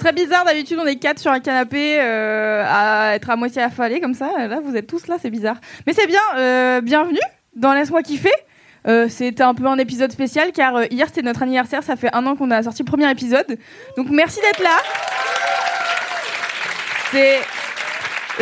très bizarre, d'habitude on est quatre sur un canapé euh, à être à moitié affalés comme ça. Là vous êtes tous là, c'est bizarre. Mais c'est bien, euh, bienvenue dans Laisse-moi kiffer euh, c'était un peu un épisode spécial car euh, hier c'était notre anniversaire, ça fait un an qu'on a sorti le premier épisode. Donc merci d'être là. C'est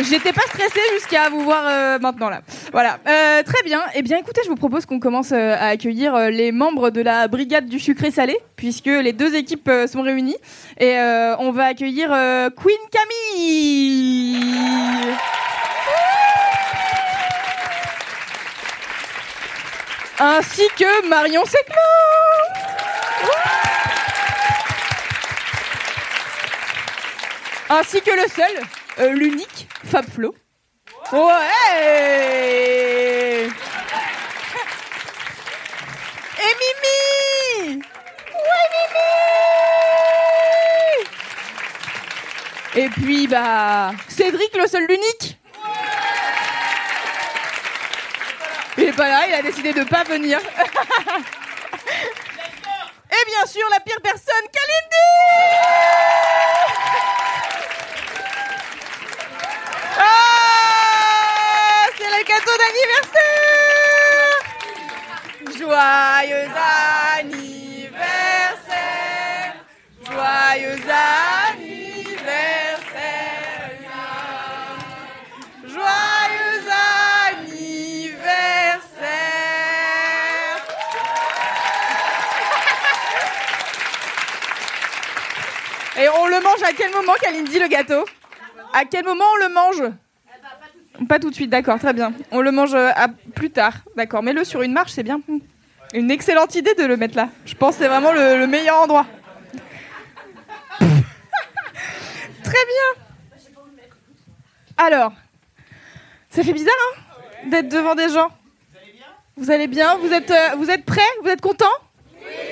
J'étais pas stressée jusqu'à vous voir euh, maintenant là. Voilà, Euh, très bien. Eh bien, écoutez, je vous propose qu'on commence euh, à accueillir les membres de la brigade du sucré salé, puisque les deux équipes sont réunies, et on va accueillir Queen Camille. Ainsi que Marion Séclin. Ainsi que le seul, euh, l'unique, Fab Flo. Ouais. Et Mimi. Ouais Mimi. Et puis bah Cédric le seul l'unique. Il est pas là, il a décidé de pas venir. Et bien sûr la pire personne, Kalindi Ah C'est le gâteau d'anniversaire. Joyeux anniversaire. Joyeux anniversaire. Joyeux anniversaire. Et on le mange à quel moment, Kalindi, le gâteau? À quel moment on le mange pas tout de suite, d'accord, très bien. On le mange euh, plus tard, d'accord. Mets-le sur une marche, c'est bien. Une excellente idée de le mettre là. Je pense que c'est vraiment le, le meilleur endroit. très bien. Alors, ça fait bizarre, hein, d'être devant des gens. Vous allez bien Vous êtes, euh, vous êtes prêts Vous êtes contents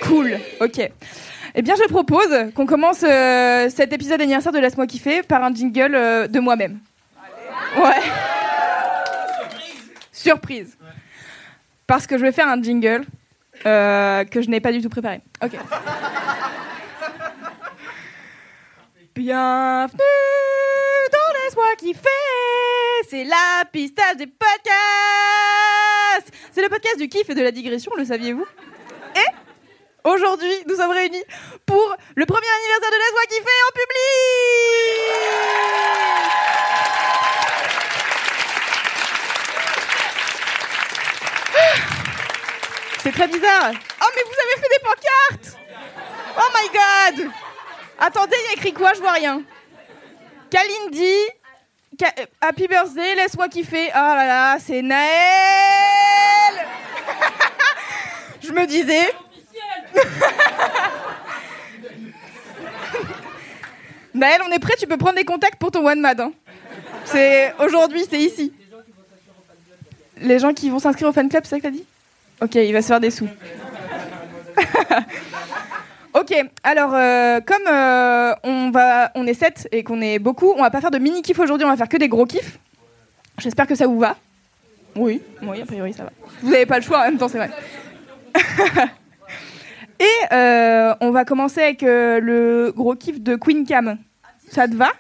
Cool, ok. Eh bien, je propose qu'on commence euh, cet épisode anniversaire de Laisse-moi kiffer par un jingle euh, de moi-même. Ouais. Surprise. Parce que je vais faire un jingle euh, que je n'ai pas du tout préparé. Ok. Bienvenue dans Laisse-moi kiffer. C'est la pistache des podcasts. C'est le podcast du kiff et de la digression, le saviez-vous? Aujourd'hui, nous sommes réunis pour le premier anniversaire de Laisse-moi kiffer en public. C'est très bizarre. Oh, mais vous avez fait des pancartes Oh my god Attendez, il y a écrit quoi? Je vois rien. Kalindi, Ka- euh, Happy Birthday, laisse-moi kiffer. Oh là là, c'est Naël Je me disais... Naël, on est prêt Tu peux prendre des contacts pour ton one mad. hein. C'est aujourd'hui, c'est ici. Les gens qui vont s'inscrire au fan club, c'est ça que t'as dit? Ok, il va se faire des sous. ok, alors euh, comme euh, on va, on est 7 et qu'on est beaucoup, on va pas faire de mini kiff aujourd'hui, on va faire que des gros kiffs. J'espère que ça vous va. Oui, oui, a priori ça va. Vous n'avez pas le choix en même temps, c'est vrai. et euh, on va commencer avec euh, le gros kiff de Queen Cam. Ça te va?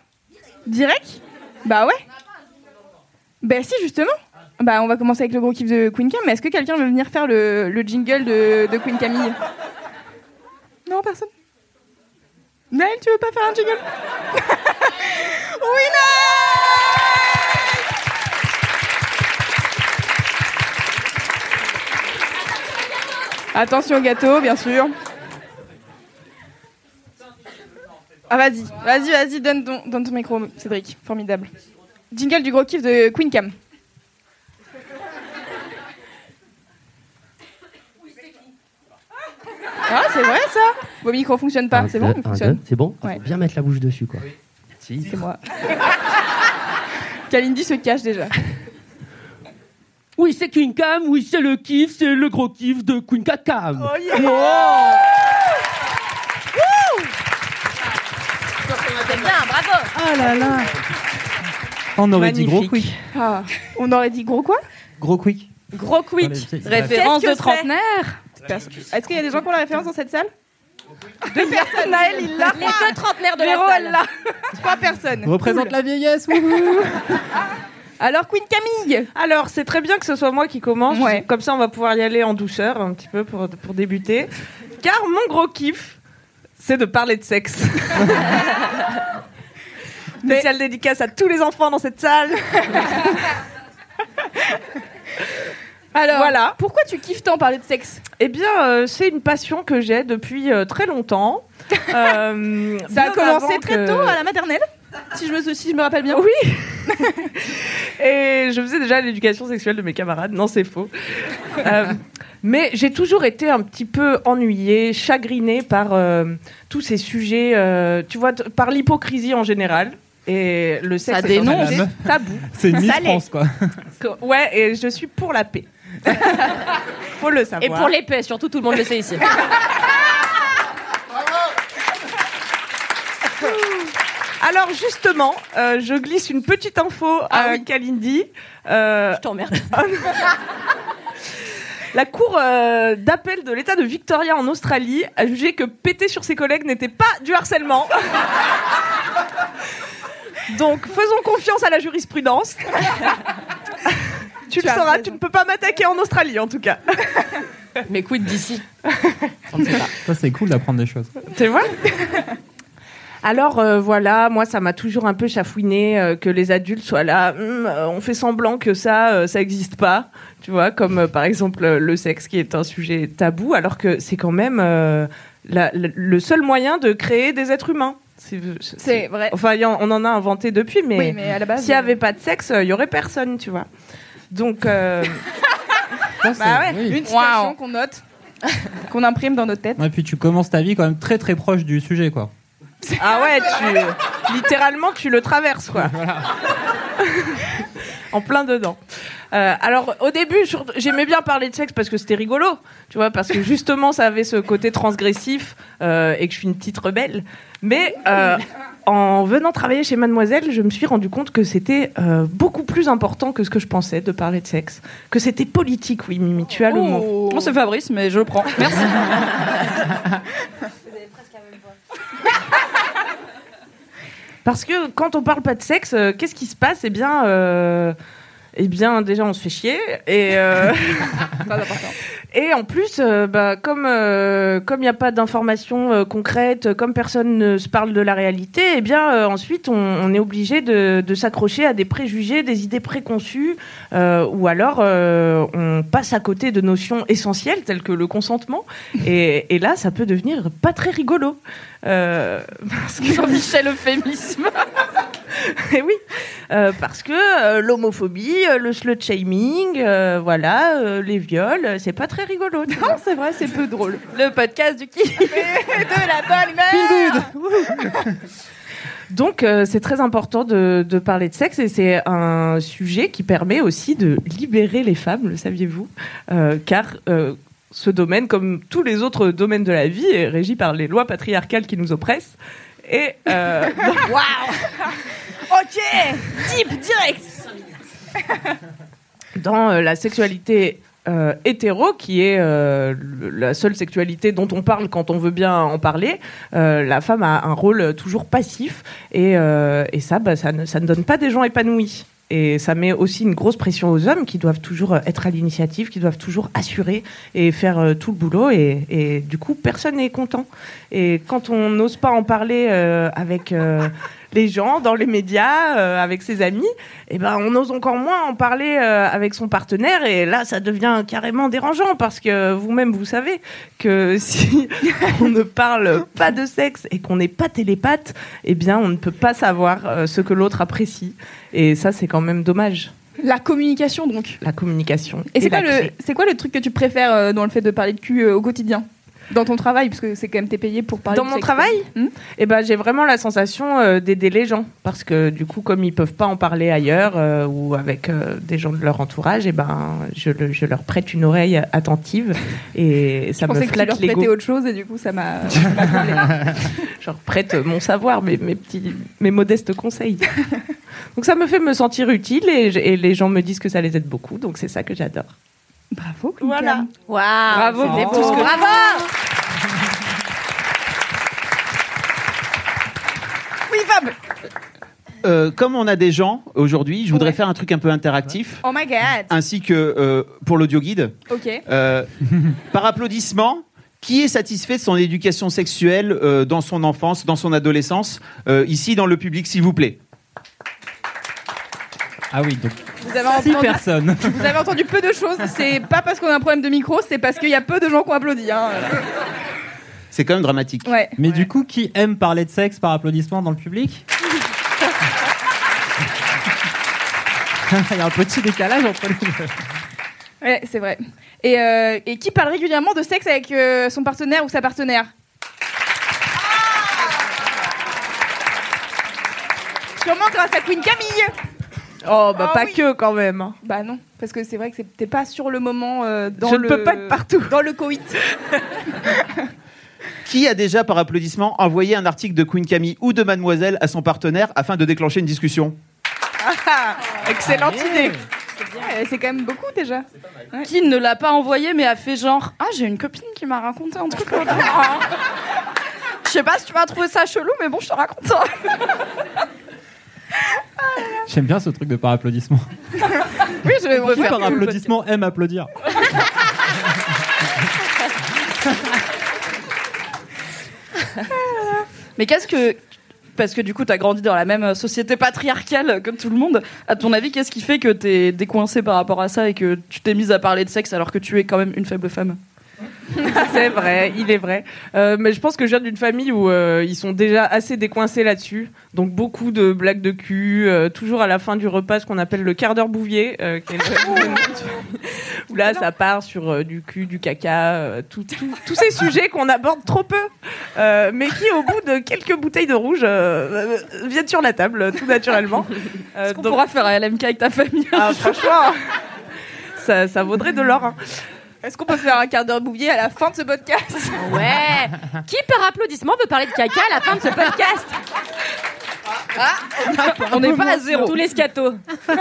Direct? Bah ouais. Ben si justement. Bah on va commencer avec le gros kiff de Queen Cam. Mais est-ce que quelqu'un veut venir faire le, le jingle de, Queen Camille Non, personne. Naël, tu veux pas faire un jingle? Oui, Attention au gâteau, bien sûr. Ah vas-y, vas-y, vas-y, donne ton, donne ton micro, Cédric. Formidable. Jingle du gros kiff de Queen Cam. Ah, c'est vrai ça Vos micros fonctionnent pas, c'est bon. C'est bon ah, Faut bien mettre la bouche dessus quoi. Si. C'est moi. Kalindi se cache déjà. Oui, c'est Queen Cam, oui, c'est le kiff, c'est le gros kiff de Queen Cam. Oh là là. On aurait dit gros quick. Ah, on aurait dit gros quoi? Gros quick. Gros quick. C'est- Référence de c'est? trentenaire. Est-ce qu'il y a des gens qui ont la référence dans cette salle? Deux personnes, Naël, il l'a. Les deux trentenaires de Véro, la elle salle. l'a. Trois personnes. Représente Cool. la vieillesse. wouhou. Alors, Queen Camille Alors, c'est très bien que ce soit moi qui commence. Ouais. Comme ça, on va pouvoir y aller en douceur un petit peu pour, pour débuter. Car mon gros kiff, c'est de parler de sexe. Spéciale dédicace à tous les enfants dans cette salle. Alors, Voilà. pourquoi tu kiffes tant parler de sexe? Eh bien, euh, c'est une passion que j'ai depuis euh, très longtemps. Euh, Ça a commencé très que- tôt à la maternelle, si je me, si je me rappelle bien. Oui. Et je faisais déjà l'éducation sexuelle de mes camarades. Non, c'est faux. Euh, mais j'ai toujours été un petit peu ennuyée, chagrinée par euh, tous ces sujets, euh, tu vois, par l'hypocrisie en général. Et le sexe Ça dénonce. tabou. C'est une. France, quoi. Ouais, et je suis pour la paix. Faut le savoir. Et pour l'épée, surtout, tout le monde le sait ici. Alors justement, euh, je glisse une petite info Ah à oui. Kalindi. Euh, Je t'emmerde. La cour euh, d'appel de l'État de Victoria en Australie a jugé que péter sur ses collègues n'était pas du harcèlement. Donc faisons confiance à la jurisprudence. tu le as sauras, raison. tu ne peux pas m'attaquer en Australie en tout cas. Mais quid d'ici? Ça, c'est cool d'apprendre des choses. Tu vois? Alors euh, voilà, moi ça m'a toujours un peu chafouiné euh, que les adultes soient là. Hum, euh, on fait semblant que ça, euh, ça n'existe pas. Tu vois, comme euh, par exemple le sexe qui est un sujet tabou, alors que c'est quand même euh, la- le- le seul moyen de créer des êtres humains. C'est- vrai. Enfin, en- on en a inventé depuis, mais, Oui, mais à la base. s'il n'y avait pas de sexe, il y aurait personne, tu vois. Donc, euh, Bah ouais, oui. Une citation qu'on note, qu'on imprime dans notre tête. Et puis tu commences ta vie quand même très très proche du sujet, quoi. ah ouais, tu, littéralement, tu le traverses, quoi. en plein dedans. Euh, alors au début, j'aimais bien parler de sexe parce que c'était rigolo, tu vois, parce que justement ça avait ce côté transgressif euh, et que je suis une petite rebelle. Mais euh, en venant travailler chez Mademoiselle, je me suis rendu compte que c'était euh, beaucoup plus important que ce que je pensais de parler de sexe, que c'était politique. Oui, Mimi, tu as le mot. Oh, c'est Fabrice, mais je le prends. Merci. Parce que quand on parle pas de sexe, euh, qu'est-ce qui se passe? Eh bien, euh, eh bien, déjà, on se fait chier. Et, euh, et en plus, euh, bah, comme comme il n'y a pas d'informations euh, concrètes, comme personne ne se parle de la réalité, eh bien, euh, ensuite, on, on est obligé de, de s'accrocher à des préjugés, des idées préconçues, euh, ou alors euh, on passe à côté de notions essentielles telles que le consentement. Et, et là, ça peut devenir pas très rigolo. Euh, parce que Jean-Michel euphémisme. et oui, euh, parce que euh, l'homophobie, le slut shaming, voilà, les viols, c'est pas très rigolo. Non, c'est vrai, c'est peu drôle. Le podcast du kiff. de la bonne humeur Donc euh, c'est très important de, de parler de sexe et c'est un sujet qui permet aussi de libérer les femmes, le saviez-vous? Euh, Car euh, ce domaine, comme tous les autres domaines de la vie, est régi par les lois patriarcales qui nous oppressent. Et euh, Ok, type direct. dans euh, la sexualité euh, hétéro, qui est euh, la seule sexualité dont on parle quand on veut bien en parler, euh, la femme a un rôle toujours passif et, et ça, bah, ça, ne, ça ne donne pas des gens épanouis. Et ça met aussi une grosse pression aux hommes qui doivent toujours euh, être à l'initiative, qui doivent toujours assurer et faire euh, tout le boulot. Et, du coup, personne n'est content. Et quand on n'ose pas en parler euh, avec les gens, dans les médias, euh, avec ses amis, eh ben, on ose encore moins en parler euh, avec son partenaire. Et là, ça devient carrément dérangeant parce que vous-même, vous savez que si on ne parle pas de sexe et qu'on n'est pas télépathe, eh bien, on ne peut pas savoir euh, ce que l'autre apprécie. Et ça, c'est quand même dommage. La communication donc. La communication. Et c'est quoi, le, c'est quoi le truc que tu préfères dans le fait de parler de cul au quotidien? Dans ton travail, parce que c'est quand même t'es payé pour parler Dans de mon travail Hmm Eh ben, j'ai vraiment la sensation euh, d'aider les gens parce que du coup, comme ils peuvent pas en parler ailleurs euh, ou avec euh, des gens de leur entourage, eh ben, je, le- je leur prête une oreille attentive et ça Je me pensais que tu flatte leur l'ego. autre chose et du coup ça m'a. Je leur prête mon savoir, mes, mes petits, mes modestes conseils. donc ça me fait me sentir utile et les gens me disent que ça les aide beaucoup. Donc c'est ça que j'adore. Bravo. Voilà. Waouh, Bravo, plus que- Bravo Oui, Fab. Euh, comme on a des gens aujourd'hui, je voudrais faire un truc un peu interactif, Oh my god. ainsi que euh, pour l'audio guide. Ok. Euh, par applaudissement, qui est satisfait de son éducation sexuelle euh, dans son enfance, dans son adolescence, euh, ici dans le public, s'il vous plaît? Ah oui, donc Vous avez, six entendu, personnes. vous avez entendu peu de choses. C'est pas parce qu'on a un problème de micro, c'est parce qu'il y a peu de gens qui ont applaudi. Hein. C'est quand même dramatique. Ouais. Mais du coup, qui aime parler de sexe par applaudissement dans le public Il y a un petit décalage entre les deux. Ouais, c'est vrai. Et, euh, et qui parle régulièrement de sexe avec euh, son partenaire ou sa partenaire? Sûrement grâce à Queen Camille Oh, bah Ah pas oui. que quand même. hein. Bah non, parce que c'est vrai que c'était pas sur le moment euh, dans Je le... ne peux pas être partout. Dans le coït. Qui a déjà, par applaudissement, envoyé un article de Queen Camille ou de Mademoiselle à son partenaire afin de déclencher une discussion? Ah, excellente idée. Ouais, c'est quand même beaucoup déjà. Qui ne l'a pas envoyé mais a fait genre Ah, j'ai une copine qui m'a raconté un truc l'autre jour. Je sais pas si tu vas trouver ça chelou, mais bon, je te raconte ça. J'aime bien ce truc de par applaudissement. Oui, je vais Qui par applaudissement aime applaudir Mais qu'est-ce que. Parce que du coup, t'as grandi dans la même société patriarcale que tout le monde. À ton avis, qu'est-ce qui fait que t'es décoincé par rapport à ça et que tu t'es mise à parler de sexe alors que tu es quand même une faible femme? C'est vrai, il est vrai. Euh, mais je pense que je viens d'une famille où euh, ils sont déjà assez décoincés là-dessus. Donc beaucoup de blagues de cul, euh, toujours à la fin du repas, ce qu'on appelle le quart d'heure bouvier. qui est le- où là, ça part sur du cul, du caca, tout- tout- tous ces sujets qu'on aborde trop peu, mais qui, au bout de quelques bouteilles de rouge, viennent sur la table, tout naturellement. Est-ce qu'on donc- pourra faire un LMK avec ta famille? Ah, franchement, ça, ça vaudrait de l'or. hein. Est-ce qu'on peut faire un quart d'heure bouvier à la fin de ce podcast? Ouais. Qui par applaudissement veut parler de caca à la fin de ce podcast? On n'est pas à zéro. Tous les scatos.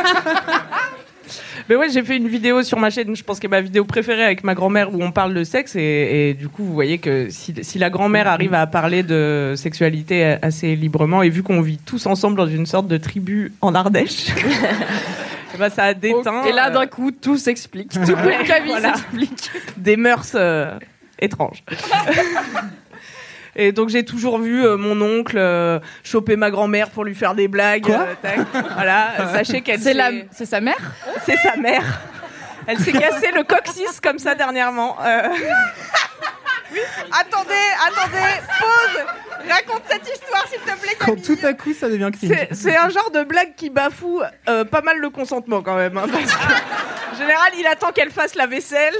Mais ouais, j'ai fait une vidéo sur ma chaîne, je pense que ma vidéo préférée avec ma grand-mère où on parle de sexe et, et du coup vous voyez que si, si la grand-mère arrive à parler de sexualité assez librement et vu qu'on vit tous ensemble dans une sorte de tribu en Ardèche, ben, ça a déteint Et là, euh, d'un coup, tout s'explique. Tout le Camille voilà. s'explique. des mœurs euh, étranges. Et donc j'ai toujours vu euh, mon oncle euh, choper ma grand-mère pour lui faire des blagues. euh, tac. voilà, sachez qu'elle C'est la... c'est sa mère C'est sa mère. Elle s'est cassé le coccyx comme ça dernièrement. Attendez, attendez, pause Raconte cette histoire s'il te plaît Quand Camille tout à coup ça devient cringe. c'est, un genre de blague qui bafoue euh, pas mal le consentement quand même. hein, parce que, en général, il attend qu'elle fasse la vaisselle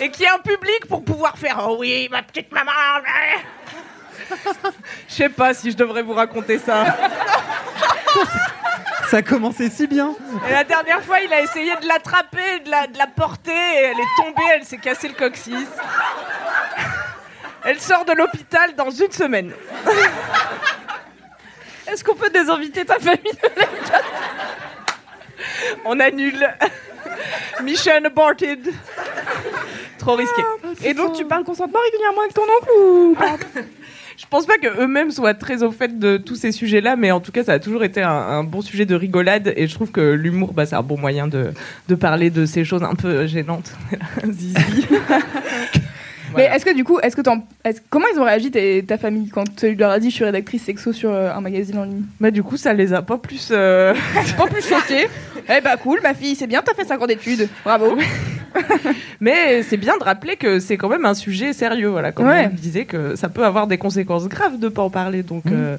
et qu'il y ait un public pour pouvoir faire Oh oui, ma petite maman. Je sais pas si je devrais vous raconter ça. Ça a commencé si bien. Et la dernière fois, il a essayé de l'attraper, de la, de la porter, et elle est tombée, elle s'est cassé le coccyx. Elle sort de l'hôpital dans une semaine. Est-ce qu'on peut désinviter ta famille On annule. Mission aborted. Trop risqué. Et donc tu parles consentement régulièrement avec ton oncle ou pas? Je pense pas que eux-mêmes soient très au fait de tous ces sujets-là, mais en tout cas, ça a toujours été un, un bon sujet de rigolade. Et je trouve que l'humour, bah, c'est un bon moyen de, de parler de ces choses un peu gênantes. Zizi. Mais est-ce que du coup, est-ce que comment ils ont réagi ta famille quand tu leur as dit je suis rédactrice sexo sur euh, un magazine en ligne? Bah, du coup, ça les a pas plus. euh, Pas plus choqués Eh bah cool, ma fille, c'est bien, t'as fait 5 ans d'études, bravo. Mais c'est bien de rappeler que c'est quand même un sujet sérieux, voilà. Comme Ouais. on disait, que ça peut avoir des conséquences graves de pas en parler. Donc, euh,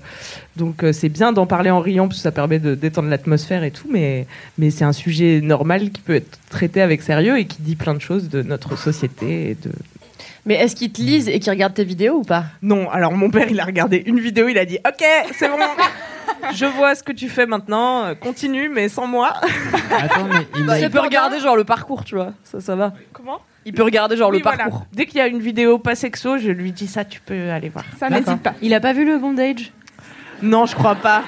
donc euh, c'est bien d'en parler en riant, parce que ça permet de détendre l'atmosphère et tout. Mais, mais c'est un sujet normal qui peut être traité avec sérieux et qui dit plein de choses de notre société et de. Mais est-ce qu'ils te lisent et qu'ils regardent tes vidéos ou pas? Non, alors mon père, il a regardé une vidéo, il a dit Ok, c'est bon, je vois ce que tu fais maintenant, euh, continue, mais sans moi. Attends, mais il il peut regarder genre le parcours, tu vois. Ça, ça va. Comment? Il peut regarder genre Oui, le voilà. parcours. Dès qu'il y a une vidéo pas sexo, je lui dis ça, tu peux aller voir. Ça n'hésite pas. Il a pas vu le bondage Non, je crois pas.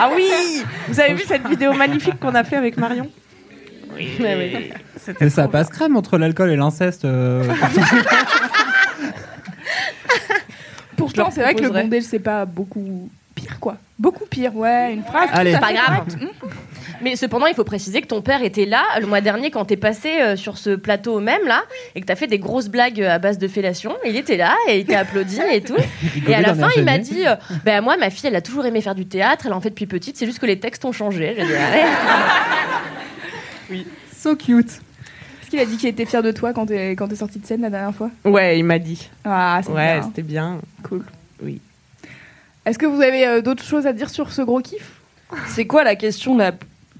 Ah oui Vous avez vu cette vidéo magnifique qu'on a fait avec Marion? Oui, Et ça passe crème entre l'alcool et l'inceste. euh. Pourtant, c'est vrai que le bondage, c'est pas beaucoup pire, quoi. Beaucoup pire, ouais. Une phrase. Allez. Pas grave. Mmh. Mais cependant, il faut préciser que ton père était là le mois dernier quand t'es passé euh, sur ce plateau même là et que t'as fait des grosses blagues euh, à base de fellation. Il était là et il t'a applaudi et tout. Et à la fin, il m'a dit euh, Ben moi, ma fille, elle a toujours aimé faire du théâtre, elle en fait depuis petite, c'est juste que les textes ont changé. J'ai dit Allez. So cute. Est-ce qu'il a dit qu'il était fier de toi quand t'es quand t'es sorti de scène la dernière fois Ouais, il m'a dit. Ah, c'est Ouais, bien. c'était bien. Cool. Oui. Est-ce que vous avez euh, d'autres choses à dire sur ce gros kiff? C'est quoi la question là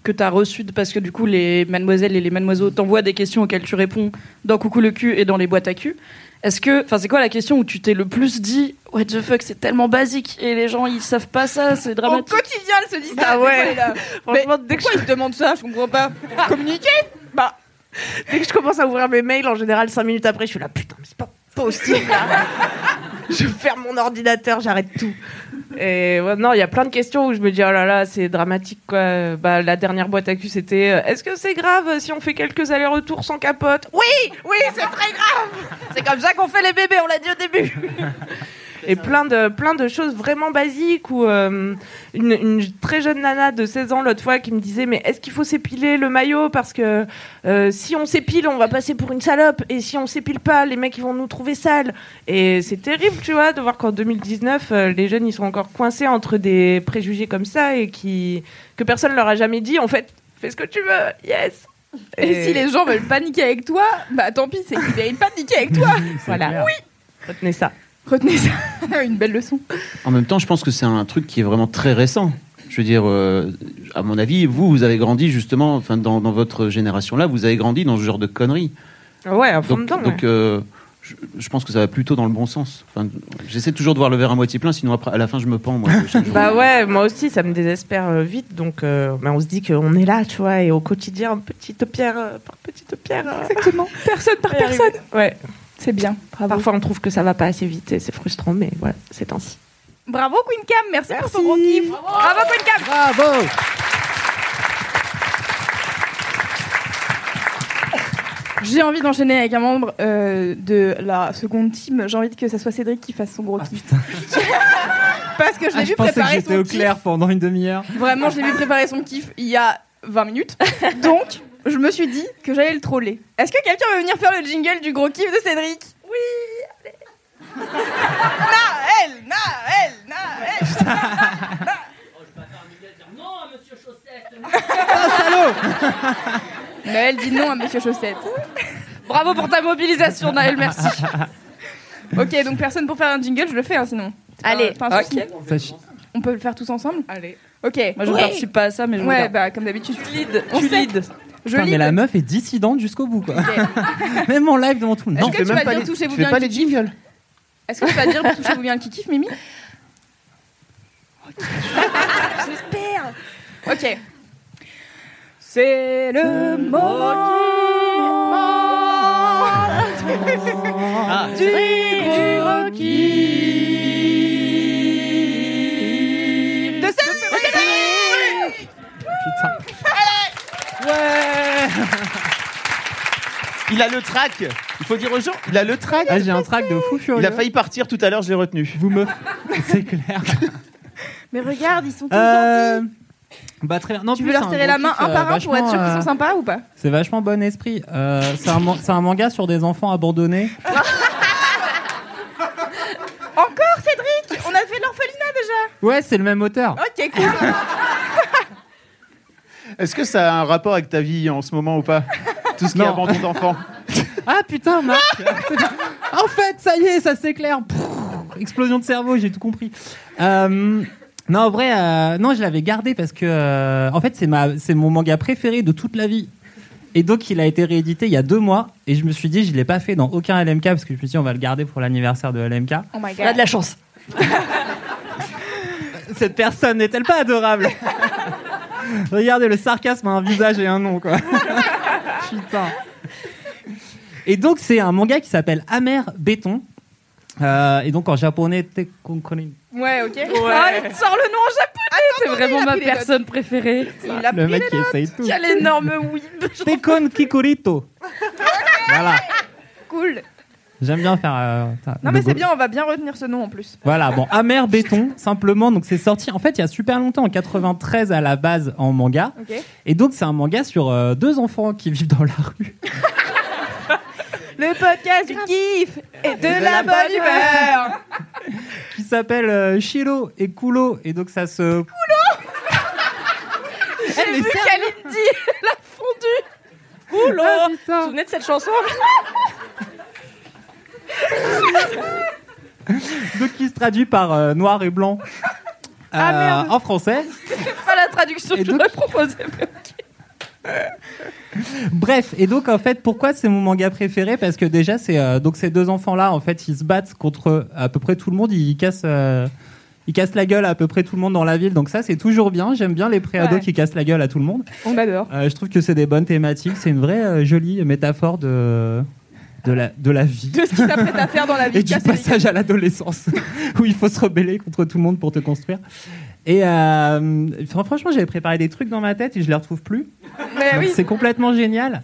que t'as reçue de- Parce que du coup, les mademoiselles et les mademoiselles t'envoient des questions auxquelles tu réponds dans Coucou le cul et dans les boîtes à cul. Est-ce que, enfin, c'est quoi la question où tu t'es le plus dit What the fuck, c'est tellement basique et les gens ils savent pas ça, c'est Au dramatique. quotidien, elle se dit ça. Ah des fois, ouais. elle est là. Franchement, Mais dès que, pourquoi ils se demandent ça Je comprends pas. Communiquer? Bah, je, dès que je commence à ouvrir mes mails, en général, 5 minutes après, je suis là, putain, mais c'est pas possible. je ferme mon ordinateur, j'arrête tout. Et ouais, non, il y a plein de questions où je me dis, oh là là, c'est dramatique, quoi. Bah, la dernière boîte à cul, c'était, euh, est-ce que c'est grave si on fait quelques allers-retours sans capote? Oui, oui, c'est très grave. C'est comme ça qu'on fait les bébés, on l'a dit au début. Et plein de, plein de choses vraiment basiques où euh, une, une très jeune nana de 16 ans l'autre fois qui me disait mais est-ce qu'il faut s'épiler le maillot parce que euh, si on s'épile on va passer pour une salope et si on s'épile pas les mecs ils vont nous trouver sales. Et c'est terrible tu vois de voir qu'en 2019 euh, les jeunes ils sont encore coincés entre des préjugés comme ça et qui que personne leur a jamais dit en fait fais ce que tu veux yes. Et, si les gens veulent paniquer avec toi, bah tant pis, c'est qu'ils méritent pas de niquer avec toi. voilà. oui. Retenez ça Retenez ça. Une belle leçon. En même temps, je pense que c'est un truc qui est vraiment très récent. Je veux dire, euh, à mon avis, vous, vous avez grandi justement, enfin, dans, dans votre génération-là, vous avez grandi dans ce genre de conneries. ouais à fond Donc, dedans ouais. donc, euh, je, je pense que ça va plutôt dans le bon sens. Enfin, J'essaie toujours de voir le verre à moitié plein, sinon après, à la fin, je me pends. Moi. Bah ouais, moi aussi, ça me désespère euh, vite. Donc, euh, bah, on se dit qu'on est là, tu vois, et au quotidien, petite pierre euh, par petite pierre. euh, Exactement. Personne par personne. Ouais. C'est bien. Bravo. Parfois, on trouve que ça va pas assez vite et c'est frustrant, mais voilà, c'est ainsi. Bravo Queen Cam, merci, pour ton gros kiff. Bravo Queen Cam. Bravo J'ai envie d'enchaîner avec un membre euh, de la seconde team. J'ai envie que ça soit Cédric qui fasse son gros kiff. Parce que je l'ai Ah, vu je pensais que préparer j'étais son au kiff. clair pendant une demi-heure. Vraiment, je l'ai vu préparer son kiff il y a 20 minutes. Donc, je me suis dit que j'allais le troller. Est-ce que quelqu'un veut venir faire le jingle du gros kiff de Cédric Oui, allez. Naël, Naël, Naël. Naël dit non à Monsieur Chaussette. Bravo pour ta mobilisation, Naël, merci. Ok, donc personne pour faire un jingle, je le fais hein, sinon. Allez. Pas un souci. Ça chi- On peut le faire tous ensemble? Allez. Ok. Moi, je ne Oui. participe pas à ça, mais je Ouais, regarde. bah comme d'habitude. Tu lead, On tu sait. lead. Je Putain, lis. mais la meuf est dissidente jusqu'au bout, quoi. Même en live devant tout le monde. Est-ce Non, que tu vas pas dire les- touchez-vous bien pas le jingles. Est-ce que tu vas dire touchez-vous bien le kiki, Mimi? J'espère. Ok. C'est le moment du gros Ouais Il a le track. Il faut dire aux gens, il a le track. Ah, j'ai un track de fou furieux. Il a failli partir tout à l'heure, je l'ai retenu. Vous me... C'est clair. Mais regarde, ils sont tous Euh, gentils. Bah très bien. Non, Tu plus, veux leur serrer la main un euh, par un pour être sûr qu'ils euh, sont sympas ou pas? C'est vachement bon esprit. Euh, c'est un, c'est un manga sur des enfants abandonnés. Encore Cédric? On a fait l'orphelinat déjà Ouais, c'est le même auteur. Ok, cool. Est-ce que ça a un rapport avec ta vie en ce moment ou pas Tout ce qui est Non. abandon d'enfants. Ah putain, Marc En fait, ça y est, ça s'éclaire. Explosion de cerveau, j'ai tout compris. Euh, non, en vrai, euh, non, je l'avais gardé parce que, euh, en fait, c'est ma, c'est mon manga préféré de toute la vie. Et donc, il a été réédité il y a deux mois. Et je me suis dit, je l'ai pas fait dans aucun LMK parce que je me suis dit, on va le garder pour l'anniversaire de LMK. Oh my On a de la chance. Cette personne n'est-elle pas adorable? Regardez, le sarcasme a un visage et un nom, quoi. Putain. Et donc, c'est un manga qui s'appelle Amer Béton. Euh, et donc, en japonais, Tekonkonin. Ouais, ok. Ah, il te sort le nom en japonais. C'est vraiment ma personne préférée. Il a Le pris mec les qui essaye tout. Quel énorme oui. Tekon Kikurito. voilà. Cool. J'aime bien faire. euh, Non, mais c'est bien, on va bien retenir ce nom en plus. Voilà, bon, Amer Béton, simplement. Donc, c'est sorti, en fait, il y a super longtemps, en 93 à la base, en manga. Et donc, c'est un manga sur euh, deux enfants qui vivent dans la rue. Le podcast du kiff et de, la, la bonne humeur. qui s'appellent euh, Shiro et Kulo. Et donc, ça se. Kulo J'ai vu Kalindi, la fondue. Oula. Ah, Vous vous souvenez de cette chanson? Donc, qui se traduit par euh, noir et blanc. Ah, euh, merde. en français. Pas la traduction Et que je donc- mais ok. Bref, et donc en fait, pourquoi c'est mon manga préféré? Parce que déjà, c'est euh, donc ces deux enfants-là, en fait, ils se battent contre à peu près tout le monde. Ils cassent, euh, ils cassent la gueule à, à peu près tout le monde dans la ville. Donc ça, c'est toujours bien. J'aime bien les préados Ouais. qui cassent la gueule à tout le monde. On adore. Euh, je trouve que c'est des bonnes thématiques. C'est une vraie euh, jolie métaphore de de la de la vie. De ce qui s'apprête à faire dans la vie. Et du passage à l'adolescence, où il faut se rebeller contre tout le monde pour te construire. Et euh, fran- franchement, j'avais préparé des trucs dans ma tête et je les retrouve plus. Mais Donc, oui. C'est complètement génial.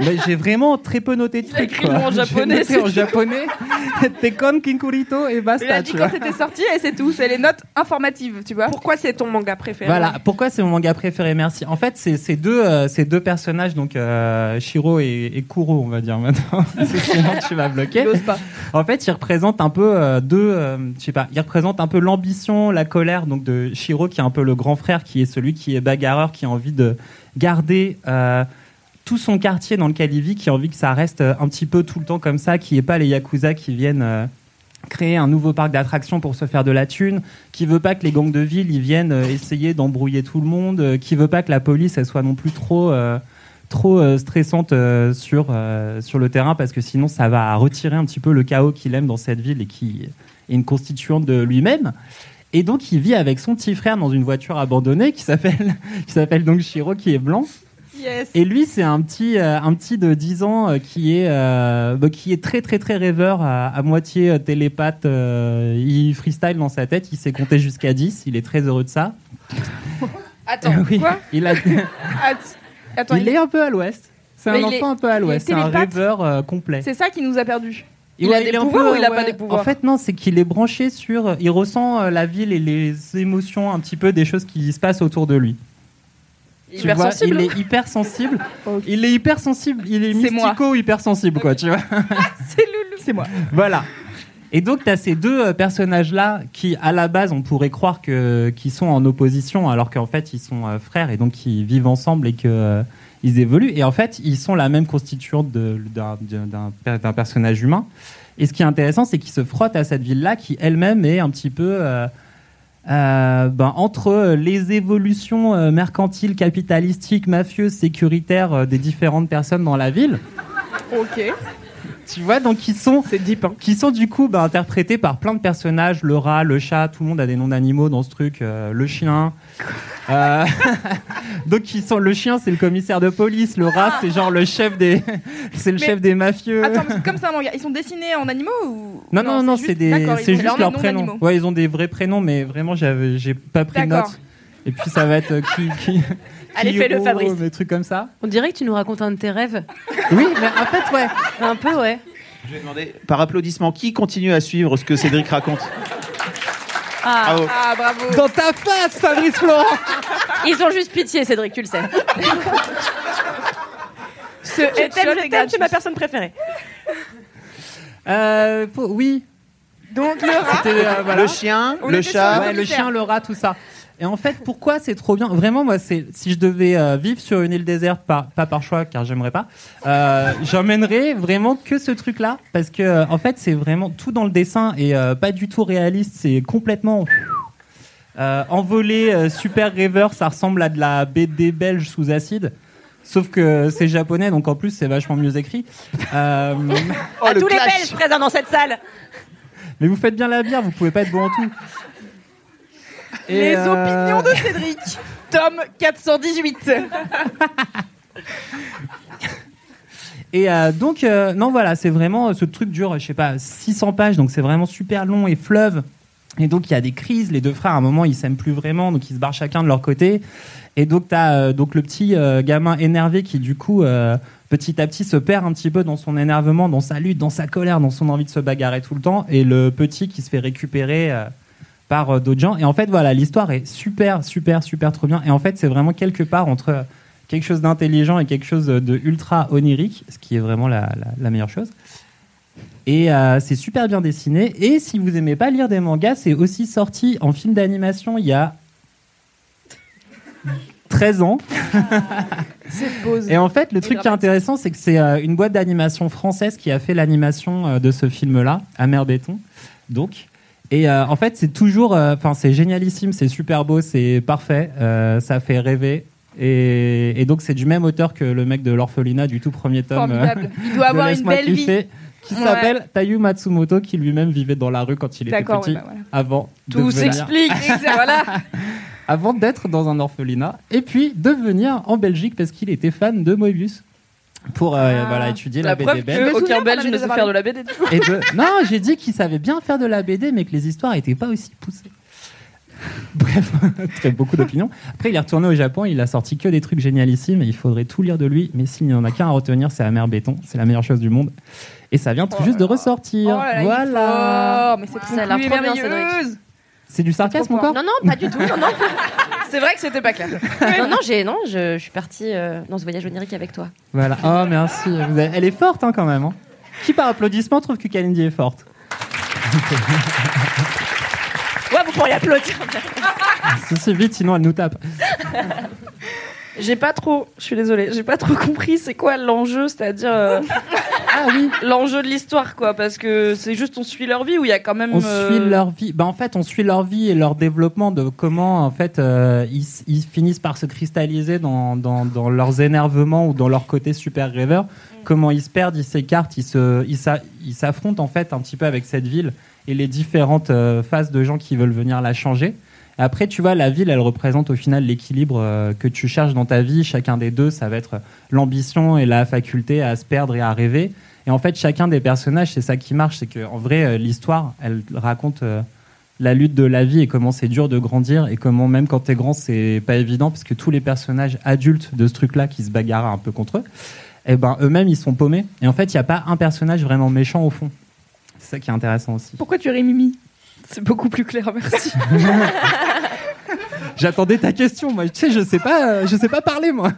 Mais j'ai vraiment très peu noté de trucs. écrit quoi. le nom en J'ai japonais, noté c'est en japonais. Tekon, Kinkurito et Il a basta. dit tu quand c'était sorti et c'est tout. C'est les notes informatives, tu vois. Pourquoi c'est ton manga préféré Voilà, pourquoi c'est mon manga préféré, merci. En fait, c'est ces deux, euh, ces deux personnages, donc euh, Shiro et, et Kuro, on va dire maintenant. sinon tu vas bloquer. Pas. En fait, ils représentent un peu euh, deux, euh, je sais pas, ils représentent un peu l'ambition, la colère, donc de Shiro qui est un peu le grand frère, qui est celui qui est bagarreur, qui a envie de garder euh, tout son quartier dans lequel il vit, qui a envie que ça reste euh, un petit peu tout le temps comme ça, qui est pas les yakuza qui viennent euh, créer un nouveau parc d'attractions pour se faire de la thune, qui veut pas que les gangs de ville ils viennent euh, essayer d'embrouiller tout le monde, euh, qui veut pas que la police elle soit non plus trop trop stressante sur sur le terrain parce que sinon ça va retirer un petit peu le chaos qu'il aime dans cette ville et qui est une constituante de lui-même. Et donc il vit avec son petit frère dans une voiture abandonnée qui s'appelle qui s'appelle donc Shiro qui est blanc. Yes. Et lui, c'est un petit, euh, un petit de 10 ans euh, qui, est, euh, qui est très, très, très rêveur, à, à moitié télépathe. euh, il freestyle dans sa tête, il sait compter jusqu'à 10. Il est très heureux de ça. Attends, Oui, quoi il, a- Attends, il il- est un peu à l'ouest. C'est un enfant est- un peu à l'ouest. C'est un rêveur euh, complet. c'est ça qui nous a perdus. Il a des pouvoirs peu, ou il a pas des pouvoirs En fait, non, c'est qu'il est branché sur. Il ressent la ville et les émotions un petit peu des choses qui se passent autour de lui. Tu vois. Il est hyper sensible. Il est hyper sensible. Il est moi. mystico hyper sensible, quoi, tu vois. C'est Loulou. C'est moi. Voilà. Et donc, tu as ces deux euh, personnages-là qui, à la base, on pourrait croire que, qu'ils sont en opposition, alors qu'en fait, ils sont euh, frères et donc ils vivent ensemble et que, euh, ils évoluent. Et en fait, ils sont la même constituante d'un personnage humain. Et ce qui est intéressant, c'est qu'ils se frottent à cette ville-là qui, elle-même, est un petit peu. euh, euh, ben, entre les évolutions euh, mercantiles, capitalistiques, mafieuses, sécuritaires euh, des différentes personnes dans la ville. Ok. Tu vois, donc qui sont, deep. Hein. qui sont du coup bah, interprétés par plein de personnages, le rat, le chat, tout le monde a des noms d'animaux dans ce truc, euh, le chien. Euh, donc qui sont, le chien c'est le commissaire de police, le rat c'est genre le chef des, c'est le Mais- chef des mafieux. Attends, mais comme ça. Ils sont dessinés en animaux ou non non non, c'est juste- des, ils c'est juste leur leurs nom prénoms. d'animaux. Ouais, ils ont des vrais prénoms, mais vraiment j'ai pas pris notes. Et puis ça va être euh, qui, qui, Allez, fais-le, oh, Fabrice. Des trucs comme ça. On dirait que tu nous racontes un de tes rêves. Oui, mais en fait ouais. Un peu, ouais. Je vais demander, par applaudissement, qui continue à suivre ce que Cédric raconte Ah, Bravo. Ah, bravo. Dans ta face, Fabrice Florent. ils ont juste pitié, Cédric, tu le sais. Ce Je t'aime, headshot je est t'aime, gratuit. tu es ma personne préférée. Euh, pour- oui, Donc le rat. c'était euh, voilà. Le chien, On le était sur chat. le Ouais, le commissaire. chien, le rat, tout ça. Et en fait, pourquoi c'est trop bien? Vraiment, moi, c'est si je devais euh, vivre sur une île déserte, pas, pas par choix, car j'aimerais pas, euh, j'emmènerais vraiment que ce truc-là, parce que euh, en fait, c'est vraiment tout dans le dessin et euh, pas du tout réaliste. C'est complètement euh, envolé, euh, super rêveur. Ça ressemble à de la BD belge sous acide. Sauf que c'est japonais, donc en plus c'est vachement mieux écrit. Euh, Oh, à le tous les. Belges présents dans cette salle. mais vous faites bien la bière, vous pouvez pas être bon en tout. Et, Les euh, opinions de Cédric. Tome 418. Et euh, donc, euh, non, voilà, c'est vraiment, ce truc dure, je sais pas, 600 pages, donc c'est vraiment super long et fleuve. Et donc, il y a des crises, les deux frères, à un moment, ils s'aiment plus vraiment, donc ils se barrent chacun de leur côté. Et donc, tu as donc le petit euh, gamin énervé qui, du coup, euh, petit à petit, se perd un petit peu dans son énervement, dans sa lutte, dans sa colère, dans son envie de se bagarrer tout le temps. Et le petit qui se fait récupérer euh, par euh, d'autres gens. Et en fait, voilà, l'histoire est super, super, super trop bien. Et en fait, c'est vraiment quelque part entre euh, quelque chose d'intelligent et quelque chose de ultra onirique, ce qui est vraiment la, la- la meilleure chose. Et euh, c'est super bien dessiné. Et si vous aimez pas lire des mangas, c'est aussi sorti en film d'animation il y a 13 ans. Et en fait, le truc qui est intéressant, c'est que c'est une boîte d'animation française qui a fait l'animation de ce film-là, Amer Béton. Donc, et euh, en fait, c'est toujours, euh, enfin, c'est génialissime, c'est super beau, c'est parfait, euh, ça fait rêver. Et, et donc, c'est du même auteur que le mec de l'orphelinat du tout premier tome. Formidable. Il doit avoir une belle vie. kiffer, Qui Ouais. s'appelle Tayu Matsumoto, qui lui-même vivait dans la rue quand il était petit, ouais, bah voilà. avant Tout s'explique. voilà. avant d'être dans un orphelinat, et puis de venir en Belgique parce qu'il était fan de Moebius pour euh, voilà, étudier la, La BD preuve que aucun Belge ne sait faire de la BD. du coup. Et de- Non, j'ai dit qu'il savait bien faire de la BD, mais que les histoires n'étaient pas aussi poussées. Bref, très beaucoup d'opinions. Après, il est retourné au Japon, il a sorti que des trucs génialissimes, et il faudrait tout lire de lui. Mais s'il n'y en a qu'un à retenir, c'est Amer Béton, c'est la meilleure chose du monde. Et ça vient tout juste de ressortir. Oh là là, voilà. mais cette Ça a l'air conclue est trop bien, merveilleuse. C'est du sarcasme encore Non, non, pas du tout. Non, non, C'est vrai que c'était pas clair. non, non, j'ai, non je, je suis partie euh, dans ce voyage onirique avec toi. Voilà. Oh, merci. Vous avez- Elle est forte hein, quand même. hein. Qui par applaudissement trouve que Kalindi est forte? Ouais, vous pourriez applaudir. Ceci vite, sinon elle nous tape. J'ai pas trop, je suis désolée, j'ai pas trop compris c'est quoi l'enjeu, c'est-à-dire euh, Ah oui. l'enjeu de l'histoire, quoi, parce que c'est juste on suit leur vie ou il y a quand même. On euh, suit leur vie. Bah, en fait, on suit leur vie et leur développement de comment en fait euh, ils, finissent par se cristalliser dans, dans, dans leurs énervements ou dans leur côté super rêveur. Comment ils se perdent, ils s'écartent, ils se, ils s'a- ils s'affrontent en fait un petit peu avec cette ville et les différentes phases de gens qui veulent venir la changer. Après, tu vois, la ville, elle représente au final l'équilibre euh, que tu cherches dans ta vie. Chacun des deux, ça va être l'ambition et la faculté à se perdre et à rêver. Et en fait, chacun des personnages, c'est ça qui marche, c'est que en vrai, euh, l'histoire, elle raconte euh, la lutte de la vie et comment c'est dur de grandir et comment même quand t'es grand, c'est pas évident parce que tous les personnages adultes de ce truc-là qui se bagarrent un peu contre eux, eh ben eux-mêmes ils sont paumés. Et en fait, il n'y a pas un personnage vraiment méchant au fond. C'est ça qui est intéressant aussi. Pourquoi tu ris Mimi? C'est beaucoup plus clair, merci. J'attendais ta question, moi. Tu sais, je sais pas, euh, je sais pas parler, moi.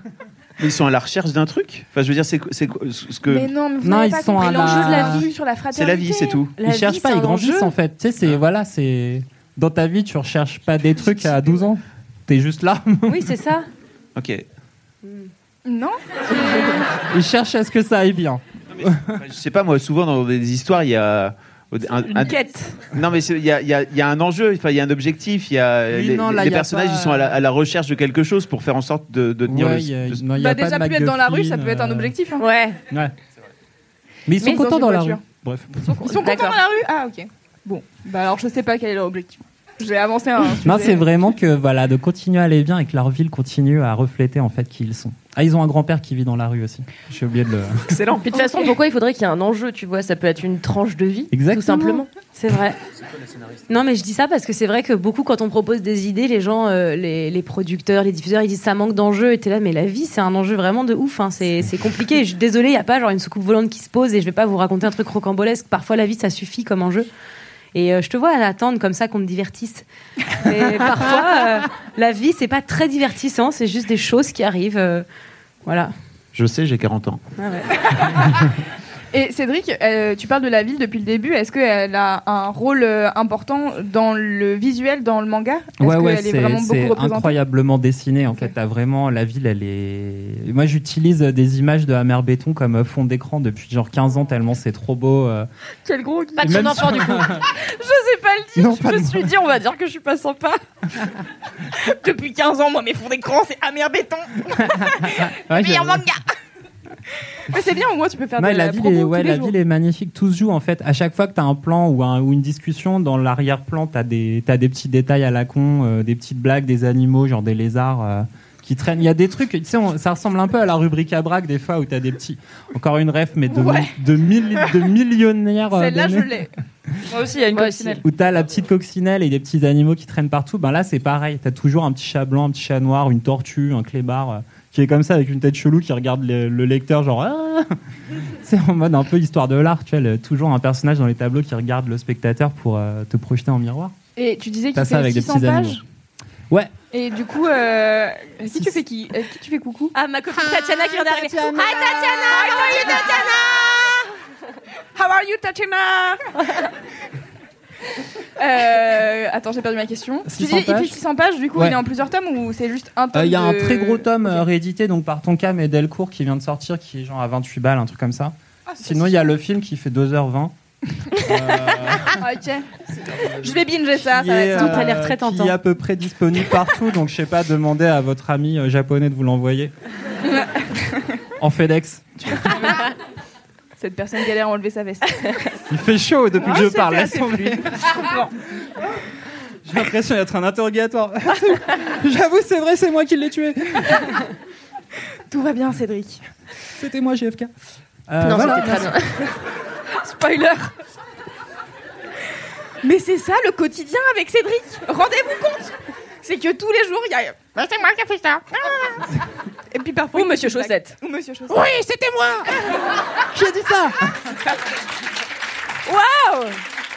Mais ils sont à la recherche d'un truc? Enfin, je veux dire, c'est ce que. Mais non, mais vous Non, ils pas sont compris à l'enjeu la- de la vie sur la fraternité. C'est la vie, c'est tout. La ils vie, cherchent pas, ils grandissent en fait. Tu sais, c'est voilà, c'est dans ta vie, tu recherches pas des trucs à 12 ans. T'es juste là. Oui, c'est ça. Ok. Non Ils cherchent à ce que ça aille bien. Enfin, je sais pas, moi, souvent dans des histoires, il y a. un- Une un- quête. Non, mais il y a, il y a- il y a un enjeu, enfin, il y a un objectif, il y a Oui, les, non, là, les il y a personnages, pas- ils sont à la, à la recherche de quelque chose pour faire en sorte de, de tenir Ouais, le. le- non, il y a Bah pas déjà, de plus être dans la rue, ça peut être un euh, objectif. hein. Ouais. Ouais. Mais ils sont Mais contents dans la rue. Bref. Ils sont contents D'accord. dans la rue? Ah, ok. Bon, bah alors je sais pas quel est leur objectif. J'ai avancé un sujet. Non, c'est vraiment que voilà, de continuer à aller bien et que leur ville continue à refléter en fait qui ils sont. Ah, ils ont un grand-père qui vit dans la rue aussi. J'ai oublié de le. Excellent. Puis de toute façon, pourquoi il faudrait qu'il y ait un enjeu, tu vois? Ça peut être une tranche de vie, Exactement. tout simplement. C'est vrai. Non, mais je dis ça parce que c'est vrai que beaucoup, quand on propose des idées, les gens, euh, les, les producteurs, les diffuseurs, ils disent ça manque d'enjeu. Et t'es là, mais la vie, c'est un enjeu vraiment de ouf. hein. C'est c'est compliqué. Je suis désolée, il n'y a pas genre une soucoupe volante qui se pose et je vais pas vous raconter un truc rocambolesque. Parfois, la vie, ça suffit comme enjeu. Et euh, je te vois à attendre comme ça qu'on me divertisse. Mais parfois, euh, la vie, c'est pas très divertissant. C'est juste des choses qui arrivent. euh, voilà. Je sais, j'ai 40 ans. Ah ouais. Et Cédric, euh, tu parles de la ville depuis le début. Est-ce qu'elle a un rôle euh, important dans le visuel, dans le manga? Est-ce Ouais, ouais, qu'elle est c'est vraiment beaucoup c'est représentée? incroyablement dessiné. En fait, t'as vraiment la ville, elle est. Moi, j'utilise des images de Hammer Béton comme fond d'écran depuis genre 15 ans, tellement c'est trop beau. euh. Quel gros Pas de Et son même enfant, sur- du coup. Je sais pas le dire. Non, je pas me de suis dit, on va dire que je suis pas sympa. Depuis 15 ans, moi, mes fonds d'écran, c'est Amer Béton. Ouais, Meilleur j'avoue. manga. Mais c'est bien, au moins tu peux faire Ouais, de la la ville, promo est, tous ouais, les la jours. ville est magnifique. Tout se joue en fait. À chaque fois que tu as un plan ou, un- ou une discussion, dans l'arrière-plan, tu as, des t'as des petits détails à la con, euh, des petites blagues, des animaux, genre des lézards euh, qui traînent. Il y a des trucs, tu sais, on- ça ressemble un peu à la rubrique à braque des fois où tu as des petits. Encore une ref, mais de, Ouais. de, milli- de millionnaires. euh, Celle-là, je l'ai. Moi aussi, il y a une Moi aussi. coccinelle. Où t'as la petite coccinelle et des petits animaux qui traînent partout, ben là c'est pareil. T'as toujours un petit chat blanc, un petit chat noir, une tortue, un clébard euh, qui est comme ça avec une tête chelou qui regarde le, le lecteur genre. Ah c'est en mode un peu histoire de l'art, tu vois. le- toujours un personnage dans les tableaux qui regarde le spectateur pour euh, te projeter en miroir. Et tu disais T'as qu'il ça avec des 600 petits pages. animaux. Ouais. Et du coup, euh, qui tu fais qui euh, Qui tu fais coucou Ah, ma copine Tatiana qui vient d'arriver. Hi Tatiana How are you, Tatiana? How are you, Tatiana? euh, Attends, j'ai perdu ma question. Tu 600 dis, il fait pages 600 pages, du coup, Ouais. il est en plusieurs tomes ou c'est juste un tome Euh, Il y a un très gros tome euh, réédité donc par Tonkam et Delcourt qui vient de sortir qui est genre à 28 balles, un truc comme ça. Ah, Sinon il y a le film qui fait 2h20. Ah, ok. Je vais binger ça, qui ça va est, être Tout a euh, l'air très tentant. Qui est à peu près disponible partout, donc je sais pas, demandez à votre ami japonais de vous l'envoyer. en FedEx. Cette personne galère à enlever sa veste. Il fait chaud depuis que je parle. laisse tomber. J'ai l'impression d'être un interrogatoire. J'avoue, c'est vrai, c'est moi qui l'ai tué. Tout va bien, Cédric. C'était moi, JFK. Euh, Non, voilà. c'était très bien. Spoiler. Mais c'est ça le quotidien avec Cédric. Rendez-vous compte. C'est que tous les jours, il y a. Bah, c'est moi qui ai fait ça. Et puis parfois. Ou Monsieur. Chaussette. Ou Monsieur Chaussette. Oui, c'était moi Qui a dit ça Waouh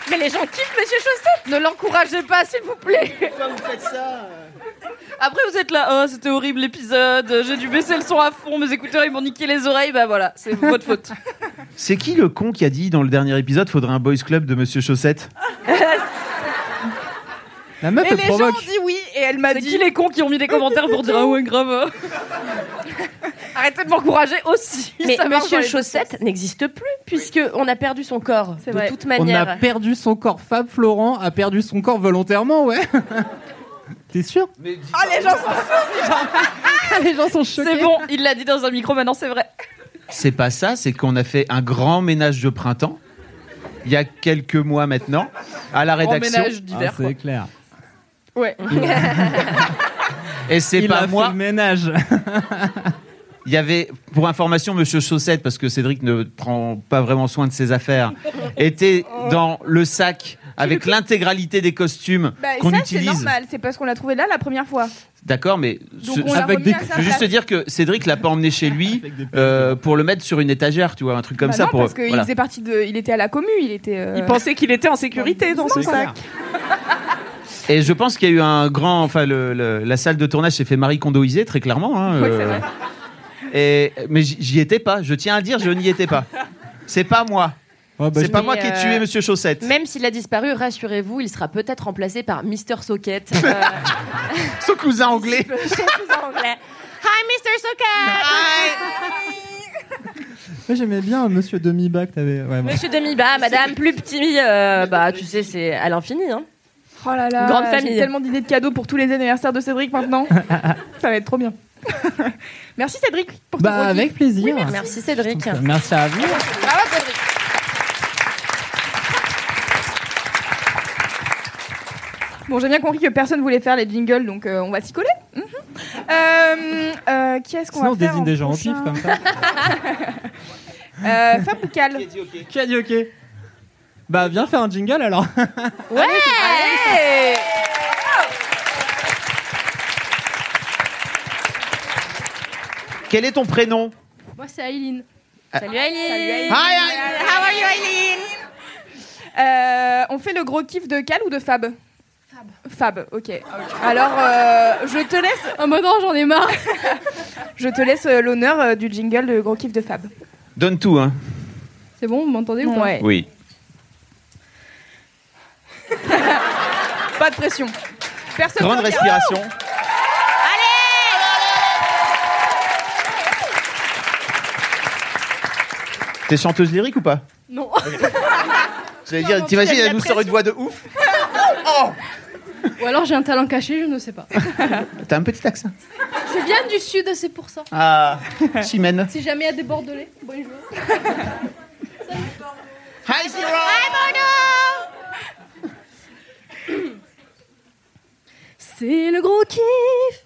Mais les gens kiffent Monsieur Chaussette Ne l'encouragez pas, s'il vous plaît. vous faites ça Après, vous êtes là, oh, c'était horrible l'épisode, j'ai dû baisser le son à fond, mes écouteurs ils m'ont niqué les oreilles, bah voilà, c'est votre faute. C'est qui le con qui a dit dans le dernier épisode faudrait un boys club de Monsieur Chaussette La meuf, Et elle les gens provoque. Elle m'a C'est dit. qui les cons qui ont mis des commentaires pour dire ah ouais, grave Arrêtez de m'encourager aussi. Mais ça Monsieur Chaussette n'existe plus puisque on a perdu son corps C'est de vrai. toute On a manière. perdu son corps. Fab Florent a perdu son corps volontairement, ouais. T'es sûr Ah, les gens sont Les gens sont choqués. C'est bon, il l'a dit dans un micro, maintenant c'est vrai. C'est pas ça, c'est qu'on a fait un grand ménage de printemps il y a quelques mois maintenant à la rédaction. ménage Ah, d'hiver. c'est clair. Ouais. Et c'est Il pas a moi. fait le ménage. Il y avait, pour information, Monsieur Chaussette, parce que Cédric ne prend pas vraiment soin de ses affaires, était dans le sac avec l'intégralité des costumes Bah, qu'on ça, c'est utilise. normal. C'est parce qu'on l'a trouvé là la première fois. D'accord, mais Donc ce- on l'a avec remis des- à sa je veux juste te place. dire que Cédric l'a pas emmené chez lui euh, pour le mettre sur une étagère, tu vois, un truc comme Bah ça. non, pour, parce qu'il voilà. faisait partie de. Il était à la commu, il était. euh, Il pensait qu'il était en sécurité dans son C'est sac. Et je pense qu'il y a eu un grand, enfin, le- le- la salle de tournage s'est fait Marie Kondoiser très clairement. hein, Ouais, euh, c'est vrai. Et mais j'y étais pas. Je tiens à dire, je n'y étais pas. C'est pas moi. Ouais, bah, C'est pas moi qui ai euh, tué Monsieur Chaussette. Même s'il a disparu, rassurez-vous, il sera peut-être remplacé par Mister Socket. euh, Son cousin anglais. son cousin anglais. Hi Mister Socket Moi, j'aimais bien Monsieur Demi-Bas que t'avais. Ouais, bon. Monsieur Demi-Bas, Madame plus petit, euh, bah tu sais, c'est à l'infini. Hein. Oh là là. Grande J'ai famille. tellement d'idées de cadeaux pour tous les anniversaires de Cédric maintenant. ça va être trop bien. Merci Cédric pour ton Bah, avec plaisir. Merci Cédric. Merci à vous. Bravo Cédric. Bon, j'ai bien compris que personne voulait faire les jingles, donc euh, on va s'y coller. Mhm. Euh, euh, qui est-ce qu'on va on faire désigne en des gens au pif comme ça. Euh, Fab ou Cal Qui a dit ok? Bah, viens faire un jingle alors. Ouais Quel est ton prénom? Moi c'est Aileen. Ah. Salut Aileen. Hi, hi. How are you, Eileen Euh, On fait le gros kiff de Cal ou de Fab? Fab. Fab, ok. Alors, euh, je te laisse. Oh bah non, j'en ai marre. Je te laisse euh, l'honneur du jingle de gros kiff de Fab. Donne tout, hein. C'est bon, vous m'entendez ou pas? Ouais. Oui. Pas de pression. Personne Grande respiration. T'es chanteuse lyrique ou pas Non. J'allais dire, t'imagines, elle nous sort une voix de ouf Ou alors j'ai un talent caché, je ne sais pas. T'as un petit accent. Je viens du sud, c'est pour ça. Ah, Chimène. Si jamais il y a des Bordelais, bonjour. Hi, Zero C'est le gros kiff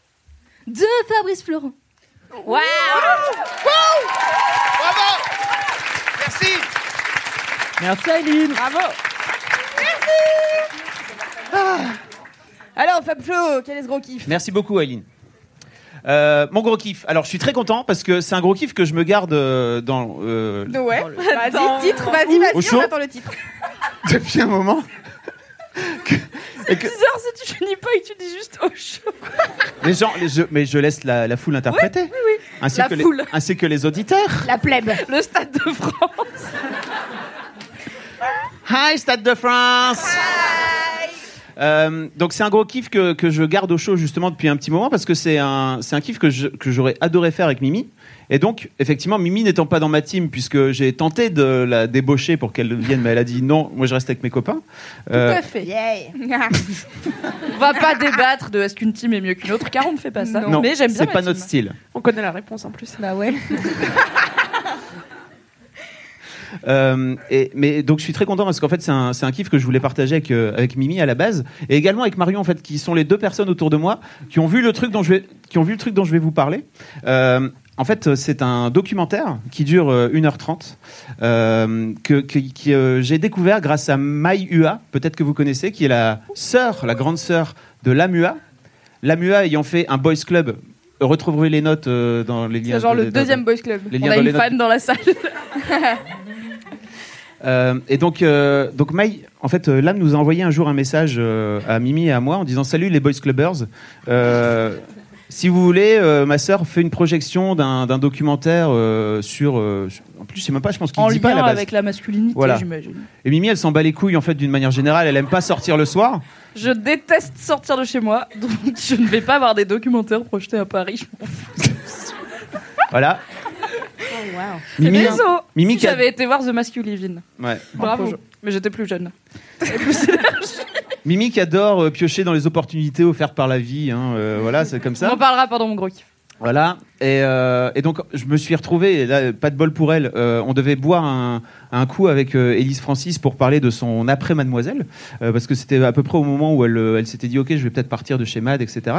de Fabrice Florent. Waouh Bravo Merci Merci Aileen. Bravo. Merci. Alors, Fab Flo, quel est ce gros kiff? Merci beaucoup, Aileen. Euh, mon gros kiff. Alors, je suis très content parce que c'est un gros kiff que je me garde euh, dans euh, Ouais. Attends. Vas-y, titre, vas-y, vas-y, on attend le titre. depuis un moment. Et que- Bizarre si tu finis pas et que tu dis juste au chaud. les gens, les- mais je laisse la, la foule interpréter. Ainsi, La que foule. Les, ainsi que les auditeurs. La plèbe. Le stade de France. Hi, Stade de France Euh, donc c'est un gros kiff que, que je garde au chaud justement depuis un petit moment parce que c'est un, c'est un kiff que j'aurais adoré faire avec Mimi. Et donc, effectivement, Mimi n'étant pas dans ma team, puisque j'ai tenté de la débaucher pour qu'elle vienne, mais elle a dit non, moi je reste avec mes copains. Euh, fait. On va pas débattre de est-ce qu'une team est mieux qu'une autre, car on ne fait pas ça. non, mais j'aime bien. c'est pas team. notre style. On connaît la réponse en plus. Bah ouais. Euh, et, mais donc je suis très content parce qu'en fait c'est un, kiff que je voulais partager avec, euh, avec Mimi à la base et également avec Marion en fait qui sont les deux personnes autour de moi qui ont vu le truc dont je vais, qui ont vu le truc dont je vais vous parler. Euh, en fait, c'est un documentaire qui dure euh, 1h30 euh, que, que- euh, j'ai découvert grâce à Mai Ua, peut-être que vous connaissez, qui est la sœur, la grande sœur de Lamua. Lamua ayant fait un boys club. Retrouverez les notes euh, dans les liens. C'est genre de- le de- deuxième boys club. les On a une les notes. fan dans la salle. Euh, et donc, euh, donc Maï, en fait, euh, Lam nous a envoyé un jour un message euh, à Mimi et à moi en disant Salut les Boys Clubbers. Si vous voulez, euh, ma sœur fait une projection d'un d'un documentaire euh, sur. euh, sur- en plus, je sais même pas, je pense qu'il En dit pas à lien la base. avec la masculinité, Voilà. j'imagine. Et Mimi, elle s'en bat les couilles en fait d'une manière générale. Elle aime pas sortir le soir. Je déteste sortir de chez moi, donc je ne vais pas voir des documentaires projetés à Paris. Je m'en fous. Voilà. C'est Mimi, désolé. Mimi si qui a- j'avais été voir The Masculine. Ouais. Bravo. Mais j'étais plus jeune. Mimi qui adore euh, piocher dans les opportunités offertes par la vie. hein, euh, voilà, c'est comme On ça. en parlera pendant mon gros kiff. Voilà. Et, euh, et donc, je me suis retrouvé, pas de bol pour elle, euh, on devait boire un, coup avec euh, Élise Francis pour parler de son après-mademoiselle, euh, parce que c'était à peu près au moment où elle, s'était dit, OK, je vais peut-être partir de chez Mad, etc.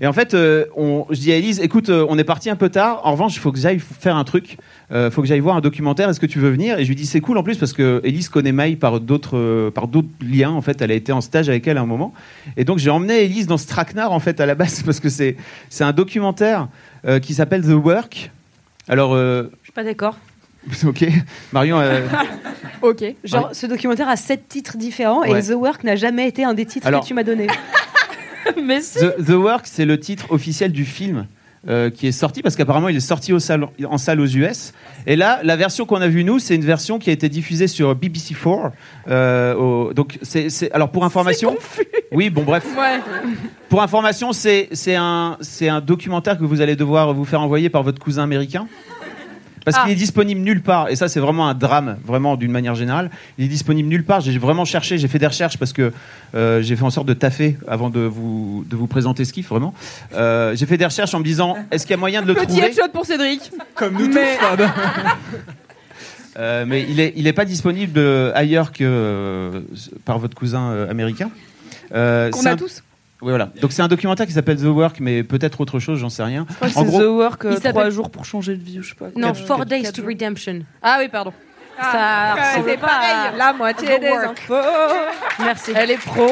Et en fait, je dis à Élise, écoute, on est parti un peu tard, en revanche, il faut que j'aille faire un truc, il faut que j'aille voir un documentaire, est-ce que tu veux venir? Et je lui dis, c'est cool en plus, parce que Élise connaît Maï par d'autres par liens, en fait, elle a été en stage avec elle à un moment. Et donc, j'ai emmené Élise dans ce traquenard, en fait, à la base, parce que c'est un documentaire euh, qui s'appelle The Work. Alors, euh, Je suis pas d'accord. ok, Marion, euh, Ok. Genre, ce documentaire a sept titres différents Ouais. et The Work n'a jamais été un des titres Alors- que tu m'as donné. Mais si. The, The Work, c'est le titre officiel du film. Euh, qui est sorti parce qu'apparemment il est sorti au en salle aux US et là la version qu'on a vue nous c'est une version qui a été diffusée sur BBC4 euh, au- donc c'est c'est- alors pour information oui bon bref. Ouais. pour information c'est c'est un c'est un documentaire que vous allez devoir vous faire envoyer par votre cousin américain parce qu'il Ah. est disponible nulle part et ça c'est vraiment un drame vraiment d'une manière générale il est disponible nulle part j'ai vraiment cherché j'ai fait des recherches parce que euh, j'ai fait en sorte de taffer avant de vous de vous présenter ce kiff vraiment Euh, j'ai fait des recherches en me disant est-ce qu'il y a moyen de le Petit trouver headshot pour Cédric. Comme nous Mais- tous, Fab. Euh, mais il est il est pas disponible ailleurs que euh, par votre cousin euh, américain Euh, Qu'on a un- tous. Oui, voilà. Donc c'est un documentaire qui s'appelle The Work, mais peut-être autre chose, j'en sais rien. Je crois que En c'est gros, The Work, euh, Il s'appelle- trois jours pour changer de vie, ou je sais pas. Non, Quatre- Four quatre- Days quatre to jours. Redemption. Ah oui, pardon. Ça Ah, ressemble c'est pas pareil. La moitié The des infos. Merci. Elle est pro.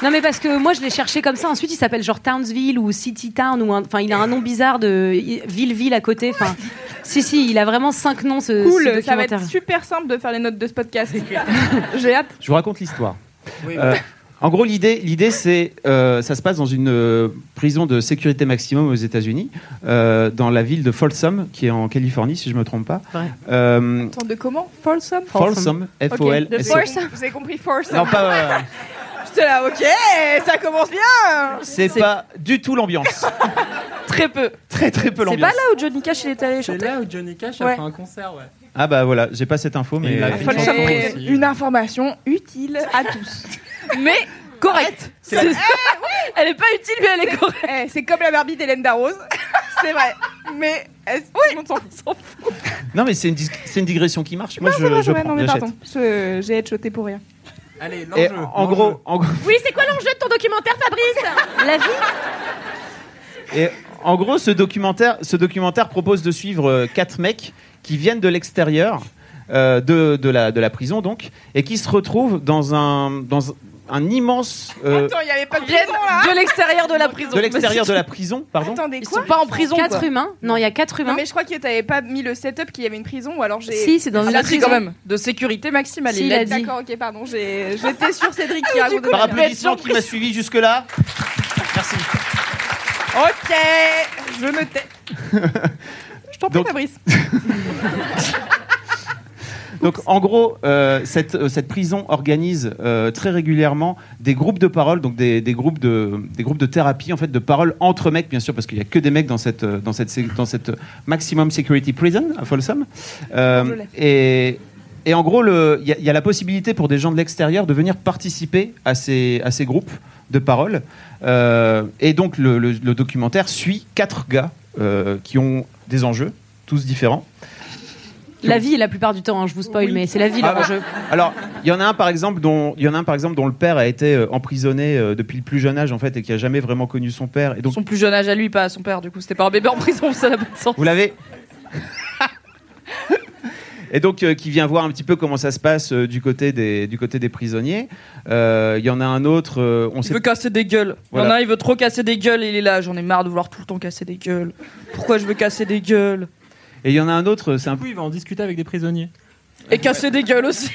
Non mais parce que moi je l'ai cherché comme ça. Ensuite il s'appelle genre Townsville ou City Town ou enfin il a un nom bizarre de ville ville à côté. Enfin si si il a vraiment cinq noms ce, ce Cool, ça va être super simple de faire les notes de ce podcast. J'ai hâte. je vous raconte l'histoire. Euh, En gros, l'idée, l'idée, c'est, euh, ça se passe dans une euh, prison de sécurité maximum aux États-Unis, euh, dans la ville de Folsom, qui est en Californie, si je me trompe pas. Ouais. Euh, Attends, de comment Folsom? Folsom, F-O-L. Ok, de Folsom. Vous avez compris Folsom Non, pas. euh, J'étais là, ok, ça commence bien c'est pas du tout l'ambiance. Très peu. Très très peu C'est l'ambiance. pas là où Johnny Cash il est allé C'est chanter là où Johnny Cash a Ouais. fait un concert, ouais. Ah bah voilà, j'ai pas cette info, mais. il a fait Folsom, chanson c'est aussi. une information utile à tous. Mais correcte. C'est C'est- Elle est pas utile, mais elle est correcte. Eh, c'est comme la Barbie d'Hélène Darroze, c'est vrai. Mais est-ce tout le monde s'en fout? Non, mais c'est une, dis- c'est une digression qui marche. Moi, Non, je, vrai, je c'est vrai, prends, non mais j'achète. pardon, Je- j'ai headshoté pour rien. Allez, Et l'enjeu. en gros, en gros, Oui, c'est quoi l'enjeu de ton documentaire, Fabrice? La vie Et en gros, ce documentaire, ce documentaire propose de suivre euh, quatre mecs qui viennent de l'extérieur euh, de, de, la, de la prison, donc, et qui se retrouvent dans un, dans un immense. euh, Attends, il n'y avait pas de Viennent prison là de l'extérieur de la prison. de l'extérieur de la prison, pardon. Attendez, Ils quoi sont pas en prison. Quatre quoi. humains Non, il y a quatre Non humains. mais je crois que t'avais pas mis le setup qu'il y avait une prison ou alors j'ai... Si, c'est dans Ah une prison. quand même. De sécurité maximale. Si, il il l'a a dit. D'accord, ok, pardon, j'ai- j'étais sur Cédric qui racontait. Par applaudissement qui m'a suivi jusque-là. Merci. Ok, je me tais. Je t'en prie, Donc- Fabrice. Donc en gros, euh, cette, euh, cette prison organise euh, très régulièrement des groupes de parole, donc des, des groupes de, des groupes de thérapie, en fait, de parole entre mecs, bien sûr, parce qu'il n'y a que des mecs dans cette, dans cette, sé- dans cette maximum security prison à Folsom. Et, et en gros, il y, a- il y a la possibilité pour des gens de l'extérieur de venir participer à ces, à ces groupes de parole. Et donc le, le- le documentaire suit quatre gars qui ont des enjeux, tous différents. La vie, la plupart du temps, hein, je vous spoil, mais c'est la vie Ah, l'enjeu. Alors, il y en a un par exemple dont il y en a un par exemple dont le père a été euh, emprisonné euh, depuis le plus jeune âge en fait et qui a jamais vraiment connu son père et donc Son plus jeune âge à lui, pas à son père. Du coup, c'était pas un bébé en prison, ça n'a pas de sens. vous l'avez? Et donc, euh, qui vient voir un petit peu comment ça se passe euh, du, côté des, du côté des prisonniers. Euh, Il y en a un autre, euh, on Il sait veut casser des gueules. Il y en a un, il veut trop casser des gueules et il est là. J'en ai marre de vouloir tout le temps casser des gueules. Pourquoi je veux casser des gueules? Et il y en a un autre, c'est un Du coup, il va en discuter avec des prisonniers. Et casser des gueules aussi.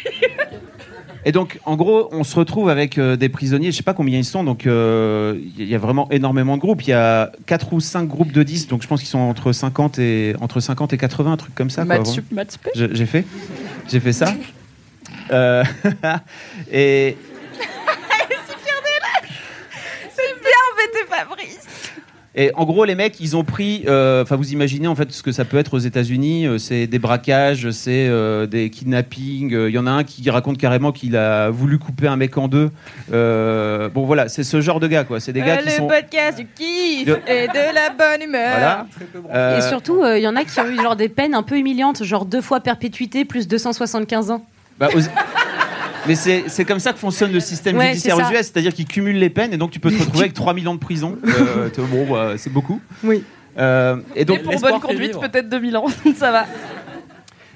Et donc, en gros, on se retrouve avec euh, des prisonniers, je sais pas combien ils sont, donc euh, il y a vraiment énormément de groupes. Il y a 4 ou 5 groupes de 10, donc je pense qu'ils sont entre 50 et, entre 50 et 80, un truc comme ça. Maths sup, maths J'ai fait. J'ai fait ça. Euh, et C'est bien embêté, Fabrice. Et en gros, les mecs, ils ont pris. euh, Enfin, vous imaginez en fait ce que ça peut être aux États-Unis. euh, c'est des braquages, c'est euh, des kidnappings. euh, Il y en a un qui raconte carrément qu'il a voulu couper un mec en deux. Euh, bon, voilà, c'est ce genre de gars, quoi. C'est des gars Euh, qui le sont. podcast du kiff Le- et de la bonne humeur. Voilà. Euh, Et surtout, euh, il y en a qui ont eu genre des peines un peu humiliantes, genre deux fois perpétuité plus 275 ans. bah, aux- Mais c'est c'est comme ça que fonctionne le système Ouais, judiciaire aux. US, c'est-à-dire qu'ils cumulent les peines et donc tu peux te retrouver avec 3000 ans de prison. Euh, bon, bah, c'est beaucoup. Oui. Euh, et donc, Et pour bonne conduite, peut-être 2000 ans. ça va.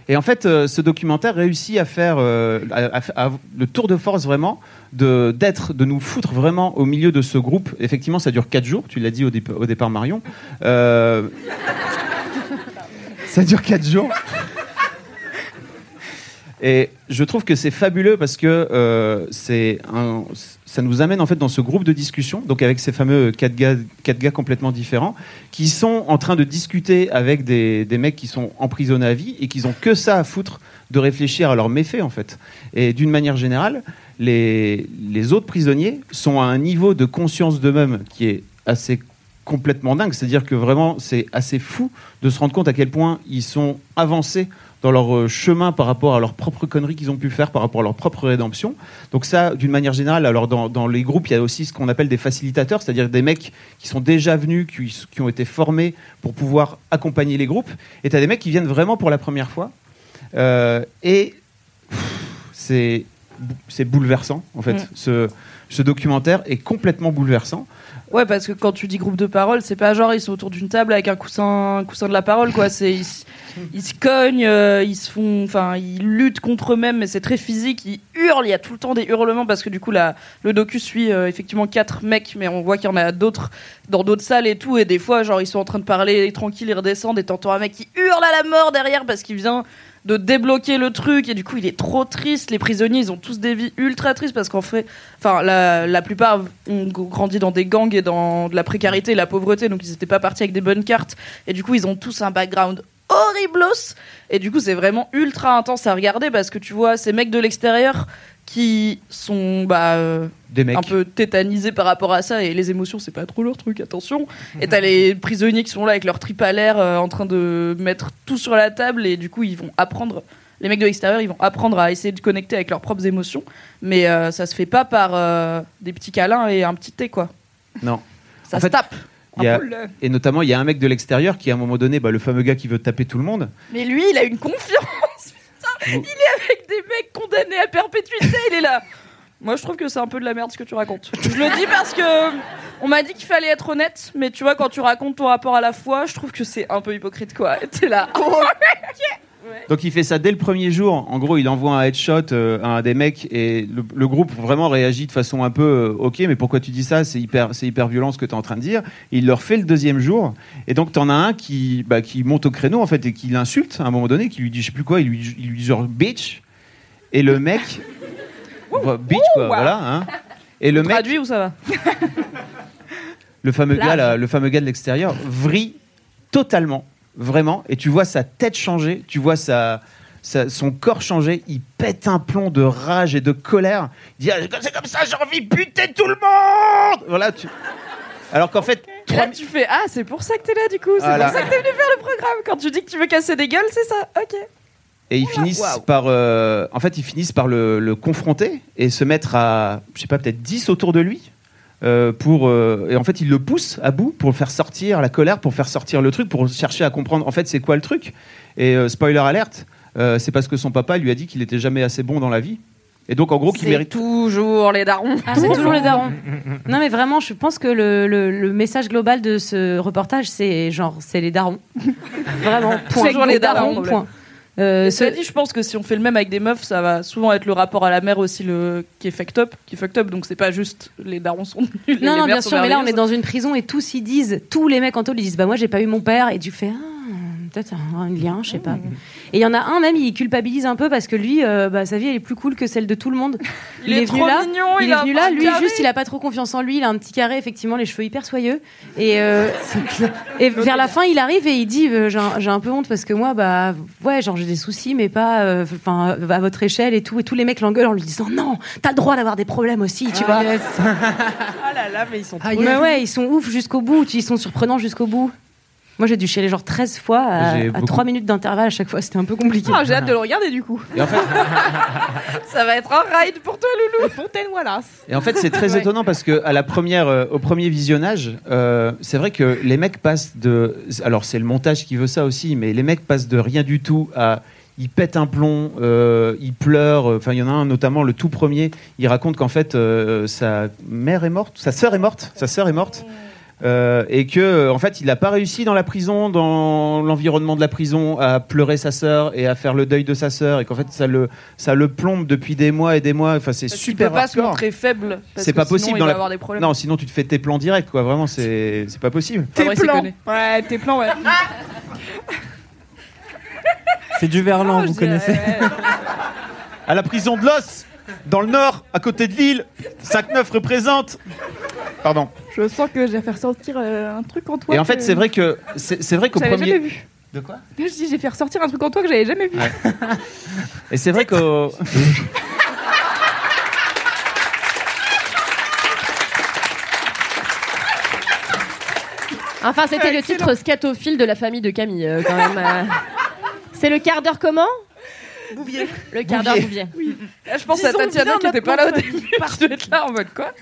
Et en fait, euh, ce documentaire réussit à faire euh, à- à- à- le tour de force vraiment de d'être, de nous foutre vraiment au milieu de ce groupe. Effectivement, ça dure 4 jours. Tu l'as dit au, dép- au départ, Marion. Euh, ça dure 4 jours. Et je trouve que c'est fabuleux parce que euh, ça nous amène en fait dans ce groupe de discussion, donc avec ces fameux quatre gars, quatre gars complètement différents, qui sont en train de discuter avec des, des mecs qui sont emprisonnés à vie et qui ont que ça à foutre de réfléchir à leurs méfaits en fait. Et d'une manière générale, les, les autres prisonniers sont à un niveau de conscience d'eux-mêmes qui est assez complètement dingue. C'est-à-dire que vraiment, c'est assez fou de se rendre compte à quel point ils sont avancés dans leur euh, chemin par rapport à leurs propres conneries qu'ils ont pu faire, par rapport à leur propre rédemption. Donc ça, d'une manière générale, alors dans, dans les groupes, il y a aussi ce qu'on appelle des facilitateurs, c'est-à-dire des mecs qui sont déjà venus, qui, qui ont été formés pour pouvoir accompagner les groupes. Et tu as des mecs qui viennent vraiment pour la première fois. Euh, et c'est bouleversant, en fait. Mm. Ce, ce documentaire est complètement bouleversant. Ouais, parce que quand tu dis groupe de parole, c'est pas genre ils sont autour d'une table avec un coussin, un coussin de la parole, quoi. C'est ils, se cognent, euh, ils se font, enfin, ils luttent contre eux-mêmes, mais c'est très physique. Ils hurlent, il y a tout le temps des hurlements parce que du coup, la, le docu suit euh, effectivement quatre mecs, mais on voit qu'il y en a d'autres dans d'autres salles et tout. Et des fois, genre, ils sont en train de parler tranquille, ils redescendent et t'entends un mec qui hurle à la mort derrière parce qu'il vient de débloquer le truc et du coup il est trop triste. Les prisonniers ils ont tous des vies ultra tristes parce qu'en fait, enfin la, la plupart ont grandi dans des gangs et dans de la précarité et la pauvreté donc ils n'étaient pas partis avec des bonnes cartes et du coup ils ont tous un background horriblos et du coup c'est vraiment ultra intense à regarder parce que tu vois ces mecs de l'extérieur qui sont bah, euh, Des mecs. un peu tétanisés par rapport à ça et les émotions c'est pas trop leur truc attention et t'as les prisonniers qui sont là avec leur trip à l'air euh, en train de mettre tout sur la table et du coup ils vont apprendre les mecs de l'extérieur ils vont apprendre à essayer de connecter avec leurs propres émotions mais euh, ça se fait pas par euh, des petits câlins et un petit thé quoi Non. ça En se fait, tape il y a- et notamment, il y a un mec de l'extérieur qui, à un moment donné, bah, le fameux gars qui veut taper tout le monde. mais lui il a une confiance il est avec des mecs condamnés à perpétuité il est là. Moi je trouve que c'est un peu de la merde ce que tu racontes. Je le dis parce que on m'a dit qu'il fallait être honnête mais tu vois quand tu racontes ton rapport à la foi je trouve que c'est un peu hypocrite quoi. T'es là. Oh, Donc il fait ça dès le premier jour. En gros, il envoie un headshot euh, à un des mecs et le, le groupe vraiment réagit de façon un peu euh, ok, mais pourquoi tu dis ça? C'est hyper, c'est hyper violent ce que tu es en train de dire. Il leur fait le deuxième jour et donc t'en as un qui, bah, qui monte au créneau en fait et qui l'insulte à un moment donné, qui lui dit je sais plus quoi, il lui, il lui dit genre bitch et le mec, Voilà, bitch quoi, voilà. Hein. Et le mec, traduit où ça va? Le fameux gars, là, le fameux gars de l'extérieur, vrille totalement, vraiment. Et tu vois sa tête changer, tu vois sa, sa- son corps changer. Il pète un plomb de rage et de colère. Il dit Ah, c'est comme ça, j'ai envie de buter tout le monde. Voilà. Tu... Alors qu'en fait, là, tu fais Ah, c'est pour ça que t'es là, du coup. C'est Voilà. pour ça que t'es venu faire le programme. Quand tu dis que tu veux casser des gueules, c'est ça. Ok. Et ils finissent par, euh, en fait, ils finissent par le, le confronter et se mettre à, je sais pas, peut-être 10 autour de lui. Euh, pour euh, et en fait ils le poussent à bout pour faire sortir la colère pour faire sortir le truc pour chercher à comprendre en fait c'est quoi le truc et euh, spoiler alerte euh, c'est parce que son papa lui a dit qu'il était jamais assez bon dans la vie et donc en gros qu'il C'est mérite toujours les darons. Ah, c'est toujours les darons. Non, mais vraiment, je pense que le, le- le message global de ce reportage, c'est genre, c'est les darons. Vraiment, point. C'est toujours les darons. point. Euh, Cela ce- dit, je pense que si on fait le même avec des meufs, ça va souvent être le rapport à la mère aussi le qui est fucked up, qui est fucked up. Donc c'est pas juste les darons sont nuls. les Non, non, bien sûr, mais là, on est dans une prison et tous ils disent, tous les mecs en taule, ils disent, bah moi, j'ai pas eu mon père, et tu fais, ah, peut-être un lien, je sais pas. Et il y en a un même, il culpabilise un peu parce que lui, euh, bah, sa vie, elle est plus cool que celle de tout le monde. Il est venu trop là, mignon, il, il est venu là, lui, carré. juste, il a pas trop confiance en lui, il a un petit carré, effectivement, les cheveux hyper soyeux. Et, euh, et vers la fin, il arrive et il dit, euh, j'ai un, peu honte parce que moi, bah, ouais, genre, j'ai des soucis, mais pas, enfin, à votre échelle et tout. Et tous les mecs l'engueulent en lui disant, non, t'as le droit d'avoir des problèmes aussi, tu vois. Ah là là, mais ils sont trop. Mais ouais, ils sont ouf jusqu'au bout, ils sont surprenants jusqu'au bout. Moi, j'ai dû chialer genre 13 fois à, à beaucoup- 3 minutes d'intervalle à chaque fois, c'était un peu compliqué. Ah, j'ai hâte de le regarder du coup. et en fait, Ça va être un ride pour toi, Loulou. Fontaine Wallace. Et en fait, c'est très Ouais. étonnant parce que à la première, euh, au premier visionnage, euh, c'est vrai que les mecs passent de. Alors, c'est le montage qui veut ça aussi, mais les mecs passent de rien du tout à. Ils pètent un plomb, euh, ils pleurent. Enfin, il y en a un notamment, le tout premier. Il raconte qu'en fait, euh, sa mère est morte, sa sœur est morte, sa sœur est morte. Euh, et que euh, en fait il n'a pas réussi dans la prison, dans l'environnement de la prison, à pleurer sa sœur et à faire le deuil de sa sœur, et qu'en fait ça le ça le plombe depuis des mois et des mois. Enfin c'est Tu super peux pas se hardcore. montrer faible. parce C'est que pas sinon, possible il dans va la. avoir des problèmes. Non, sinon tu te fais tes plans direct, quoi. Vraiment, c'est c'est pas possible. Tes Fabrice, il plans. Ouais, tes plans, ouais. C'est du verlan, Oh, vous connaissez. dirais- À la prison de Los, dans le nord, à côté de Lille, 5-9 représente. Pardon. Je sens que je vais faire sortir euh, un truc en toi. Et en fait, que c'est vrai que c'est c'est vrai qu'au J'avais premier. jamais vu. De quoi? Je dis, je vais faire sortir un truc en toi que j'avais jamais vu. Et c'est vrai qu'au. Enfin, c'était le titre scatophile de la famille de Camille, euh, quand même. euh. C'est le quart d'heure comment? Bouvier. Le quart d'heure Bouvier. Là, je pense à Tatiana bien qui était notre pas là au début. Tu dois être là en mode quoi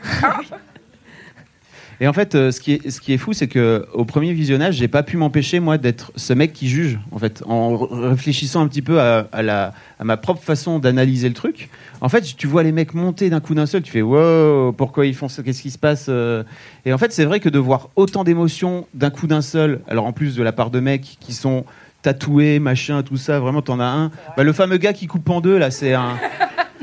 Et en fait, euh, ce, qui est, ce qui est fou, c'est que au premier visionnage, j'ai pas pu m'empêcher moi d'être ce mec qui juge. En fait, en réfléchissant un petit peu à, à la, à ma propre façon d'analyser le truc. En fait, tu vois les mecs monter d'un coup d'un seul, tu fais wow, pourquoi ils font ça Qu'est-ce qui se passe euh Et en fait, c'est vrai que de voir autant d'émotions d'un coup d'un seul, alors en plus de la part de mecs qui sont tatoués, machin, tout ça, vraiment, t'en as un. Bah, le fameux gars qui coupe en deux là, c'est un.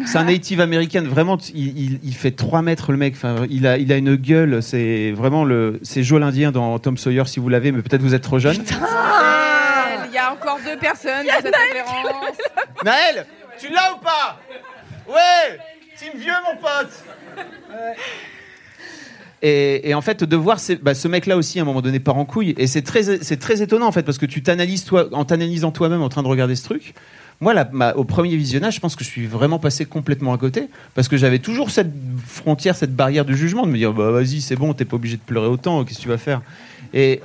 C'est un native américain, vraiment, il, il- il fait 3 mètres le mec, enfin, il, a, il a une gueule, c'est vraiment le. C'est Joe l'Indien dans Tom Sawyer si vous l'avez, mais peut-être vous êtes trop jeune. Il y a encore deux personnes dans cette conférence. Naël, tu l'as ou pas? Ouais Team vieux, mon pote et, et en fait, de voir ces- bah, ce mec-là aussi, à un moment donné, part en couille. Et c'est très, c'est très étonnant, en fait, parce que tu t'analyses toi, en t'analysant toi-même en train de regarder ce truc. Moi, là, ma- au premier visionnage, je pense que je suis vraiment passé complètement à côté. Parce que j'avais toujours cette frontière, cette barrière du jugement, de me dire, bah vas-y, c'est bon, t'es pas obligé de pleurer autant, qu'est-ce que tu vas faire? Et.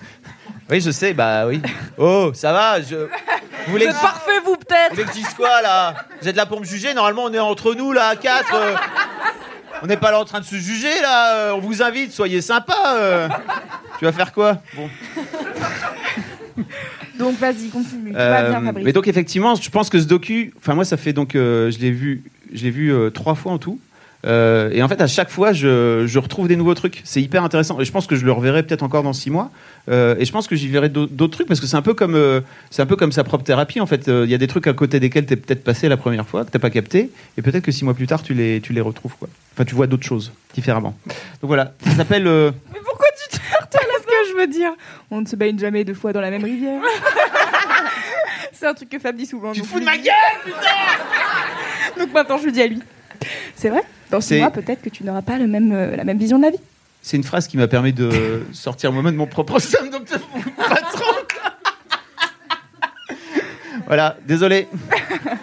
oui, je sais, bah oui. Oh, ça va, je. Vous voulez que parfait, vous, peut-être vous voulez que je dise quoi là? Vous êtes là pour me juger Normalement, on est entre nous là, à quatre. euh. On n'est pas là en train de se juger là. euh, On vous invite, soyez sympa. euh. Tu vas faire quoi? Bon. Donc vas-y, continue. Tu Euh, vas bien, Fabrice. mais donc effectivement, je pense que ce docu, enfin moi ça fait donc, euh, je l'ai vu, je l'ai vu euh, trois fois en tout. Euh, et en fait, à chaque fois, je, je retrouve des nouveaux trucs. C'est hyper intéressant. Et je pense que je le reverrai peut-être encore dans six mois. Euh, et je pense que j'y verrai d'au- d'autres trucs parce que c'est un peu comme, euh, c'est un peu comme sa propre thérapie. En fait, Euh, il y a des trucs à côté desquels t'es peut-être passé la première fois que t'as pas capté, et peut-être que six mois plus tard, tu les, tu les retrouves quoi. Enfin, tu vois d'autres choses différemment. Donc voilà, ça s'appelle. euh, Mais pourquoi tu te heurtes à ce que je veux dire? On ne se baigne jamais deux fois dans la même rivière. C'est un truc que Fab dit souvent. Tu te fous de ma gueule, putain Donc maintenant, je le dis à lui. C'est vrai? Dans six mois, peut-être que tu n'auras pas le même, euh, la même vision de la vie. C'est une phrase qui m'a permis de sortir moi-même de mon propre somme, donc pas trop. voilà, désolé.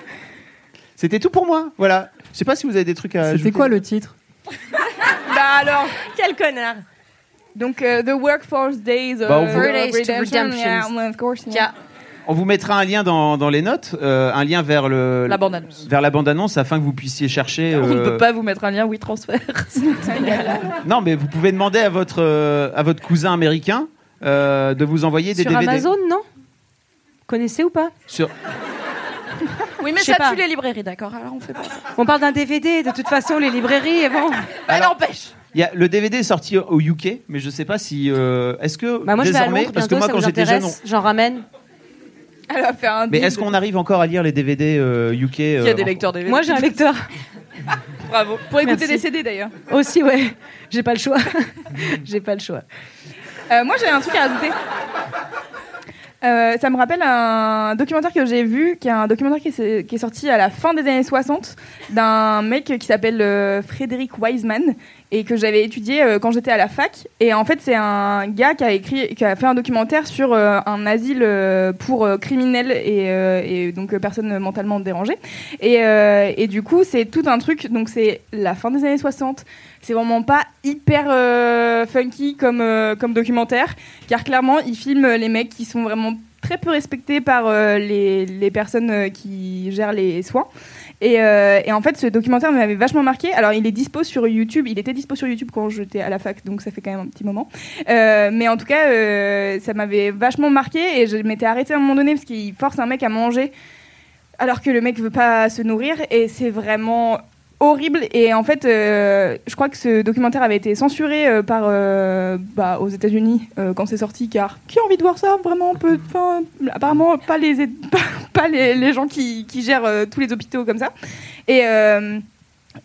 C'était tout pour moi, voilà. Je sais pas si vous avez des trucs à C'était quoi le titre? Bah alors Quel connard Donc, euh, The Workforce Days of Bah, Redemption. Yeah, of course, yeah. On vous mettra un lien dans, dans les notes, euh, un lien vers le La bande-annonce. vers la bande-annonce afin que vous puissiez chercher. On ne euh, peut pas vous mettre un lien WeTransfer. Non, mais vous pouvez demander à votre euh, à votre cousin américain euh, de vous envoyer des Sur DVD. Amazon, non? Connaissez ou pas? Sur oui, mais Je sais ça pas. tue les librairies, d'accord Alors on fait pas ça. On parle d'un DVD, de toute façon, les librairies, bon. Bah, n'empêche. Il y a, le DVD est sorti au UK, mais je sais pas si. euh, est-ce que Bah moi, je vais à désormais, Londres parce que bientôt, moi ça quand vous j'étais jeune, intéresse J'en ramène. Elle va faire un Mais est-ce qu'on arrive encore à lire les DVD euh, UK Qui a euh, des lecteurs DVD Moi, j'ai un lecteur. Bravo. Pour écouter Merci. des CD d'ailleurs. Aussi, ouais. J'ai pas le choix. J'ai pas le choix. Euh, moi, j'ai un truc à rajouter. Euh, ça me rappelle un documentaire que j'ai vu, qui est un documentaire qui est, qui est sorti à la fin des années 60 d'un mec qui s'appelle euh, Frédéric Wiseman et que j'avais étudié euh, quand j'étais à la fac. Et en fait, c'est un gars qui a écrit, qui a fait un documentaire sur euh, un asile euh, pour criminels et, donc personnes mentalement dérangées. Et, du coup, c'est tout un truc. Donc c'est la fin des années 60. C'est vraiment pas hyper funky comme, comme documentaire, car clairement, il filme les mecs qui sont vraiment très peu respectés par les, les personnes qui gèrent les soins. Et, euh, et en fait, ce documentaire m'avait vachement marqué. Alors, il est dispo sur YouTube. Il était dispo sur YouTube quand j'étais à la fac, donc ça fait quand même un petit moment. Euh, mais en tout cas, euh, ça m'avait vachement marqué et je m'étais arrêtée à un moment donné parce qu'il force un mec à manger alors que le mec veut pas se nourrir et c'est vraiment horrible. Et en fait euh, je crois que ce documentaire avait été censuré euh, par euh, bah, aux États-Unis quand c'est sorti car qui a envie de voir ça vraiment peu apparemment pas les pas, les, gens qui, qui gèrent tous les hôpitaux comme ça. Et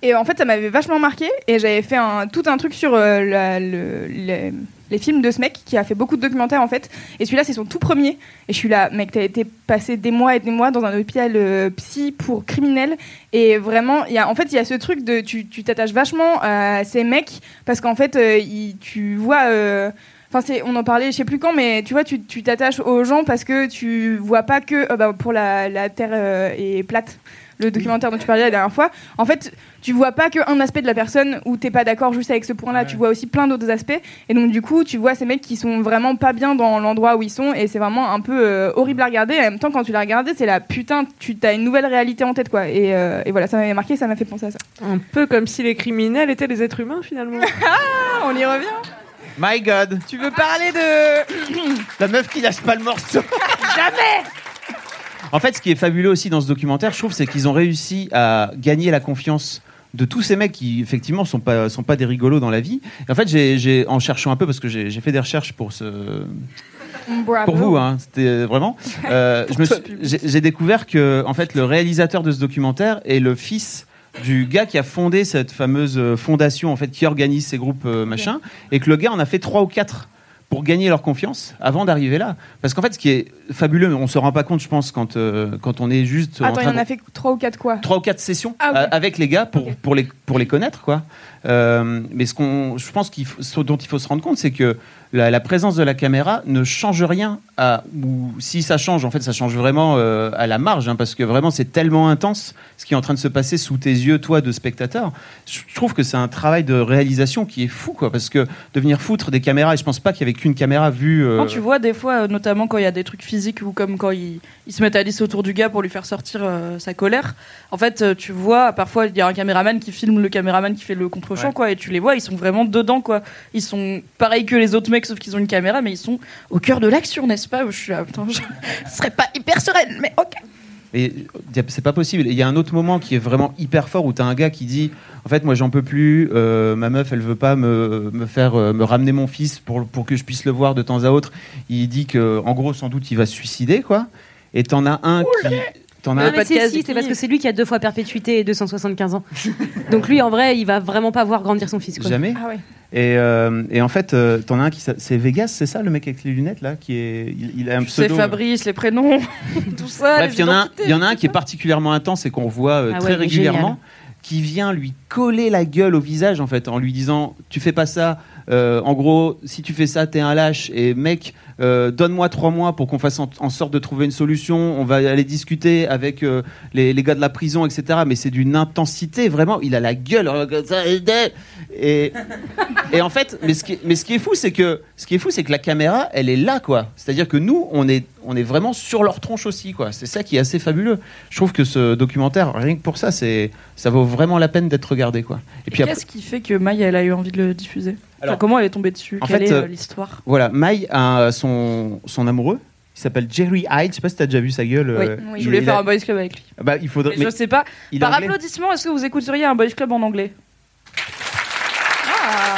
et en fait, ça m'avait vachement marqué et j'avais fait un, tout un truc sur la- le- les, les films de ce mec qui a fait beaucoup de documentaires en fait. Et celui-là, c'est son tout premier. Et je suis là, mec, t'as été passé des mois et des mois dans un hôpital euh, psy pour criminels. Et vraiment, y a, en fait, il y a ce truc de tu t'attaches vachement à ces mecs parce qu'en fait, euh, tu vois. euh, Enfin, c'est, on en parlait, je sais plus quand, mais tu vois, tu t'attaches aux gens parce que tu vois pas que euh, bah, pour la, la terre euh, est plate. Le documentaire dont tu parlais la dernière fois, en fait, tu vois pas qu'un aspect de la personne où t'es pas d'accord juste avec ce point-là, tu vois aussi plein d'autres aspects. Et donc, du coup, tu vois ces mecs qui sont vraiment pas bien dans l'endroit où ils sont, et c'est vraiment un peu euh, horrible à regarder. Et en même temps, quand tu l'as regardé, c'est la putain, tu as une nouvelle réalité en tête, quoi. Et, euh, et voilà, ça m'avait marqué, ça m'a fait penser à ça. Un peu comme si les criminels étaient des êtres humains finalement. Ah, on y revient. My God, Tu veux parler de. la meuf qui lâche pas le morceau. Jamais En fait, ce qui est fabuleux aussi dans ce documentaire, je trouve, c'est qu'ils ont réussi à gagner la confiance de tous ces mecs qui effectivement sont pas sont pas des rigolos dans la vie. Et en fait, j'ai j'ai- en cherchant un peu parce que j'ai fait des recherches pour ce Bravo. pour vous, hein, c'était vraiment. euh, suis- j'ai j'ai découvert que en fait le réalisateur de ce documentaire est le fils du gars qui a fondé cette fameuse euh, fondation en fait qui organise ces groupes euh, machin et que le gars en a fait trois ou quatre pour gagner leur confiance avant d'arriver là. Parce qu'en fait, ce qui est fabuleux, mais on se rend pas compte, je pense, quand, euh, quand on est juste en Attends, il train en de- a fait trois ou quatre quoi trois ou quatre sessions Ah, euh, avec les gars pour, pour, les, pour les connaître. Quoi. Euh, mais ce qu'on, je pense qu'il faut- dont il faut se rendre compte, c'est que la, présence de la caméra ne change rien. À, ou si ça change, en fait, ça change vraiment euh, à la marge, hein, parce que vraiment, c'est tellement intense ce qui est en train de se passer sous tes yeux, toi, de spectateur. Je trouve que c'est un travail de réalisation qui est fou, quoi, parce que de venir foutre des caméras, et je pense pas qu'il y avait qu'une caméra vue. euh, Quand tu vois des fois, euh, notamment quand il y a des trucs physiques ou comme quand ils, ils se mettent à lisser autour du gars pour lui faire sortir sa colère, en fait, tu vois, parfois il y a un caméraman qui filme le caméraman qui fait le contre-champ, Ouais. quoi, et tu les vois, ils sont vraiment dedans, quoi. Ils sont pareils que les autres mecs, sauf qu'ils ont une caméra, mais ils sont au cœur de l'action, n'est-ce pas? Je suis là, putain, je serais pas hyper sereine, mais ok. Et c'est pas possible. Il y a un autre moment qui est vraiment hyper fort où tu as un gars qui dit En fait, moi, j'en peux plus. euh, ma meuf, elle veut pas me, me faire euh, me ramener mon fils pour, pour que je puisse le voir de temps à autre. Il dit que, en gros, sans doute, il va se suicider, quoi. Et t'en as un qui. T'en as Non, un- mais si, si, c'est parce que c'est lui qui a deux fois perpétuité et 275 ans. Donc lui, en vrai, il va vraiment pas voir grandir son fils. Quoi. Jamais. Ah Et, euh, et en fait, euh, t'en as un qui. C'est Vegas, c'est ça, le mec avec les lunettes, là qui est, il, il a un C'est pseudo. Fabrice, les prénoms, tout ça. Bref, il y, en a un- il y en a un qui est particulièrement intense et qu'on voit euh, Ah très ouais, régulièrement, génial. qui vient lui coller la gueule au visage en fait, en lui disant tu fais pas ça. Euh, en gros, si tu fais ça, t'es un lâche. Et mec, euh, donne-moi trois mois pour qu'on fasse en, en sorte de trouver une solution. On va aller discuter avec euh, les, les gars de la prison, etc. Mais c'est d'une intensité vraiment. Il a la gueule. ça, Et, et en fait, mais ce qui, est- mais ce qui est fou, c'est que ce qui est fou, c'est que la caméra, elle est là, quoi. C'est-à-dire que nous, on est, on est vraiment sur leur tronche aussi, quoi. C'est ça qui est assez fabuleux. Je trouve que ce documentaire, rien que pour ça, c'est, ça vaut vraiment la peine d'être regardé, quoi. Et Et puis après, qu'est-ce qui fait que Maï, elle a eu envie de le diffuser? Alors, Enfin, Comment elle est tombée dessus en Quelle fait, est euh, euh, l'histoire voilà, Mai a son, son amoureux. Il s'appelle Jerry Hyde. Je sais pas si t'as déjà vu sa gueule. Oui, euh, je il- voulais faire a- un boys club avec lui. Bah, il faudrait. Mais je sais pas. Par anglais applaudissement, est-ce que vous écouteriez un boys club en anglais Ah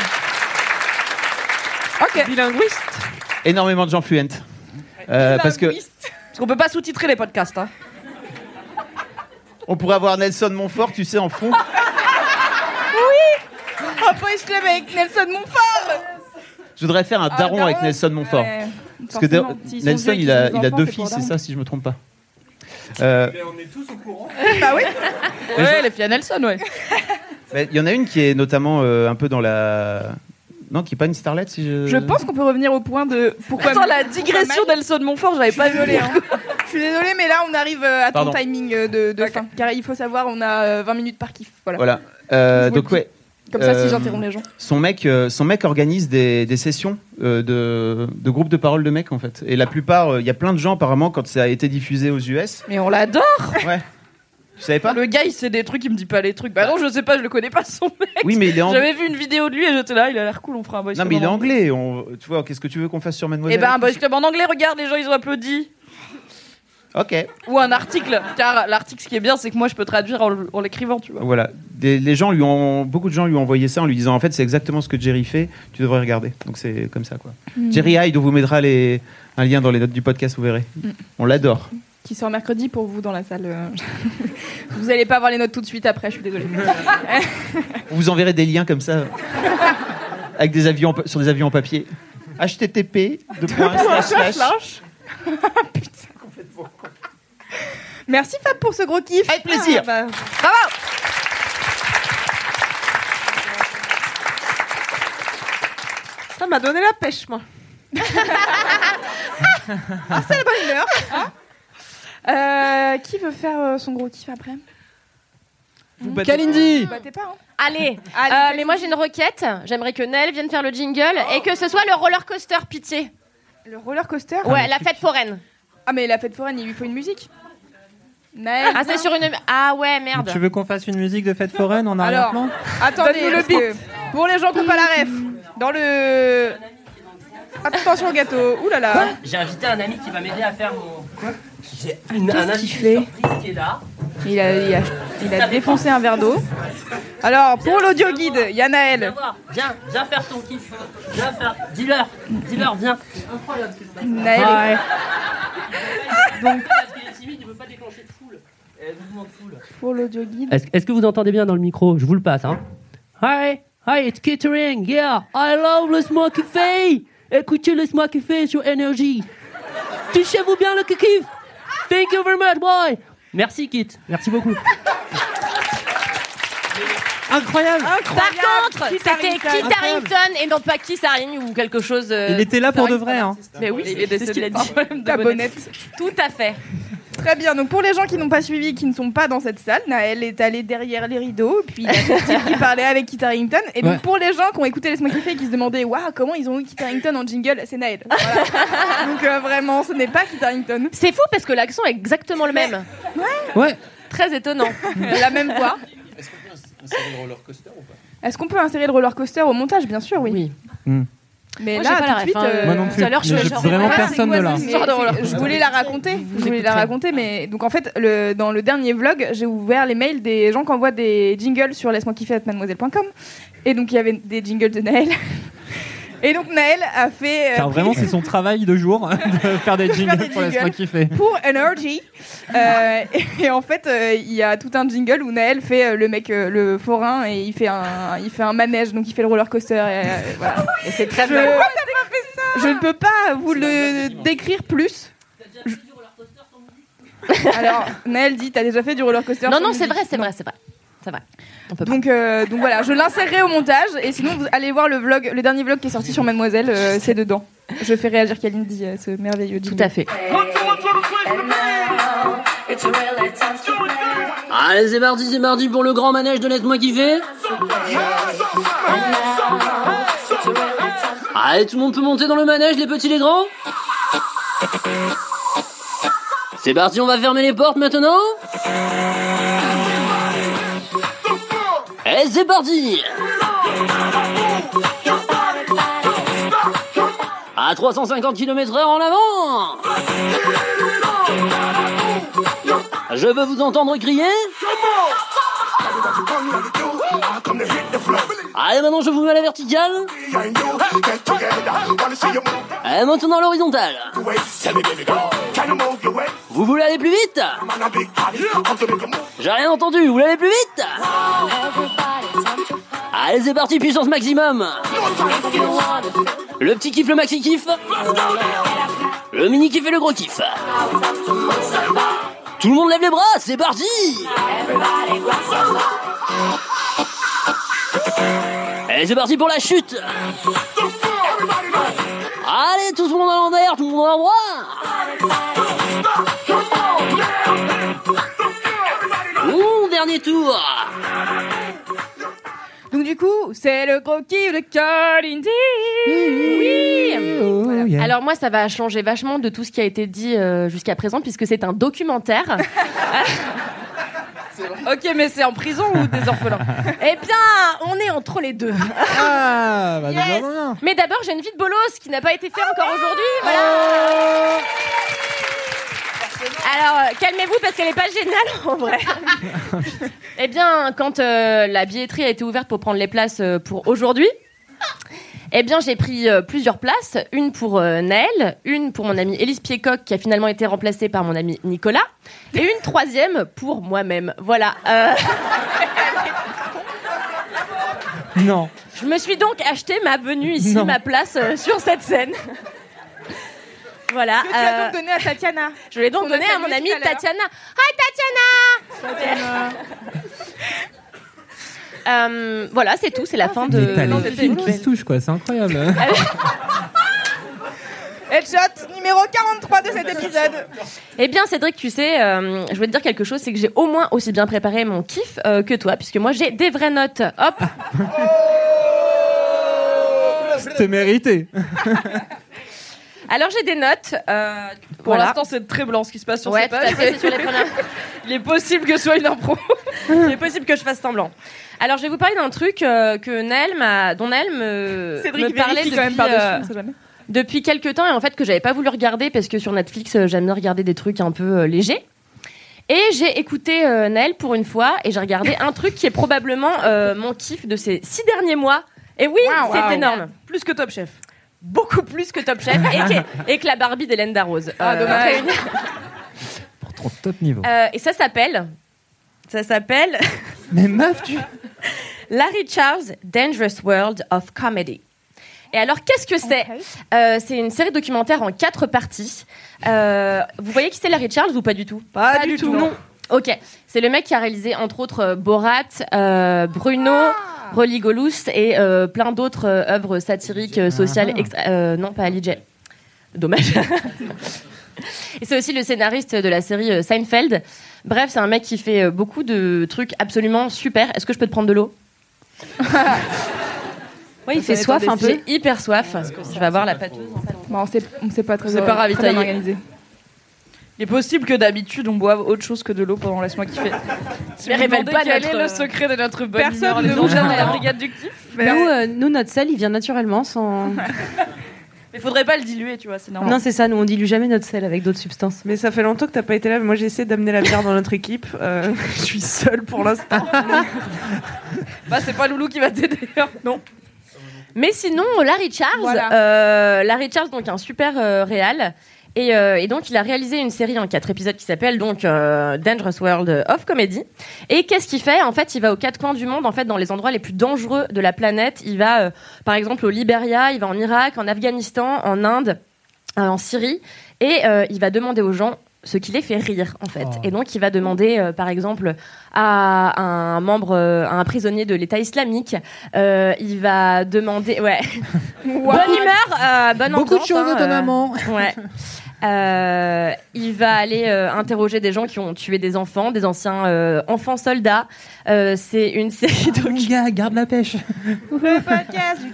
Ok. Bilinguiste. Énormément de gens fluents. Euh, parce que Parce qu'on peut pas sous-titrer les podcasts. Hein. on pourrait avoir Nelson Montfort, tu sais, en fond. Oui Un boys club avec Nelson Montfort Je voudrais faire un Ah, daron daron avec Nelson Montfort. Ouais, Parce que forcément. da- S'ils sont Nelson, vieux et il qu'ils a, des il a enfants, deux c'est pour fils, c'est daron. ça, si je me trompe pas. Euh, on est tous au courant. bah oui. Ouais, les filles à Nelson, ouais. mais Il y en a une qui est notamment euh, un peu dans la. Non, qui est pas une starlet, si je. Je pense qu'on peut revenir au point de pourquoi. Attends, la digression d'Elson Montfort, j'avais pas vu. désolée. hein. Je suis désolée, mais là on arrive euh, à ton Pardon. timing euh, de, de fin. Car il faut savoir, on a euh, 20 minutes par kiff. Voilà. Voilà. Euh, Je vous donc le ouais. Comme ça, si Euh, j'interromps les gens. Son mec, euh, son mec organise des, des sessions euh, de, de groupes de parole de mecs en fait. Et la plupart, il y a plein de gens apparemment quand ça a été diffusé aux US. Mais on l'adore Ouais. Tu savais pas Le gars, il sait des trucs, il me dit pas les trucs. Bah non, je sais pas, je le connais pas son mec. Oui, mais il est anglais. J'avais vu une vidéo de lui et j'étais là, il a l'air cool, on fera un boys Non club mais il est en anglais. On, tu vois, qu'est-ce que tu veux qu'on fasse sur Mademoiselle Eh ben, un boys club en anglais, regarde, les gens, ils ont applaudi. Ok. Ou un article, car l'article, ce qui est bien, c'est que moi, je peux traduire en, en l'écrivant, tu vois. Voilà. Des- les gens lui ont, beaucoup de gens lui ont envoyé ça en lui disant en fait c'est exactement ce que Jerry fait. Tu devrais regarder. Donc c'est comme ça quoi. Mm. Jerry Hyde, on vous mettra les, un lien dans les notes du podcast, vous verrez. Mm. On l'adore. Qui sort mercredi pour vous dans la salle. euh. vous allez pas avoir les notes tout de suite après, je suis désolée. On vous enverrait des liens comme ça avec des avions sur des avions en papier. HTTP de points slash slash. Slash. Putain. Merci Fab pour ce gros kiff. Avec plaisir. Ah, bah, Bravo Ça m'a donné la pêche, moi. Ah, c'est la bonne humeur. hein. Euh, qui veut faire euh, son gros kiff après? Vous battez Kalindi Vous battez pas, hein Allez, Allez, euh, mais moi j'ai une requête. J'aimerais que Nel vienne faire le jingle et que ce soit le roller coaster, pitié. Le roller coaster? Ouais, la fête foraine. Ah, mais la fête foraine, il lui faut une musique. Naël, Ah, c'est sur une. Ah ouais, merde. Tu veux qu'on fasse une musique de fête foraine en Alors, arrière-plan attendez, le que pour les gens qui n'ont pas la ref, dans le. Attention au gâteau, ouh là là. J'ai invité un ami qui va m'aider à faire mon. Quoi J'ai une, un Qu'est-ce invité qu'il fait surprise qui est là. Il a, il a, il a défoncé un verre d'eau. Alors, pour l'audio guide, il y a Viens Naël. voir, viens, viens faire ton kiff. Viens faire. Dis-leur, dis-leur, viens. Incroyable ce que c'est. Naël. Donc. Timide, il veut pas déclencher de foule. Mouvement de foule. Pour l'audio guide. Est-ce que vous entendez bien dans le micro? Je vous le passe, hein. Hi, hi, it's Kittering. Yeah, I love the smoky fay. Écoutez, laisse-moi kiffer sur énergie. Touchez-vous bien le kiff. Thank you very much, boy. Merci, Kit. Merci beaucoup. Incroyable. Par contre, Kit c'était. Kit. Harrington et non pas Kiss Haring ou quelque chose. euh, Il était là pour de vrai, hein. Mais oui, c'est ce qu'il a dit. bonnette. bonnette. Tout à fait. Très bien. Donc pour les gens qui n'ont pas suivi, qui ne sont pas dans cette salle, Naël est allé derrière les rideaux, puis il a qu'il parlait avec Kit Harington. Et donc Ouais. pour les gens qui ont écouté Laisse-moi kiffer et qui se demandaient waouh comment ils ont eu Kit Harington en jingle, c'est Naël. Voilà. donc euh, vraiment, ce n'est pas Kit Harington. C'est fou parce que l'accent est exactement le même. Ouais. Très étonnant. La même voix. Est-ce qu'on peut insérer le roller coaster au montage? Bien sûr, oui. Hmm. Mais Moi, là, pas tout la de suite, ref, hein. euh, Moi non plus. tout à l'heure, je Mais suis je- genre- vraiment Ouais, personne c'est ne quoi l'a. cette Histoire de roller Mais Je voulais la raconter. Je voulais la raconter, mais donc en fait, le, dans le dernier vlog, j'ai ouvert les mails des gens qui envoient des jingles sur laisse-moi kiffer at mademoiselle.com. Et donc il y avait des jingles de Naël. Et donc Naël a fait. euh, Car vraiment, c'est son travail de jour de faire des jingles des pour laisse-moi kiffer. pour Energy. Euh, et, en fait, euh, il y a tout un jingle où Naël fait euh, le mec, euh, le forain, et il fait un, il fait un manège, donc il fait le roller coaster. Et, euh, voilà. Et c'est très Je, bien. je ne peux pas vous le décrire plus. Alors, Naël dit, t'as déjà fait du roller coaster Non, non, c'est vrai, c'est vrai, c'est vrai. C'est vrai. On peut pas. Donc, euh, donc voilà, je l'insérerai au montage et sinon vous allez voir le vlog, le dernier vlog qui est sorti sur Mademoiselle, euh, c'est dedans. Je fais réagir Kalindi à ce merveilleux Tout à fait. Allez, c'est parti, c'est parti pour le grand manège de Laisse-moi kiffer. Allez, tout le monde peut monter dans le manège, les petits, les grands. C'est parti, on va fermer les portes maintenant. Et c'est parti À 350 km heure en avant. Je veux vous entendre crier Allez, maintenant je vous mets à la verticale. Et maintenant à l'horizontale. Vous voulez aller plus vite J'ai rien entendu, vous voulez aller plus vite Allez, c'est parti, puissance maximum. Le petit kiff, le maxi kiff. Le mini kiff et le gros kiff. Tout le monde lève les bras, c'est parti Et c'est parti pour la chute Allez, tout le monde à l'envers, tout le monde à l'endroit Ouh, dernier tour Donc du coup, c'est le gros kiff de Kalindi. Oui. Alors moi, ça va changer vachement de tout ce qui a été dit euh, jusqu'à présent, puisque c'est un documentaire. Ok, mais c'est en prison ou des orphelins? Eh bien, on est entre les deux. Ah, bah, Yes. Mais d'abord, j'ai une vie de bolos qui n'a pas été faite encore aujourd'hui. Voilà. Alors, euh, calmez-vous parce qu'elle n'est pas géniale en vrai. eh bien, quand euh, la billetterie a été ouverte pour prendre les places euh, pour aujourd'hui, eh bien, j'ai pris euh, plusieurs places. Une pour euh, Naël, une pour mon ami Élise Piecoq qui a finalement été remplacée par mon ami Nicolas, et une troisième pour moi-même. Voilà. Euh, Non. je me suis donc acheté ma venue ici, Non. ma place euh, sur cette scène. Voilà. Que tu as euh, donc donné à Tatiana. Je l'ai donc donné à mon amie. Tatiana. Hi Tatiana Euh, Voilà, c'est tout, c'est la fin de. T'as Non, les c'était films une qui se touchent, quoi. C'est incroyable. Headshot numéro 43 de cet épisode. Eh bien, Cédric, tu sais, euh, je voulais te dire quelque chose, c'est que j'ai au moins aussi bien préparé mon kiff euh, que toi, puisque moi j'ai des vraies notes. Hop C'était mérité. Alors j'ai des notes. euh, Pour l'instant, c'est très blanc ce qui se passe sur Ouais, ces tout à pages. fait, c'est sur les premières. Il est possible que ce soit une impro. Il est possible que je fasse semblant. Alors, je vais vous parler d'un truc euh, que Naël m'a, dont Naël me, Cédric me parlait depuis, quand même par-dessus, euh, depuis quelques temps et en fait que j'avais pas voulu regarder parce que sur Netflix, j'aime bien regarder des trucs un peu légers. Et j'ai écouté Naël pour une fois et j'ai regardé un truc qui est probablement mon kiff de ces six derniers mois. Et oui, c'est énorme. Plus que Top Chef. Beaucoup plus que Top Chef et que, et que la Barbie d'Hélène Darroze. Ah, dommage. réunis. Pour trop top niveau. Euh, et ça s'appelle. Ça s'appelle. Mais meuf, tu. Larry Charles, Dangerous World of Comedy. Et alors, qu'est-ce que c'est Euh, C'est une série documentaire en quatre parties. Euh, vous voyez qui c'est Larry Charles ou pas du tout? Pas du tout, non. Ok, c'est le mec qui a réalisé entre autres euh, Borat, euh, Bruno, Religolous et euh, plein d'autres euh, œuvres satiriques, euh, sociales. extra- euh, non, pas Ali J. Dommage. et c'est aussi le scénariste de la série Seinfeld. Bref, c'est un mec qui fait beaucoup de trucs absolument super. Est-ce que je peux te prendre de l'eau? Oui, il fait soif un peu. J'ai hyper soif. Je vais avoir la pâteuse. Bon, on sait, on sait pas très C'est bien- pas ravitaillé. Il est possible que d'habitude on boive autre chose que de l'eau pendant laisse-moi kiffer. Mais révèle pas quel notre- est le secret de notre bonne Personne humeur, ne à la brigade du kiff. Nous, euh, nous, notre sel, il vient naturellement sans. Mais faudrait pas le diluer, tu vois, c'est normal. Non, c'est ça, nous, on dilue jamais notre sel avec d'autres substances. Mais ça fait longtemps que t'as pas été là. mais Moi, j'ai essayé d'amener la bière dans notre équipe. Euh, je suis seule pour l'instant. Bah, c'est pas Loulou qui va t'aider. hein. Non. Mais sinon, Larry Charles, Voilà. euh, Larry Charles, donc un super euh, réal. Et, euh, et donc, il a réalisé une série en quatre épisodes qui s'appelle donc euh, Dangerous World of Comedy. Et qu'est-ce qu'il fait? En fait, il va aux quatre coins du monde, en fait, dans les endroits les plus dangereux de la planète. Il va, euh, par exemple, au Liberia, il va en Irak, en Afghanistan, en Inde, euh, en Syrie, et euh, il va demander aux gens ce qui les fait rire, en fait. Et donc, il va demander, euh, par exemple, à un membre, euh, à un prisonnier de l'État islamique, euh, il va demander, ouais, bonne humeur, euh, bonne Beaucoup de choses hein, euh, étonnamment. ouais. Euh, il va aller euh, interroger des gens qui ont tué des enfants, des anciens euh, enfants soldats. Euh, c'est une série de. Mon gars, garde la pêche.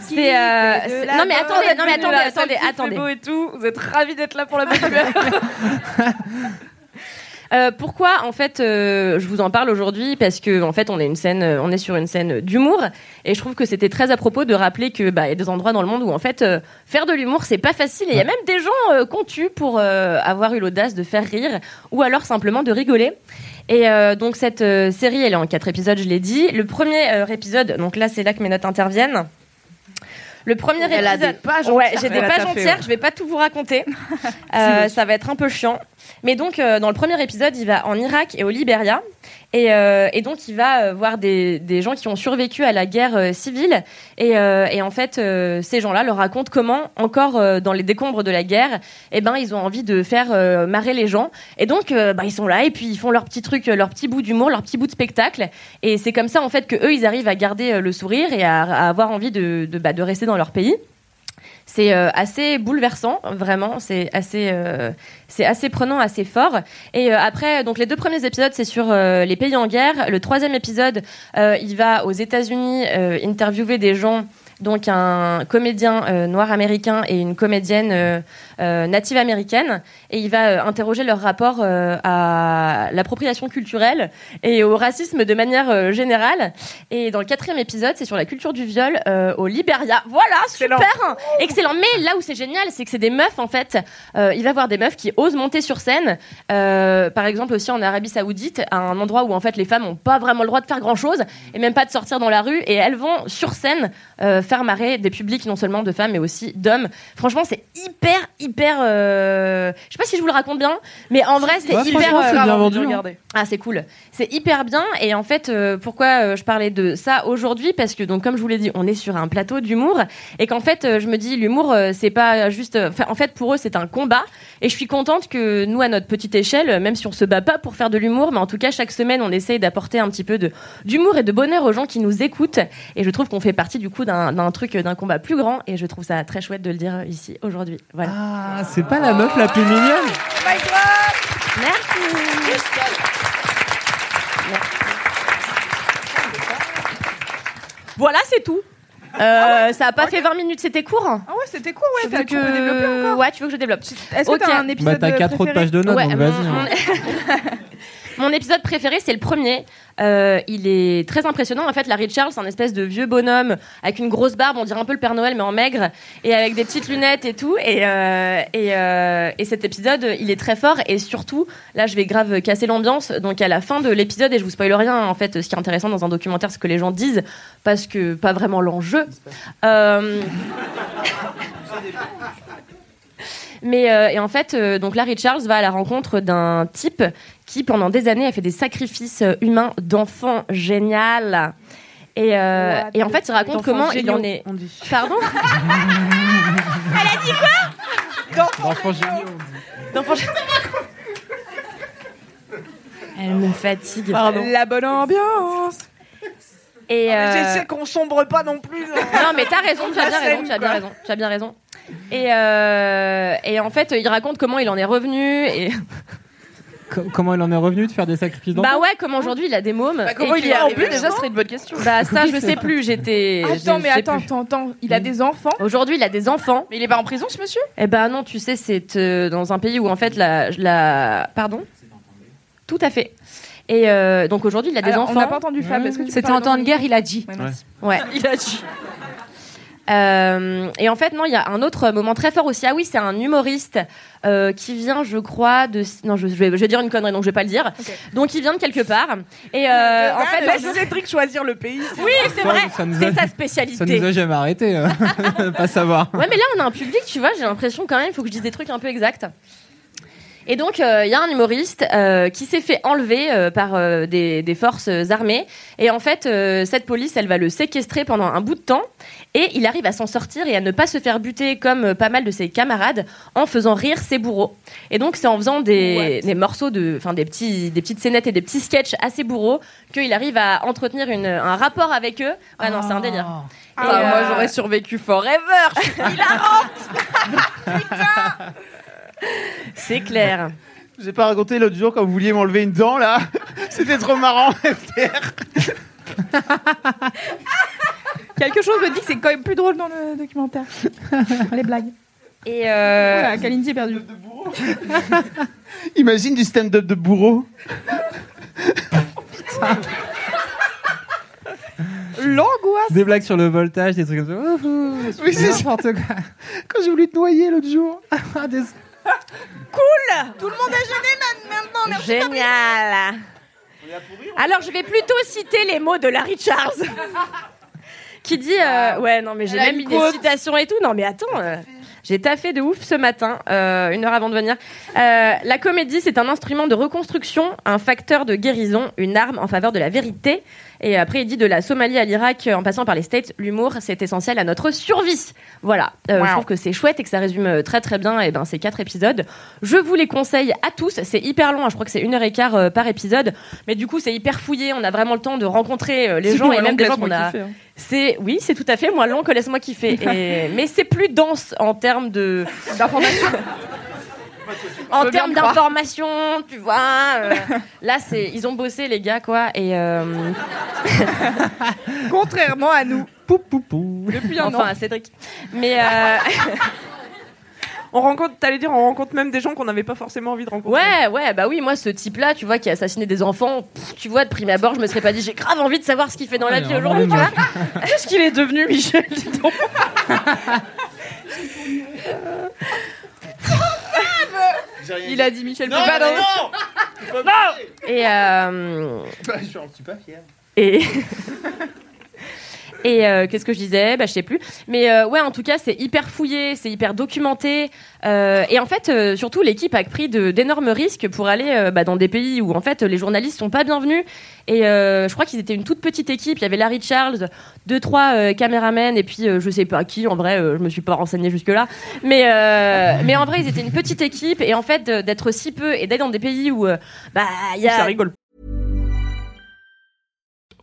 C'est euh, c'est- non mais attendez, non mais attendez, attendez, attendez. beau et tout. Vous êtes ravis d'être là pour la bonne humeur. Euh, pourquoi en fait euh, je vous en parle aujourd'hui parce que en fait on est une scène euh, on est sur une scène d'humour et je trouve que c'était très à propos de rappeler que bah il y a des endroits dans le monde où en fait faire de l'humour c'est pas facile et il y a même des gens qu'on tue pour avoir eu l'audace de faire rire ou alors simplement de rigoler. Et euh, donc cette euh, série elle est en quatre épisodes je l'ai dit. Le premier euh, épisode donc là c'est là que mes notes interviennent le premier Elle a épisode, des pages ouais, j'ai des Elle a pages entières. ouais. Je vais pas tout vous raconter. Euh, ça va être un peu chiant. Mais donc, euh, dans le premier épisode, il va en Irak et au Liberia. Et, euh, et donc, il va euh, voir des, des gens qui ont survécu à la guerre euh, civile. Et, en fait, ces gens-là leur racontent comment, encore dans les décombres de la guerre, eh ben, ils ont envie de faire marrer les gens. Et donc, bah, ils sont là et puis ils font leur petit truc, leur petit bout d'humour, leur petit bout de spectacle. Et c'est comme ça, en fait, que eux, ils arrivent à garder le sourire et à, avoir envie de, de, bah, de rester dans leur pays. C'est euh, assez bouleversant, vraiment. C'est assez, euh, assez prenant, assez fort. Et euh, après, donc les deux premiers épisodes, c'est sur les pays en guerre. Le troisième épisode, il va aux États-Unis interviewer des gens. Donc un comédien noir américain et une comédienne euh, native américaine, et il va euh, interroger leur rapport euh, à l'appropriation culturelle et au racisme de manière générale. Et dans le quatrième épisode, c'est sur la culture du viol au Liberia. Voilà, super, excellent. Mais là où c'est génial, c'est que c'est des meufs en fait. Il va voir des meufs qui osent monter sur scène. Par exemple aussi en Arabie Saoudite, à un endroit où en fait les femmes n'ont pas vraiment le droit de faire grand chose et même pas de sortir dans la rue. Et elles vont sur scène euh, faire marrer des publics non seulement de femmes mais aussi d'hommes. Franchement, c'est hyper hyper. Euh, Je sais pas si je vous le raconte bien, mais en vrai c'est Ouais, hyper. franchement, c'est euh, bien vendu, hein. Ah, c'est cool. C'est hyper bien. Et en fait, euh, pourquoi euh, je parlais de ça aujourd'hui? Parce que, donc, comme je vous l'ai dit, on est sur un plateau d'humour. Et qu'en fait, euh, je me dis, l'humour, euh, c'est pas juste. euh, enfin, en fait, pour eux, c'est un combat. Et je suis contente que nous, à notre petite échelle, euh, même si on se bat pas pour faire de l'humour, mais en tout cas, chaque semaine, on essaye d'apporter un petit peu d'humour et de bonheur aux gens qui nous écoutent. Et je trouve qu'on fait partie, du coup, d'un truc, euh, d'un combat plus grand. Et je trouve ça très chouette de le dire euh, ici, aujourd'hui. Voilà. Ah, c'est pas la meuf la plus mignonne. Merci. Voilà, c'est tout. Euh, ça a pas fait 20 minutes, c'était court. Ah ouais, c'était court, ouais. Tu t'as- veux Tu peux développer encore. Ouais, tu veux que je développe Est-ce que Ok. t'as un épisode Bah, t'as quatre autres préféré pages de notes, Ouais, donc vas-y. hein. Mon épisode préféré, c'est le premier. Euh, il est très impressionnant. En fait, Larry Charles, c'est un espèce de vieux bonhomme avec une grosse barbe, on dirait un peu le Père Noël, mais en maigre, et avec des petites lunettes et tout. Et, euh, euh, et cet épisode, il est très fort. Et surtout, là, je vais grave casser l'ambiance. Donc, à la fin de l'épisode, et je vous spoil rien, en fait, ce qui est intéressant dans un documentaire, c'est ce que les gens disent, parce que pas vraiment l'enjeu. Euh, Mais euh, et en fait, euh, donc Larry Charles va à la rencontre d'un type qui, pendant des années, a fait des sacrifices euh, humains d'enfants génial. Et, euh, et en fait, il raconte comment il en est. on dit. Pardon Elle a dit quoi? D'enfants géniaux. D'enfants géniaux. Elle me fatigue. La bonne ambiance. Et euh, C'est c'est qu'on sombre pas non plus. Non, mais t'as raison, tu as bien raison, tu as bien raison, tu as bien raison. Et, euh, et en fait, il raconte comment il en est revenu et Co- Comment il en est revenu de faire des sacrifices d'enfants bah ouais, comment aujourd'hui il a des mômes. Bah, comment et il y est arrivé en plus, déjà, ce serait une bonne question. Bah ça, je sais plus. J'étais. Attends, je mais sais attends, plus. attends, attends. Il a des enfants. Aujourd'hui, il a des enfants. Mais il est pas en prison, ce monsieur? Eh ben non, tu sais, c'est euh, dans un pays où en fait la, la... pardon? Tout à fait. Et euh, donc aujourd'hui, il a des Alors, enfants. On n'a pas entendu Fab. Est-ce que tu peux C'était parler en temps de guerre, il a dit. Ouais. Ouais. Il a dit. Euh, et en fait, non, il y a un autre moment très fort aussi. Ah oui, c'est un humoriste euh, qui vient, je crois, de. Non, je, je vais, je vais dire une connerie, donc je vais pas le dire. Donc, il vient de quelque part. Et euh, en fait, laisse jour- Cédric choisir le pays. oui, c'est Ça, vrai, ça c'est a- sa Ça spécialité. nous a jamais arrêté. euh, pas savoir. Ouais, mais là, on a un public, tu vois, j'ai l'impression quand même, il faut que je dise des trucs un peu exacts. Et donc, euh, il y a un humoriste euh, qui s'est fait enlever euh, par euh, des, des forces armées. Et en fait, euh, cette police, elle va le séquestrer pendant un bout de temps. Et il arrive à s'en sortir et à ne pas se faire buter comme euh, pas mal de ses camarades en faisant rire ses bourreaux. Et donc, c'est en faisant des, des morceaux, de, enfin des, petits, des petites scénettes et des petits sketchs assez bourreaux qu'il arrive à entretenir une, un rapport avec eux. Ouais, non, c'est un délire. Ah, moi, euh, j'aurais survécu forever. Je suis hilarante. C'est clair. J'ai pas raconté l'autre jour quand vous vouliez m'enlever une dent là. C'était trop marrant. Quelque chose me dit que c'est quand même plus drôle dans le documentaire. Les blagues. Et euh, Voilà, Kalindi est perdu. Imagine du stand-up de bourreau. L'angoisse. Des blagues sur le voltage, des trucs comme ça. Oui, c'est ça. n'importe quoi. Quand j'ai voulu te noyer l'autre jour. Ah, des- Cool Tout le monde est gêné maintenant. Merci Génial. Alors, je vais plutôt citer les mots de Larry Charles. qui dit euh, ouais non mais j'ai même une mis des citations et tout non mais attends euh, j'ai taffé de ouf ce matin euh, une heure avant de venir. Euh, la comédie c'est un instrument de reconstruction un facteur de guérison une arme en faveur de la vérité. Et après il dit de la Somalie à l'Irak en passant par les States l'humour c'est essentiel à notre survie. Voilà. Euh, Wow. je trouve que c'est chouette et que ça résume euh, très très bien et ben ces quatre épisodes. Je vous les conseille à tous. C'est hyper long hein, je crois que c'est une heure et quart euh, par épisode. Mais du coup c'est hyper fouillé. On a vraiment le temps de rencontrer euh, les gens et même des gens qu'on a kiffer, hein. C'est oui, c'est tout à fait moins long que laisse-moi kiffer. Et- mais c'est plus dense en termes de d'information. en termes d'information, tu vois. euh, là, c'est ils ont bossé les gars quoi. Et euh, Contrairement à nous. Pou, pou, pou. Depuis un enfin an. à Cédric. Mais euh, On rencontre, t'allais dire, on rencontre même des gens qu'on n'avait pas forcément envie de rencontrer. ouais, ouais, bah oui, moi ce type-là, tu vois, qui a assassiné des enfants, pff, tu vois, de prime abord, je me serais pas dit, j'ai grave envie de savoir ce qu'il fait dans la vie aujourd'hui, tu vois. Qu'est-ce qu'il est devenu, Michel Dis donc? Il a dit Michel Non, Foucault. non, non Et euh, Je suis pas fier. Et. Et euh, qu'est-ce que je disais? Bah, Je sais plus. Mais euh, ouais, en tout cas, c'est hyper fouillé, c'est hyper documenté. Euh, et en fait, euh, surtout, l'équipe a pris d'énormes risques pour aller euh, bah, dans des pays où en fait les journalistes sont pas bienvenus. Et euh, je crois qu'ils étaient une toute petite équipe. Il y avait Larry Charles, deux trois caméramens et puis je sais pas qui. En vrai, je me suis pas renseignée jusque là. Mais mais en vrai, ils étaient une petite équipe. Et en fait, d'être si peu et d'être dans des pays où bah y a Ça rigole.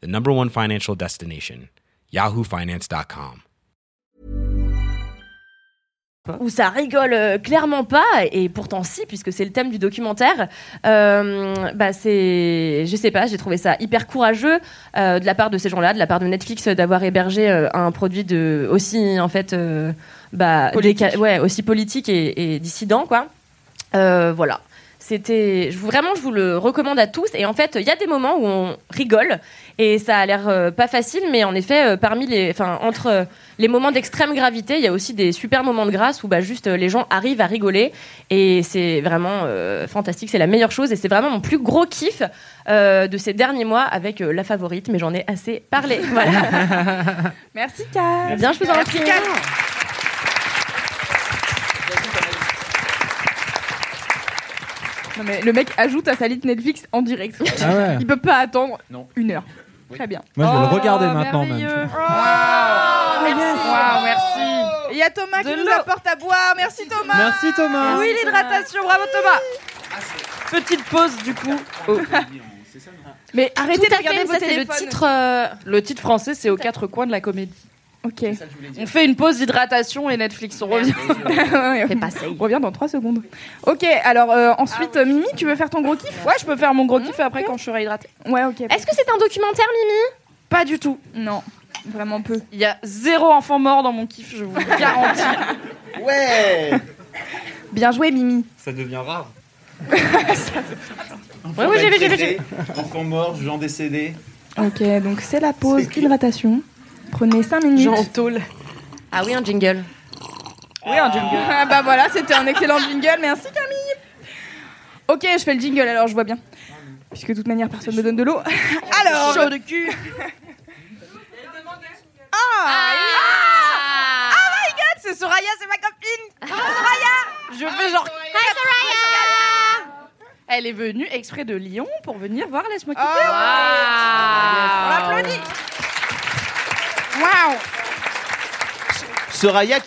the number one financial destination, yahoofinance.com. où ça rigole euh, clairement pas et pourtant si puisque c'est le thème du documentaire euh, bah c'est je sais pas j'ai trouvé ça hyper courageux euh, de la part de ces gens-là de la part de Netflix d'avoir hébergé euh, un produit de aussi en fait euh, bah Politique. ouais aussi politique et, et dissident quoi Euh, voilà c'était vraiment je vous le recommande à tous. Et en fait il y a des moments où on rigole et ça a l'air euh, pas facile mais en effet euh, parmi les enfin entre euh, les moments d'extrême gravité il y a aussi des super moments de grâce où bah juste les gens arrivent à rigoler. Et c'est vraiment fantastique. C'est la meilleure chose. Et c'est vraiment mon plus gros kiff de ces derniers mois avec la favorite. Mais j'en ai assez parlé. Voilà. Merci Kat. bien je vous en prie Non, mais le mec ajoute à sa liste Netflix en direct. Ah ouais. Il peut pas attendre Non. une heure. Très bien. Moi, je vais Oh, le regarder maintenant même. merveilleux. Oh, merci. Wow, merci. Il y a Thomas De qui nous l'eau. apporte à boire. Merci Thomas. Merci Thomas. Oui, l'hydratation, bravo Thomas. Petite pause du coup. Oh. Mais arrêtez Tout de à regarder fait, vos ça, c'est le téléphones. titre euh, Le titre français, c'est aux quatre coins de la comédie. Ok. On fait une pause d'hydratation et Netflix. On revient. Ouais, Fais pas ça. On revient dans 3 secondes. Ok, alors euh, ensuite, euh, Mimi, tu veux faire ton gros kiff? Ouais, je peux faire mon gros kiff après quand je serai hydratée. Ouais, ok. est-ce que c'est un documentaire Mimi? Pas du tout. Non, vraiment peu. Il y a zéro enfant mort dans mon kiff, je vous le garantis. Ouais Bien joué, Mimi. Ça devient rare. Ouais, oui, j'ai vu, j'ai vu, j'ai vu. Enfants morts, gens décédés. Ok, donc c'est la pause hydratation. Prenez 5 minutes. Jean tôle. ah oui un jingle Oui, un jingle. Ah bah voilà, c'était un excellent jingle. Merci Camille. Ok, je fais le jingle alors, je vois bien. Puisque de toute manière, personne me donne de l'eau. Alors. Chaud de cul. Ah, ah my god, c'est Soraya, c'est ma copine. Soraya. Je fais genre. Elle est venue exprès de Lyon pour venir voir Laisse-moi kiffer. On applaudit. Waouh. Soraya,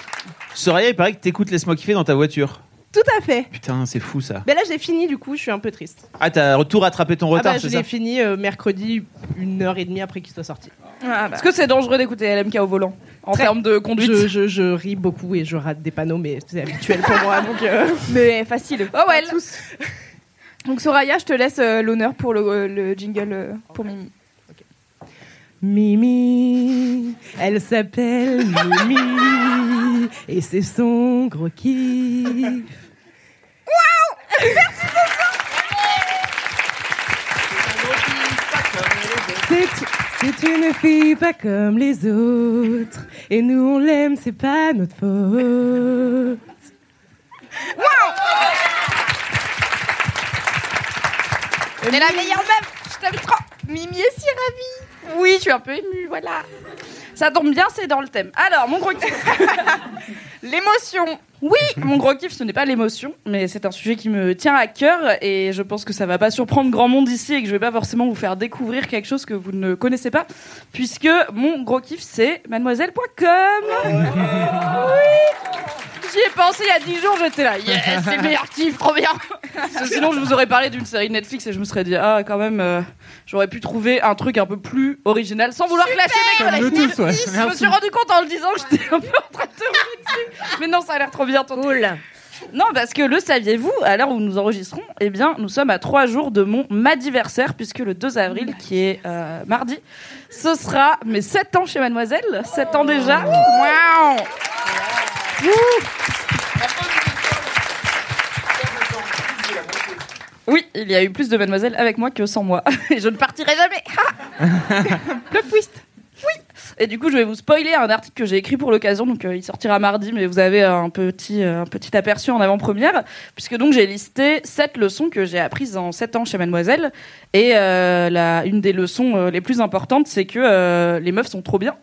Soraya, il paraît que t'écoutes Laisse-moi kiffer dans ta voiture. Tout à fait. Putain, c'est fou ça. Mais là, j'ai fini, du coup, je suis un peu triste. Ah, t'as tout rattrapé ton Ah retard, bah, je c'est ça l'ai fini euh, mercredi, une heure et demie après qu'il soit sorti. Est-ce que c'est dangereux d'écouter LMK au volant En Très. termes de conduite Je, je, je ris beaucoup et je rate des panneaux, mais c'est habituel pour moi. Donc, euh, Mais facile. Oh ouais. Donc Soraya, je te laisse euh, l'honneur pour le, le jingle euh, pour Mimi. Mimi, elle s'appelle Mimi, et c'est son gros kiff. C'est c'est une fille pas comme les autres, et nous on l'aime, c'est pas notre faute. T'es la meilleure meuf, je t'aime trop. Mimi est si ravie. Oui, je suis un peu émue, voilà. Ça tombe bien, c'est dans le thème. Alors, mon gros kiff. L'émotion. Oui, mon gros kiff, ce n'est pas l'émotion, mais c'est un sujet qui me tient à cœur et je pense que ça va pas surprendre grand monde ici et que je vais pas forcément vous faire découvrir quelque chose que vous ne connaissez pas, puisque mon gros kiff, c'est mademoiselle.com. Oui. J'y ai pensé il y a 10 jours, j'étais là, yes, c'est le meilleur kiff, trop bien. Parce que sinon, je vous aurais parlé d'une série Netflix et je me serais dit, ah, quand même, euh, j'aurais pu trouver un truc un peu plus original sans vouloir clasher tous, ouais. Je me suis rendu compte en le disant que j'étais un peu en train de te rouler dessus. Mais non, ça a l'air trop bien, ton cool non, parce que le saviez-vous, à l'heure où nous enregistrons, eh bien, nous sommes à trois jours de mon madiversaire, puisque le 2 avril, qui est euh, mardi, ce sera mes 7 ans chez Mademoiselle. 7 ans déjà. Waouh Oui, il y a eu plus de Mademoiselle avec moi que sans moi. Et je ne partirai jamais. le twist. Oui. Et du coup, je vais vous spoiler un article que j'ai écrit pour l'occasion. Donc, euh, il sortira mardi, mais vous avez un petit, euh, un petit aperçu en avant-première. Puisque donc, j'ai listé sept leçons que j'ai apprises en 7 ans chez Mademoiselle. Et euh, la, une des leçons euh, les plus importantes, c'est que euh, les meufs sont trop bien.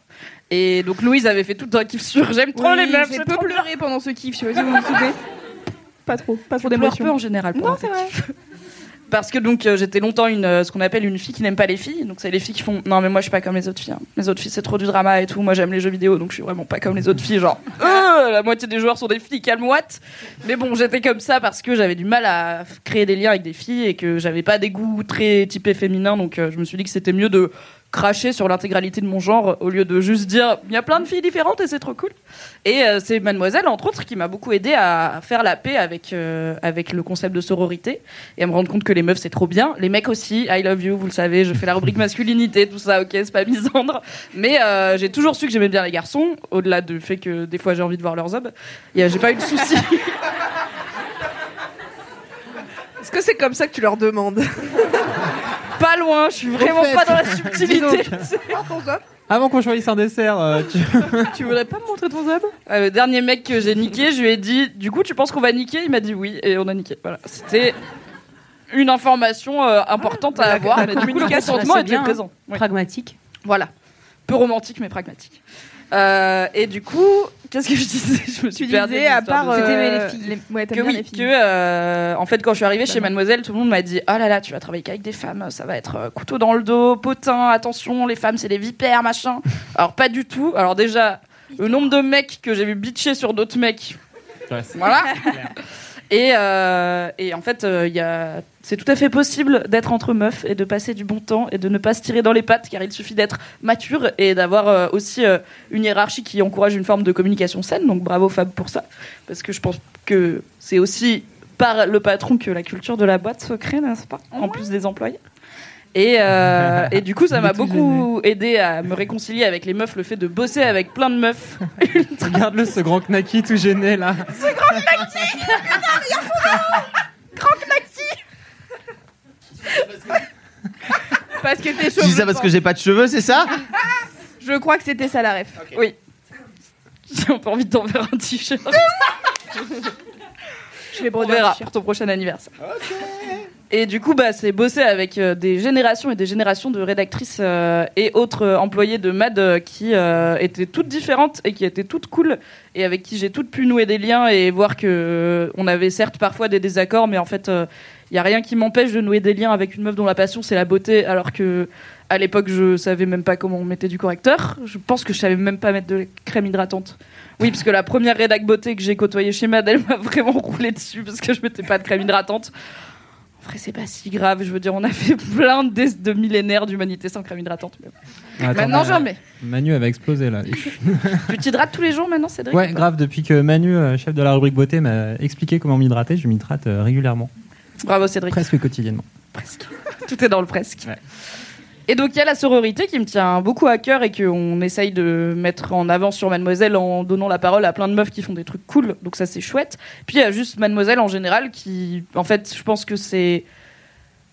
Et donc, Louise avait fait tout un kiff sur J'aime trop les meufs. J'ai peu trop pleuré pendant ce kiff, je sais pas si vous vous souvenez. Pas trop, pas trop Je pleure d'émotion. peu en général. Non, c'est vrai. Parce que donc euh, j'étais longtemps une euh, ce qu'on appelle une fille qui n'aime pas les filles. Donc c'est les filles qui font non mais moi je suis pas comme les autres filles. hein. Les autres filles c'est trop du drama et tout. Moi j'aime les jeux vidéo donc je suis vraiment pas comme les autres filles. Genre euh, la moitié des joueurs sont des filles calmoites. Mais bon j'étais comme ça parce que j'avais du mal à créer des liens avec des filles et que j'avais pas des goûts très typés féminins. Donc euh, je me suis dit que c'était mieux de cracher sur l'intégralité de mon genre au lieu de juste dire il y a plein de filles différentes et c'est trop cool. Et euh, c'est Mademoiselle, entre autres, qui m'a beaucoup aidé à faire la paix avec, euh, avec le concept de sororité et à me rendre compte que les meufs, c'est trop bien. Les mecs aussi, I love you, vous le savez, je fais la rubrique masculinité, tout ça, ok, c'est pas misandre. Mais euh, j'ai toujours su que j'aimais bien les garçons, au-delà du fait que des fois j'ai envie de voir leurs euh, J'ai pas eu de souci. Est-ce que c'est comme ça que tu leur demandes? Pas loin, je suis vraiment fait, pas dans la subtilité. donc. Avant qu'on choisisse un dessert, euh, tu... tu voudrais pas me montrer ton zab Euh, Le dernier mec que j'ai niqué, je lui ai dit Du coup, tu penses qu'on va niquer? Il m'a dit oui, et on a niqué. Voilà. C'était une information euh, importante à La- avoir, la mais du coup, le consentement était bien, hein. présent. Oui. Pragmatique. Voilà. Peu romantique, mais pragmatique. Euh, et du coup, qu'est-ce que je disais Je me suis Tu perdue disais, à part, de- euh, les filles. Ouais, t'aimes que oui, les filles. que euh, en fait quand je suis arrivée chez Mademoiselle, tout le monde m'a dit oh là là, tu vas travailler qu'avec des femmes, ça va être euh, couteau dans le dos, potin, attention, les femmes c'est des vipères, machin. Alors pas du tout. Alors déjà, le nombre de mecs que j'ai vu bitcher sur d'autres mecs, voilà. Et, euh, et en fait, euh, c'est tout à fait possible d'être entre meufs et de passer du bon temps et de ne pas se tirer dans les pattes, car il suffit d'être mature et d'avoir euh, aussi euh, une hiérarchie qui encourage une forme de communication saine. Donc bravo Fab pour ça, parce que je pense que c'est aussi par le patron que la culture de la boîte se crée, n'est-ce pas? En plus des employés. Et, euh, et du coup, ça m'a beaucoup aidé à me réconcilier avec les meufs, le fait de bosser avec plein de meufs. Regarde-le, ce grand knacky tout gêné là. Ce grand Naki Grand Naki Parce que tes Tu cheveux. dis ça parce que j'ai pas de cheveux, c'est ça Je crois que c'était ça la ref. Oui. J'ai peu envie de t'enverrer un t-shirt. Je vais On broder un verra pour ton prochain anniversaire. Et du coup, bah, c'est bosser avec euh, des générations et des générations de rédactrices euh, et autres euh, employés de MAD qui étaient toutes différentes et qui étaient toutes cool et avec qui j'ai toutes pu nouer des liens et voir que on avait certes parfois des désaccords, mais en fait, il n'y a rien qui m'empêche de nouer des liens avec une meuf dont la passion c'est la beauté, alors que à l'époque je savais même pas comment on mettait du correcteur. Je pense que je savais même pas mettre de crème hydratante. Oui, parce que la première rédac beauté que j'ai côtoyée chez Mad, elle m'a vraiment roulé dessus parce que je mettais pas de crème hydratante. Vrai, c'est pas si grave. Je veux dire, on a fait plein de, de millénaires d'humanité sans crème hydratante. mais- Attends, maintenant, mais- j'en mets. Manu elle va exploser là. Tu t'hydrates tous les jours maintenant, Cédric ouais, grave, depuis que Manu, euh, chef de la rubrique beauté, m'a expliqué comment m'hydrater, je m'hydrate euh, régulièrement. Bravo, Cédric. Presque quotidiennement. Tout est dans le presque. Et donc il y a la sororité qui me tient beaucoup à cœur et qu'on essaye de mettre en avant sur Mademoiselle en donnant la parole à plein de meufs qui font des trucs cool. Donc ça c'est chouette. Puis il y a juste Mademoiselle en général qui, en fait, je pense que c'est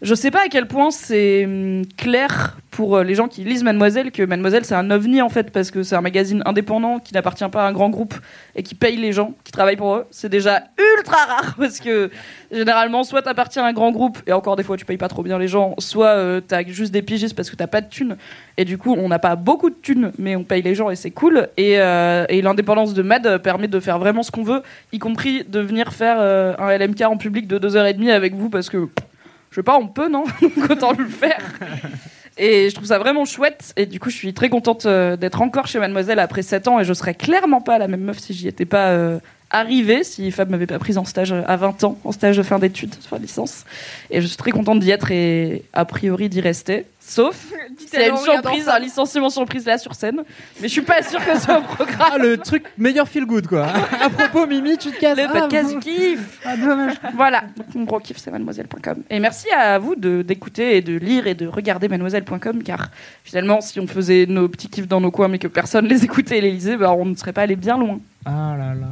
je sais pas à quel point c'est hum, clair pour euh, les gens qui lisent Mademoiselle que Mademoiselle c'est un ovni en fait parce que c'est un magazine indépendant qui n'appartient pas à un grand groupe et qui paye les gens qui travaillent pour eux. C'est déjà ultra rare parce que généralement soit t'appartiens à un grand groupe et encore des fois tu payes pas trop bien les gens, soit euh, t'as juste des pigistes parce que t'as pas de thunes et du coup on n'a pas beaucoup de thunes mais on paye les gens et c'est cool et, euh, et l'indépendance de Mad permet de faire vraiment ce qu'on veut, y compris de venir faire euh, un LMK en public de 2h30 avec vous parce que je sais pas, on peut, non autant le faire. Et je trouve ça vraiment chouette. Et du coup, je suis très contente euh, d'être encore chez Mademoiselle après 7 ans. Et je serais clairement pas la même meuf si j'y étais pas euh, arrivée, si Fab m'avait pas prise en stage à 20 ans, en stage de fin d'études, fin de licence. Et je suis très contente d'y être et a priori d'y rester. Sauf s'il y a une surprise, un licenciement surprise là sur scène. Mais je suis pas sûre que ce soit au programme. Ah, le truc meilleur feel good quoi. à propos, Mimi, tu te casses. Le Ah, podcast bon. du kiff. Ah, dommage. Voilà, donc mon gros kiff c'est mademoiselle.com. Et merci à vous de- d'écouter et de lire et de regarder mademoiselle.com car finalement si on faisait nos petits kiffs dans nos coins mais que personne les écoutait et les lisait, bah, on ne serait pas allé bien loin. Ah là là.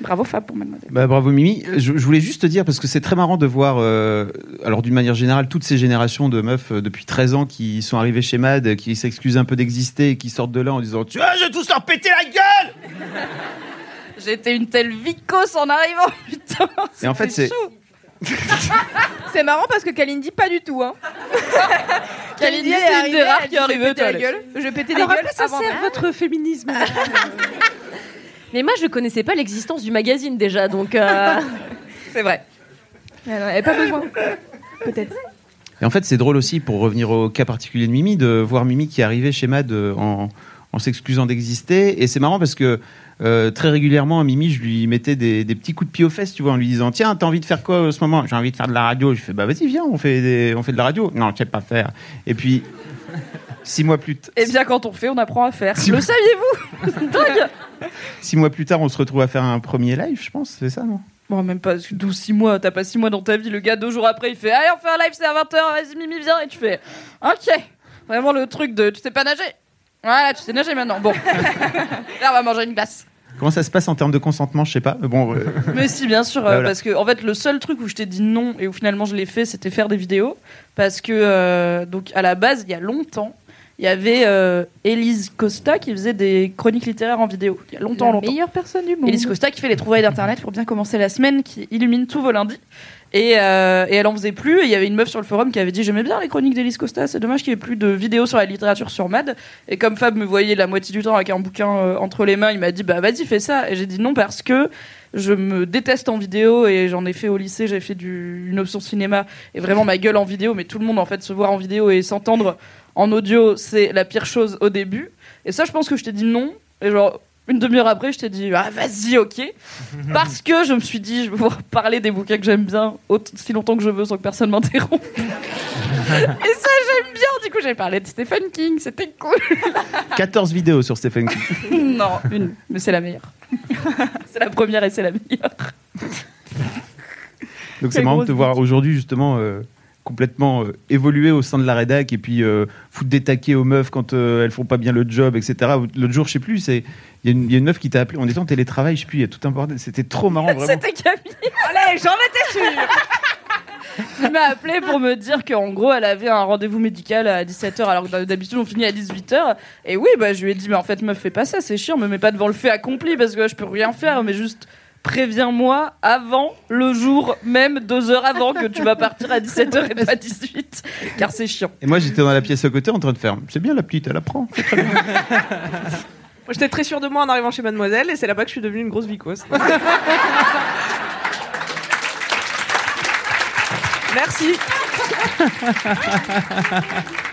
Bravo Fab pour mademoiselle. Bah, bravo Mimi. Je, je voulais juste te dire, parce que c'est très marrant de voir, euh, alors d'une manière générale, toutes ces générations de meufs euh, depuis 13 ans qui sont arrivées chez MAD, qui s'excusent un peu d'exister et qui sortent de là en disant Tu vois, je vais tous leur péter la gueule J'étais une telle vicose en arrivant, putain. Et en fait, c'est. C'est marrant parce que Kalindi, pas du tout. Hein. Kalindi, c'est une des rares elle qui est dit, je arrivée vais aux péter la toilettes. gueule. Je pétais des gueules ça sert votre féminisme Mais moi, je connaissais pas l'existence du magazine déjà, donc. euh, C'est vrai. Elle n'avait pas besoin. Peut-être. Et en fait, c'est drôle aussi, pour revenir au cas particulier de Mimi, de voir Mimi qui arrivée chez MAD euh, en, en s'excusant d'exister. Et c'est marrant parce que euh, très régulièrement, à Mimi, je lui mettais des, des petits coups de pied aux fesses, tu vois, en lui disant Tiens, t'as envie de faire quoi en ce moment? J'ai envie de faire de la radio. Je fais Bah vas-y, viens, on fait, des- on fait de la radio. Non, je sais pas faire. Et puis, six mois plus, t- Et bien quand on fait, on apprend à faire. Le vous- saviez-vous six mois plus tard, on se retrouve à faire un premier live, je pense, c'est ça, non Bon, même pas 12, 6 mois, t'as pas 6 mois dans ta vie. Le gars, deux jours après, il fait Allez, on fait un live, c'est à 20h, vas-y, Mimi, viens. Et tu fais Ok. Vraiment le truc de Tu sais pas nager Voilà, tu sais nager maintenant. Bon. Là, on va manger une glace. Comment ça se passe en termes de consentement Je sais pas. Mais bon. euh, Mais si, bien sûr, Bah, voilà. parce que en fait, le seul truc où je t'ai dit non et où finalement je l'ai fait, c'était faire des vidéos, parce que euh, donc à la base, il y a longtemps, il y avait euh, Élise Costa qui faisait des chroniques littéraires en vidéo. Il y a longtemps, La longtemps. meilleure personne du monde. Élise Costa qui fait les trouvailles d'internet pour bien commencer la semaine, qui illumine tous vos lundis. Et, euh, et elle en faisait plus. Et il y avait une meuf sur le forum qui avait dit J'aimais bien les chroniques d'Élise Costa, c'est dommage qu'il n'y ait plus de vidéos sur la littérature sur Mad. Et comme Fab me voyait la moitié du temps avec un bouquin euh, entre les mains, il m'a dit Bah vas-y, fais ça. Et j'ai dit non parce que je me déteste en vidéo et j'en ai fait au lycée, j'ai fait du, une option cinéma et vraiment ma gueule en vidéo. Mais tout le monde, en fait, se voir en vidéo et s'entendre en audio, c'est la pire chose au début. Et ça, je pense que je t'ai dit non. Et genre. Une demi-heure après, je t'ai dit ah vas-y ok parce que je me suis dit je vais pouvoir parler des bouquins que j'aime bien aussi longtemps que je veux sans que personne m'interrompe. Et ça j'aime bien. Du coup j'ai parlé de Stephen King, c'était cool. 14 vidéos sur Stephen King. non une, mais c'est la meilleure. c'est la première et c'est la meilleure. Donc c'est marrant de te voir aujourd'hui justement euh, complètement euh, évoluer au sein de la rédac et puis euh, foutre des taquets aux meufs quand euh, elles font pas bien le job, etc. L'autre jour, je sais plus, c'est il y, a une- il y a une meuf qui t'a appelé, on était en télétravail, je sais plus, il y a tout un bordel. C'était trop marrant, vraiment. C'était Camille. Allez, j'en étais sûre. Il m'a appelé pour me dire qu'en gros, elle avait un rendez-vous médical à 17h, alors que d'habitude, on finit à 18h. Et oui, bah, je lui ai dit, mais en fait, meuf, fais pas ça, c'est chiant, me mets pas devant le fait accompli, parce que je peux rien faire, mais juste préviens-moi avant le jour, même deux heures avant que tu vas partir à 17h et pas 18, car c'est chiant. Et moi, j'étais dans la pièce à côté en train de faire. C'est bien la petite, elle apprend. Moi, j'étais très sûre de moi en arrivant chez Mademoiselle et c'est là-bas que je suis devenue une grosse vicose. Merci.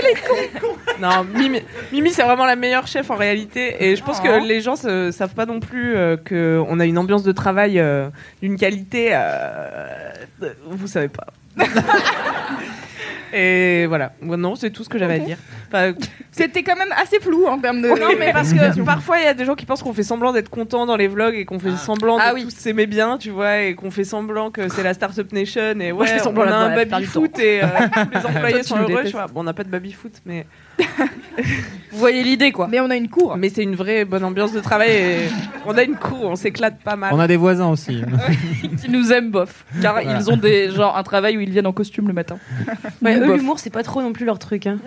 Elle est con, Non, Mimi, Mimi, c'est vraiment la meilleure chef en réalité. Et je pense que les gens ne savent pas non plus euh, qu'on a une ambiance de travail euh, d'une qualité. euh, vous savez pas. Et voilà. Non, c'est tout ce que j'avais à dire. Enfin, C'était quand même assez flou en termes de. non, mais parce que parfois il y a des gens qui pensent qu'on fait semblant d'être content dans les vlogs et qu'on fait semblant Ah de oui. tous s'aimer bien, tu vois, et qu'on fait semblant que c'est la Startup Nation et Moi, ouais, je fais semblant on a un baby foot et euh, les employés Toi, sont heureux. détestes. tu vois. Bon, on n'a pas de baby foot, mais Vous voyez l'idée, quoi. Mais on a une cour. mais c'est une vraie bonne ambiance de travail et on a une cour, on s'éclate pas mal. On a des voisins aussi. qui nous aiment bof. Car Voilà. ils ont des, genre, un travail où ils viennent en costume le matin. Ouais, eux, Bof. l'humour, c'est pas trop non plus leur truc. Hein.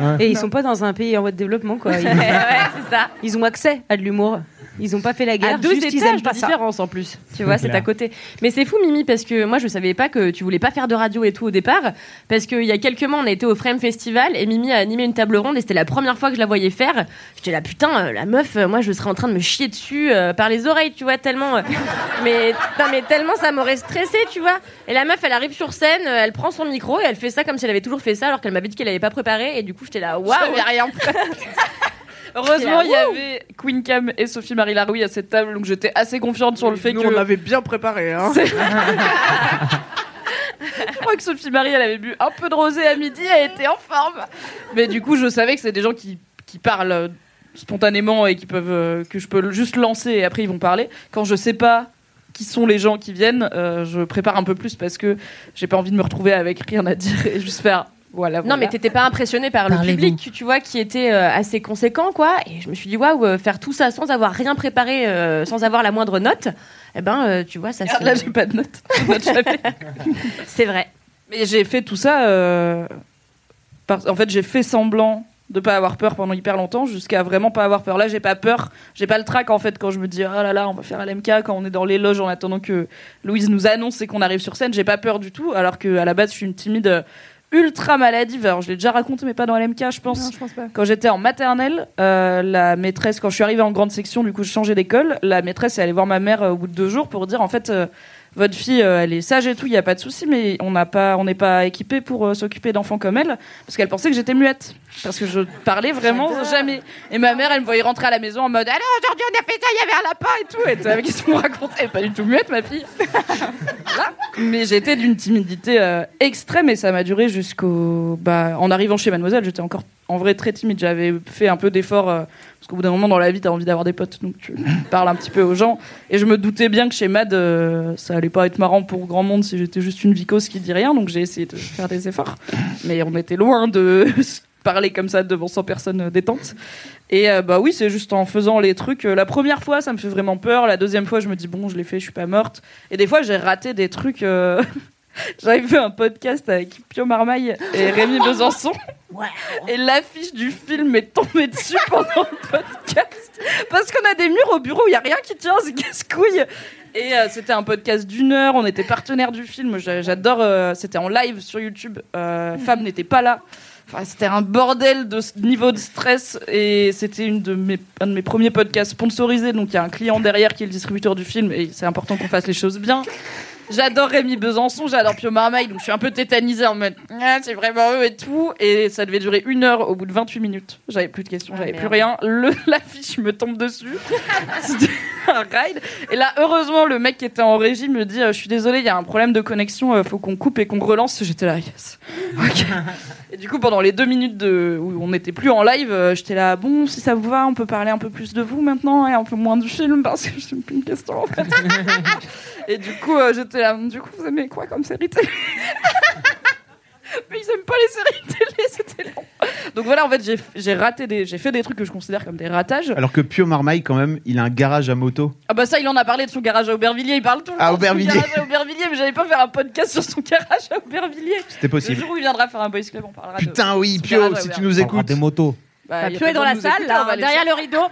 Ouais. Et ils sont pas dans un pays en voie de développement, quoi. Ils, ouais, c'est ça. ils ont accès à de l'humour. Ils ont pas fait la guerre. à deux juste ils étages de pas ça. différence en plus. Tu vois, C'est à côté. Mais c'est fou, Mimi, parce que moi, je savais pas que tu voulais pas faire de radio et tout au départ. Parce qu'il y a quelques mois, on a été au Frame Festival et Mimi a animé une table ronde et c'était la première fois que je la voyais faire. J'étais là, putain, euh, la meuf, euh, moi, je serais en train de me chier dessus euh, par les oreilles, tu vois, tellement. euh, mais, non, mais tellement ça m'aurait stressé, tu vois. Et la meuf, elle arrive sur scène, elle prend son micro et elle fait ça comme si elle avait toujours fait ça alors qu'elle m'avait dit qu'elle avait pas préparé. Et du coup, j'étais là, waouh! Rien Heureusement, il y avait Queen Cam et Sophie Marie Laroui à cette table, donc j'étais assez confiante sur le fait Nous, que. on avait bien préparé. Hein. Je crois que Sophie Marie, elle avait bu un peu de rosé à midi, elle était en forme. Mais du coup, je savais que c'est des gens qui, qui parlent euh, spontanément et qui peuvent euh, que je peux juste lancer et après ils vont parler. Quand je sais pas qui sont les gens qui viennent, euh, je prépare un peu plus parce que j'ai pas envie de me retrouver avec rien à dire et juste faire voilà. Non, mais t'étais pas impressionné par le public, tu vois, qui était euh, assez conséquent, quoi. Et je me suis dit, waouh, euh, faire tout ça sans avoir rien préparé, euh, sans avoir la moindre note, eh ben, euh, tu vois, ça se. là, j'ai pas de note. C'est vrai. Mais j'ai fait tout ça. euh, par- En fait, j'ai fait semblant de pas avoir peur pendant hyper longtemps jusqu'à vraiment pas avoir peur. Là, j'ai pas peur. J'ai pas le trac en fait quand je me dis oh là là, on va faire LMK quand on est dans les loges en attendant que Louise nous annonce et qu'on arrive sur scène. J'ai pas peur du tout. Alors que à la base, je suis une timide euh, ultra maladive. Alors, je l'ai déjà raconté, mais pas dans LMK, je pense. Non, je pense pas. Quand j'étais en maternelle, euh, la maîtresse, quand je suis arrivée en grande section, du coup, je changeais d'école. La maîtresse est allée voir ma mère euh, au bout de deux jours pour dire en fait, euh, votre fille, elle est sage et tout, il y a pas de souci, mais on n'a pas, on n'est pas équipé pour s'occuper d'enfants comme elle, parce qu'elle pensait que j'étais muette, parce que je parlais vraiment jamais. Et ma mère, elle me voyait rentrer à la maison en mode, alors aujourd'hui on a fait ça, il y avait un lapin et tout. Et tu savais qu'est-ce qu'on racontait Elle est Pas du tout muette, ma fille. Voilà. Mais j'étais d'une timidité euh, extrême et ça m'a duré jusqu'au. Bah, en arrivant chez Mademoiselle, j'étais encore en vrai très timide. J'avais fait un peu d'efforts euh, parce qu'au bout d'un moment dans la vie, t'as envie d'avoir des potes, donc tu parles un petit peu aux gens. Et je me doutais bien que chez Mad, euh, ça allait pas être marrant pour grand monde si j'étais juste une vicose qui dit rien, donc j'ai essayé de faire des efforts. Mais on était loin de parler comme ça devant 100 personnes euh, détentes. Et euh, bah oui, c'est juste en faisant les trucs. euh, la première fois, ça me fait vraiment peur. La deuxième fois, je me dis bon, je l'ai fait, je suis pas morte. Et des fois, j'ai raté des trucs. euh, J'avais fait un podcast avec Pio Marmaille et Rémi Besançon. Et l'affiche du film est tombée dessus pendant le podcast. Parce qu'on a des murs au bureau il n'y a rien qui tient, c'est casse-couille. Et euh, c'était un podcast d'une heure, on était partenaire du film. J'a- J'adore, euh, c'était en live sur YouTube. Euh, Fab n'était pas là. C'était un bordel de niveau de stress et c'était une de mes, un de mes premiers podcasts sponsorisés. Donc il y a un client derrière qui est le distributeur du film et c'est important qu'on fasse les choses bien. J'adore Rémi Besançon, j'adore Pio Marmaille, donc je suis un peu tétanisée en mode ah, c'est vraiment eux et tout. Et ça devait durer une heure au bout de 28 minutes. J'avais plus de questions, j'avais plus rien. Le, l'affiche me tombe dessus. C'était un ride. Et là, heureusement, le mec qui était en régie me dit euh, Je suis désolé, il y a un problème de connexion, euh, faut qu'on coupe et qu'on relance. J'étais là, yes. Ok. Et du coup, pendant les deux minutes de, où on n'était plus en live, euh, j'étais là, bon, si ça vous va, on peut parler un peu plus de vous maintenant et un peu moins du film parce que j'ai plus une question en fait. et du coup, euh, j'étais là, du coup, vous aimez quoi comme série télé? Mais ils aiment pas les séries télé, c'était long. Donc voilà, en fait, j'ai- raté des, j'ai fait des trucs que je considère comme des ratages. Alors que Pio Marmaille, quand même, il a un garage à moto. Ah bah ça, il en a parlé de son garage à Aubervilliers. Il parle tout le À temps de Aubervilliers. son garage à Aubervilliers, mais j'allais pas faire un podcast sur son garage à Aubervilliers. C'était possible. Le jour où il viendra faire un boys club, on parlera de Putain, oui, son Pio, si tu nous écoutes. des motos. Bah, Bah, Pio est dans la de salle, là, derrière le rideau.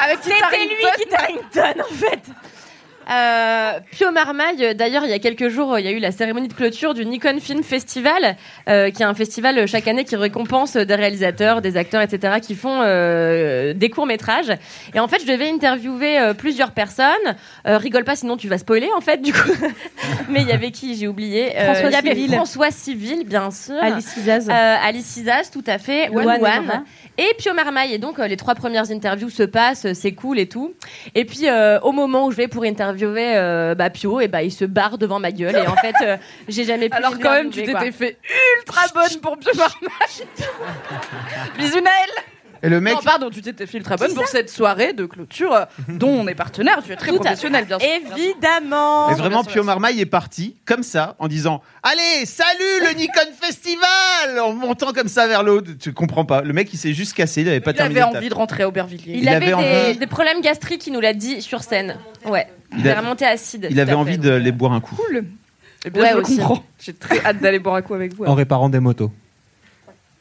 Avec C'était lui qui Tarrington, en fait. Euh, Pio Marmaille, euh, d'ailleurs, il y a quelques jours, il y a eu la cérémonie de clôture du Nikon Film Festival, euh, qui est un festival euh, chaque année qui récompense des réalisateurs, des acteurs, etc., qui font euh, des courts métrages. Et en fait, je devais interviewer plusieurs personnes. Rigole pas, sinon tu vas spoiler, en fait, du coup. Mais il y avait qui J'ai oublié. François Civil. François Civil, bien sûr. Alice. Euh, Alice Isaz, tout à fait. One One One. Et Pio Marmaille. Et donc, euh, les trois premières interviews se passent, euh, c'est cool et tout. Et puis, euh, au moment où je vais pour interviewer bah, Pio, et bah, il se barre devant ma gueule. Et en fait, j'ai jamais pu. Alors quand même, tu t'étais fait ultra bonne pour Pio Marmaille. Bisous Naël. Et le mec. Non, pardon, tu t'étais fait ultra bonne pour cette soirée de clôture euh, dont on est partenaire. Tu es très Tout à professionnel, bien sûr. Évidemment. Et vraiment, Pio Marmaille est parti comme ça en disant Allez, salut le Nikon Festival En montant comme ça vers le haut. Tu comprends pas. Le mec, il s'est juste cassé. Il avait pas Il terminé. avait le envie de rentrer à Aubervilliers. Il, Il avait, avait des, envie- des problèmes gastriques, il nous l'a dit sur scène. Ouais. Il Il a- est remonté acide. Il avait envie de les boire un coup. Cool. Eh bien, Ouais, je aussi. comprends. J'ai très hâte d'aller boire un coup avec vous. En réparant des motos.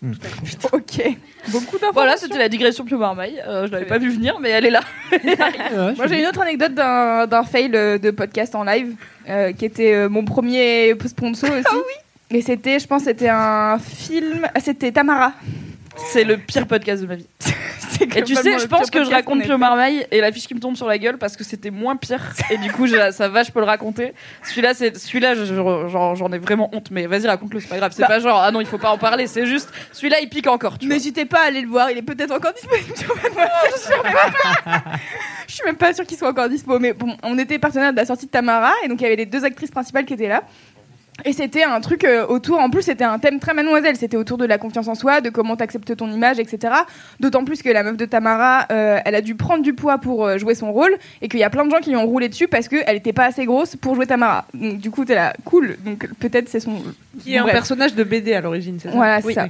Ok. Beaucoup d'informations. Voilà, c'était la digression Pio Marmaille. Euh, je l'avais pas vu venir, mais elle est là. Moi, j'ai une autre anecdote d'un d'un fail euh, de podcast en live euh, qui était euh, mon premier sponsor aussi. Ah oui. Et c'était, je pense, c'était un film. ah, C'était Tamara. C'est le pire podcast de ma vie. Et tu sais, je pense que je raconte Pio Marmaille et la fiche qui me tombe sur la gueule parce que c'était moins pire. Et du coup, ça va, je peux le raconter. Celui-là, c'est celui-là, j'en ai vraiment honte. Mais vas-y, raconte-le, c'est pas grave. C'est Bah. pas genre ah non, il faut pas en parler. C'est juste celui-là, il pique encore. N'hésitez pas à aller le voir, il est peut-être encore disponible sur Mademoiselle, je suis même pas- Je suis même pas sûre qu'il soit encore dispo. Mais bon, on était partenaire de la sortie de Tamara et donc il y avait les deux actrices principales qui étaient là. Et c'était un truc euh, autour, en plus c'était un thème très mademoiselle, c'était autour de la confiance en soi, de comment t'acceptes ton image, etc. D'autant plus que la meuf de Tamara, euh, elle a dû prendre du poids pour euh, jouer son rôle et qu'il y a plein de gens qui lui ont roulé dessus parce qu'elle était pas assez grosse pour jouer Tamara. Donc du coup t'es là, cool, donc peut-être c'est son... Qui est un personnage de BD à l'origine, c'est ça Voilà, c'est Oui. ça.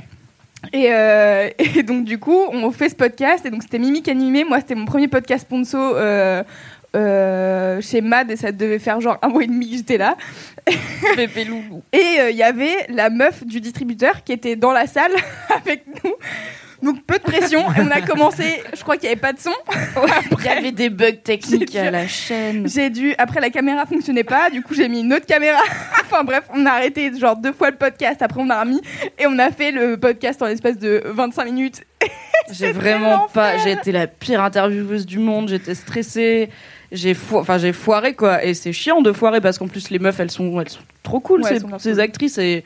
Et, euh, et donc du coup, on fait ce podcast et donc c'était Mimi qui animait. Moi, c'était mon premier podcast sponsor euh, euh, chez Mad et ça devait faire genre un mois et demi que j'étais là. Pépé loulou. Et euh, il y avait la meuf du distributeur qui était dans la salle avec nous. Donc peu de pression. Et on a commencé. Je crois qu'il n'y avait pas de son. Il y avait des bugs techniques à la chaîne. J'ai dû. Après, la caméra fonctionnait pas. Du coup, j'ai mis une autre caméra. enfin bref, on a arrêté genre deux fois le podcast. Après, on a remis et on a fait le podcast en l'espace de 25 minutes. J'ai vraiment pas. J'ai été la pire intervieweuse du monde. J'étais stressée. J'ai fo... enfin j'ai foiré quoi. Et c'est chiant de foirer parce qu'en plus les meufs elles sont elles sont trop cool Ouais, ces, elles sont grave ces cool. actrices et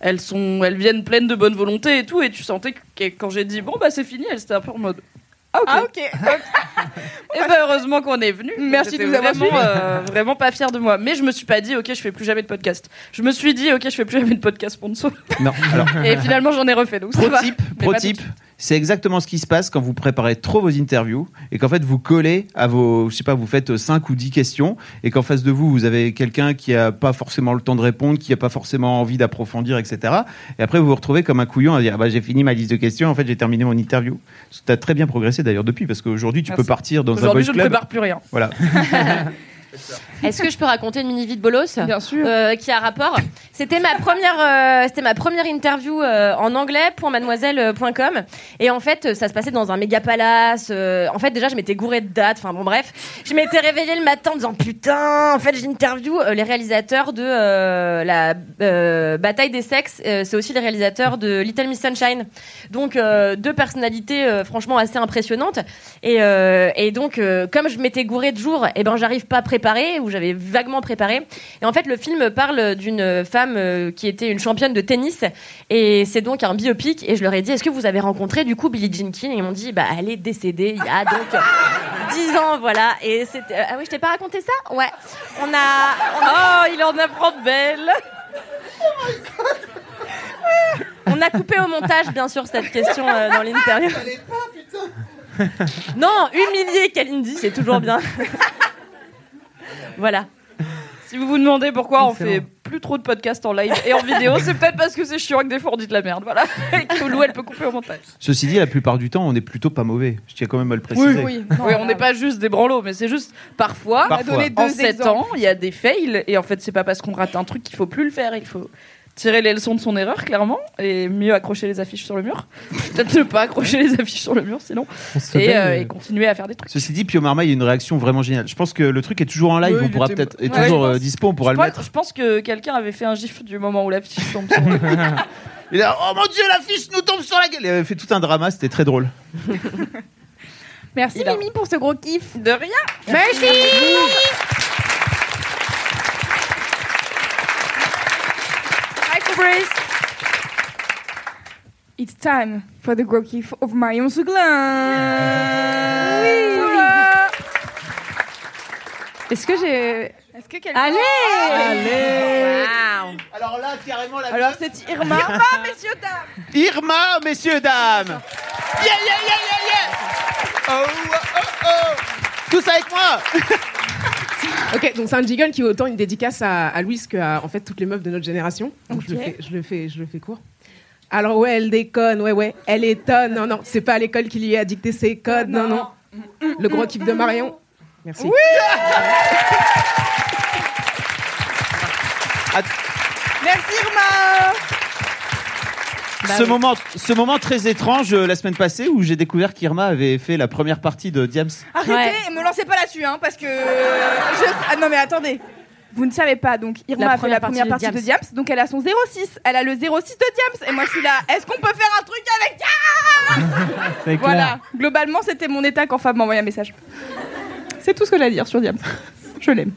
elles sont elles viennent pleines de bonne volonté et tout. Et tu sentais que quand j'ai dit bon bah c'est fini, elles étaient un peu en mode ah ok. Ah ok. Et ben heureusement qu'on est venu. Merci de nous avoir vraiment, euh, vraiment pas fière de moi. Mais je me suis pas dit, ok, je fais plus jamais de podcast. Je me suis dit, ok, je fais plus jamais de podcast sponsor. Non, alors. Et finalement, j'en ai refait. Donc ça Pro type, Mais pro type, c'est exactement ce qui se passe quand vous préparez trop vos interviews et qu'en fait vous collez à vos, je sais pas, vous faites 5 ou 10 questions et qu'en face de vous, vous avez quelqu'un qui a pas forcément le temps de répondre, qui a pas forcément envie d'approfondir, etc. Et après vous vous retrouvez comme un couillon à dire, ah bah, j'ai fini ma liste de questions, en fait j'ai terminé mon interview. Tu as très bien progressé d'ailleurs depuis parce qu'aujourd'hui tu Merci. peux partir dans un Aujourd'hui, je ne prépare plus rien. Voilà. Est-ce que je peux raconter une mini vie de bolos Bien sûr. Euh, qui a rapport. C'était ma première, euh, c'était ma première interview euh, en anglais pour mademoiselle.com. Et en fait, ça se passait dans un méga palace. en fait, déjà, je m'étais gourée de dates. Enfin bon, bref, je m'étais réveillée le matin en disant putain. En fait, j'interview les réalisateurs de la bataille des sexes. C'est aussi les réalisateurs de Little Miss Sunshine. Donc deux personnalités franchement assez impressionnantes. Et, et donc, comme je m'étais gourée de jour, et ben j'arrive pas à préparer ou j'avais vaguement préparé. Et en fait, le film parle d'une femme euh, qui était une championne de tennis et c'est donc un biopic. Et je leur ai dit, est-ce que vous avez rencontré du coup Billie Jean King Et ils m'ont dit, bah elle est décédée il y a donc euh, 10 ans, voilà. Et c'était ah oui, je t'ai pas raconté ça? Ouais. On a, Oh, il en apprend de belles. on a coupé au montage bien sûr cette question euh, dans l'interview. Non, humilier Kalindi, c'est toujours bien. voilà. Si vous vous demandez pourquoi on Excellent. fait plus trop de podcasts en live et en vidéo, c'est peut-être parce que c'est chiant que des fois on dit de la merde. Voilà. Et que Lou, elle peut couper au montage. Ceci dit, la plupart du temps, on est plutôt pas mauvais. Je tiens quand même à le préciser. Oui, on n'est pas juste des branlots, mais c'est juste parfois, Parfois. En deux 7 exemples. ans, il y a des fails et en fait, c'est pas parce qu'on rate un truc qu'il faut plus le faire. Il faut tirer les leçons de son erreur, clairement, et mieux accrocher les affiches sur le mur. Peut-être ne pas accrocher les affiches sur le mur, sinon. se Et, euh, euh. et continuer à faire des trucs. Ceci dit, Pio Marmaille a une réaction vraiment géniale. Je pense que le truc est toujours en live. Oui, on pourra il peut-être, est Ouais, toujours euh, pense. dispo, on pourra je le pense- mettre. Je pense que quelqu'un avait fait un gif du moment où l'affiche tombe sur le Il a, oh mon dieu, l'affiche nous tombe sur la gueule. Il avait fait tout un drama, c'était très drôle. Merci Mimi pour ce gros kiff. De rien. Merci. Hi It's time for the gros kiff of Marion Souglin. Est-ce que j'ai. Est-ce que quelqu'un. Allez Allez Wow. Alors là, carrément la. Alors c'est Irma. Irma, messieurs, dames. Irma, messieurs, dames. Yeah, yeah, yeah, yeah, yeah. Oh, oh, oh, oh. Tous avec moi. Ok, donc c'est un jiggle qui est autant une dédicace à, à Louise qu'à en fait toutes les meufs de notre génération. Donc je, le fais, je, le fais, je le fais court. Alors ouais, elle déconne, ouais, ouais, elle étonne. Non, non, c'est pas à l'école qui lui a dicté ses codes, non, non. Le gros kiff de Marion. Merci. Merci Irma. Bah ce, moment, ce moment très étrange euh, la semaine passée où j'ai découvert qu'Irma avait fait la première partie de Diams. Arrêtez, me lancez pas là-dessus, hein, parce que. je- Ah, non, mais attendez. Vous ne savez pas, donc Irma La a fait la première partie partie de de Diams, donc elle a son 06. Elle a le 06 de Diams. Et moi, je suis là. Est-ce qu'on peut faire un truc avec Ah clair. Voilà. Globalement, c'était mon état quand Fab m'a envoyé un message. C'est tout ce que j'ai à dire sur Diams. Je l'aime.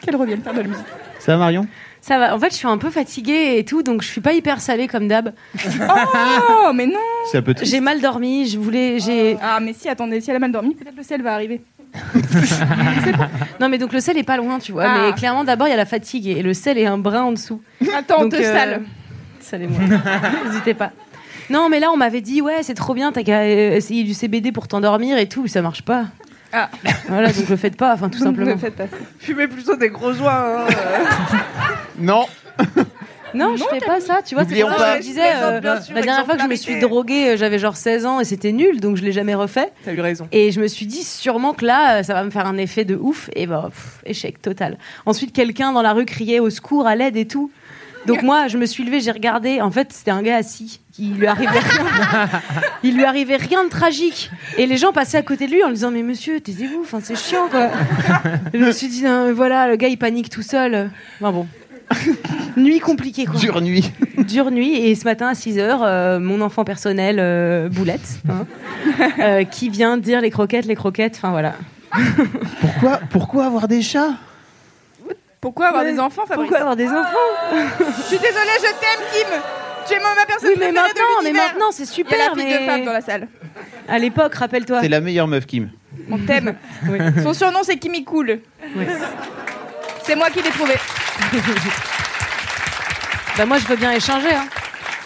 Qu'elle revienne faire de la musique. Ça va, Marion? Ça va. En fait, je suis un peu fatiguée et tout, donc je suis pas hyper salée comme d'hab. Oh, mais non C'est un peu triste. J'ai mal dormi. Je voulais. J'ai. Ah, mais si, attendez, si elle a mal dormi, peut-être le ciel va arriver. Non, mais donc le sel est pas loin, tu vois. Ah. Mais clairement, d'abord, il y a la fatigue et le sel est un brin en dessous. Attends, Donc, te euh, sale. Salez-moi. N'hésitez pas. Non, mais là, on m'avait dit, ouais, c'est trop bien, t'as qu'à euh, essayer du CBD pour t'endormir et tout, ça marche pas. Ah. Voilà, donc le faites pas, enfin, tout simplement. Ne faites pas. Fumez plutôt des gros joints. hein, euh. Non. Non, je fais pas ça, tu vois. C'est N'oublions pour ça pas- que je disais, euh, bien sûr, la dernière fois que je me suis exemplarité. droguée, euh, j'avais genre 16 ans et c'était nul, donc je l'ai jamais refait. T'as eu raison. Et je me suis dit, sûrement que là, euh, ça va me faire un effet de ouf. Et bah, pff, échec total. Ensuite, quelqu'un dans la rue criait au secours, à l'aide et tout. Donc moi, je me suis levée, j'ai regardé. En fait, c'était un gars assis. Qui lui arrivait rien. Il lui arrivait rien de tragique. Et les gens passaient à côté de lui en lui disant Mais monsieur, taisez-vous, enfin, c'est chiant quoi. Et je me suis dit Voilà, le gars il panique tout seul. Enfin bon. Nuit compliquée quoi. Dure nuit. Dure nuit. Et ce matin à 6h, mon enfant personnel, euh, Boulette, hein, euh, qui vient dire les croquettes, les croquettes. Enfin voilà. Pourquoi, pourquoi avoir des chats? Pourquoi avoir des enfants, Fabrice? Pourquoi avoir des enfants? Je suis désolée, je t'aime, Kim. Tu es ma personne Oui, mais maintenant, de mais maintenant, c'est Il y super. a la fille mais de femme dans la salle. À l'époque, rappelle-toi. C'est la meilleure meuf, Kim. On t'aime. Son surnom, c'est Kimi Cool. C'est moi qui l'ai trouvé. Bah moi, je veux bien échanger. Hein.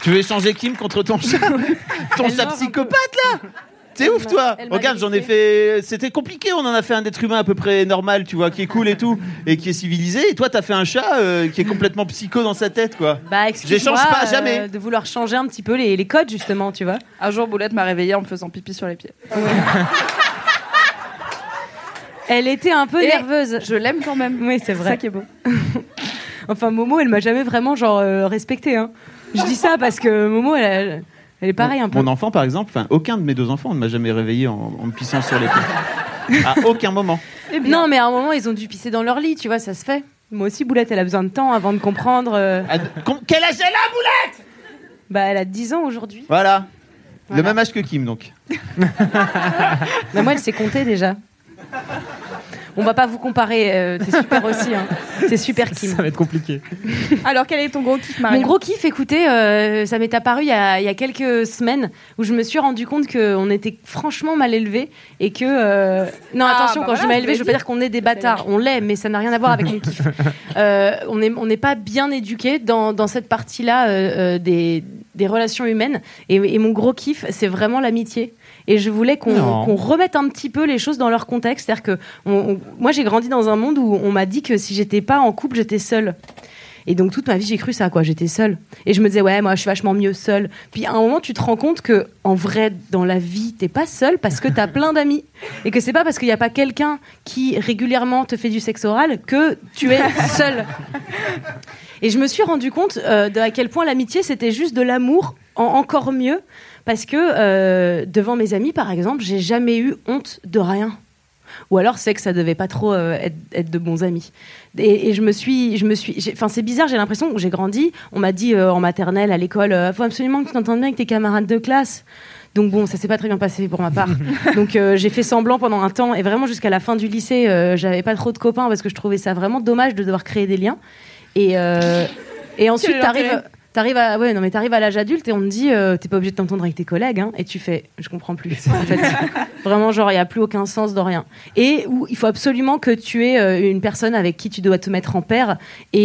Tu veux échanger Kim contre ton chat Ton chat psychopathe là? C'est ouf toi elle m'a Regarde, j'en ai fait. C'était compliqué, on en a fait un être humain à peu près normal, tu vois, qui est cool et tout, et qui est civilisé. Et toi, t'as fait un chat euh, qui est complètement psycho dans sa tête, quoi. Bah, excuse-moi J'échange pas, euh, jamais. de vouloir changer un petit peu les, les codes, justement, tu vois. Un jour, Boulette m'a réveillée en me faisant pipi sur les pieds. Elle était un peu Et nerveuse. Je l'aime quand même. Oui, c'est vrai. ça qui est beau. Enfin, Momo, elle m'a jamais vraiment genre euh, respectée. Hein. Je dis ça parce que Momo, elle, elle est pareille un peu. Mon enfant, par exemple, enfin, aucun de mes deux enfants ne m'a jamais réveillé en, en me pissant sur les pieds. À aucun moment. Non, mais à un moment, ils ont dû pisser dans leur lit, tu vois, ça se fait. Moi aussi, Boulette, elle a besoin de temps avant de comprendre. euh, Quel âge elle a, Boulette? Bah, elle a 10 ans aujourd'hui. Voilà. Voilà. Le même âge que Kim, donc. Mais moi, elle sait compter déjà. On va pas vous comparer, euh, t'es super aussi. Hein. T'es super Kim. Ça va être compliqué. Alors, quel est ton gros kiff, Marion Mon gros kiff, écoutez, euh, ça m'est apparu il y, a, il y a quelques semaines où je me suis rendu compte qu'on était franchement mal élevés et que. euh, Non, Ah, attention, bah quand je dis mal je élevé, je veux pas dire qu'on est des bâtards. On l'est, mais ça n'a rien à voir avec mon kiff. Euh, on n'est on pas bien éduqués dans, dans cette partie-là euh, euh, des, des relations humaines. Et, et mon gros kiff, c'est vraiment l'amitié. Et je voulais qu'on remette un petit peu les choses dans leur contexte. C'est-à-dire que on- on- moi, j'ai grandi dans un monde où on m'a dit que si j'étais pas en couple, j'étais seule. Et donc toute ma vie, j'ai cru ça, quoi. J'étais seule. Et je me disais, ouais, moi, je suis vachement mieux seule. Puis à un moment, tu te rends compte que, en vrai, dans la vie, t'es pas seule parce que t'as plein d'amis. Et que c'est pas parce qu'il n'y a pas quelqu'un qui régulièrement te fait du sexe oral que tu es seule. Et je me suis rendu compte euh, de à quel point l'amitié, c'était juste de l'amour en encore mieux. Parce que euh, devant mes amis, par exemple, j'ai jamais eu honte de rien. Ou alors c'est que ça devait pas trop euh, être, être de bons amis. Et, et je me suis, je me suis, enfin c'est bizarre, j'ai l'impression que j'ai grandi. On m'a dit euh, en maternelle, à l'école, faut absolument que tu t'entendes bien avec tes camarades de classe. Donc bon, ça s'est pas très bien passé pour ma part. Donc euh, j'ai fait semblant pendant un temps et vraiment jusqu'à la fin du lycée, euh, j'avais pas trop de copains parce que je trouvais ça vraiment dommage de devoir créer des liens. Et euh, et ensuite t'arrives. T'arrives à, ouais, non, mais t'arrives à l'âge adulte et on te dit, euh, t'es pas obligé de t'entendre avec tes collègues, hein, et tu fais, je comprends plus. En fait, vraiment, genre, il y a plus aucun sens de rien. Et où il faut absolument que tu aies euh, une personne avec qui tu dois te mettre en paire. Et,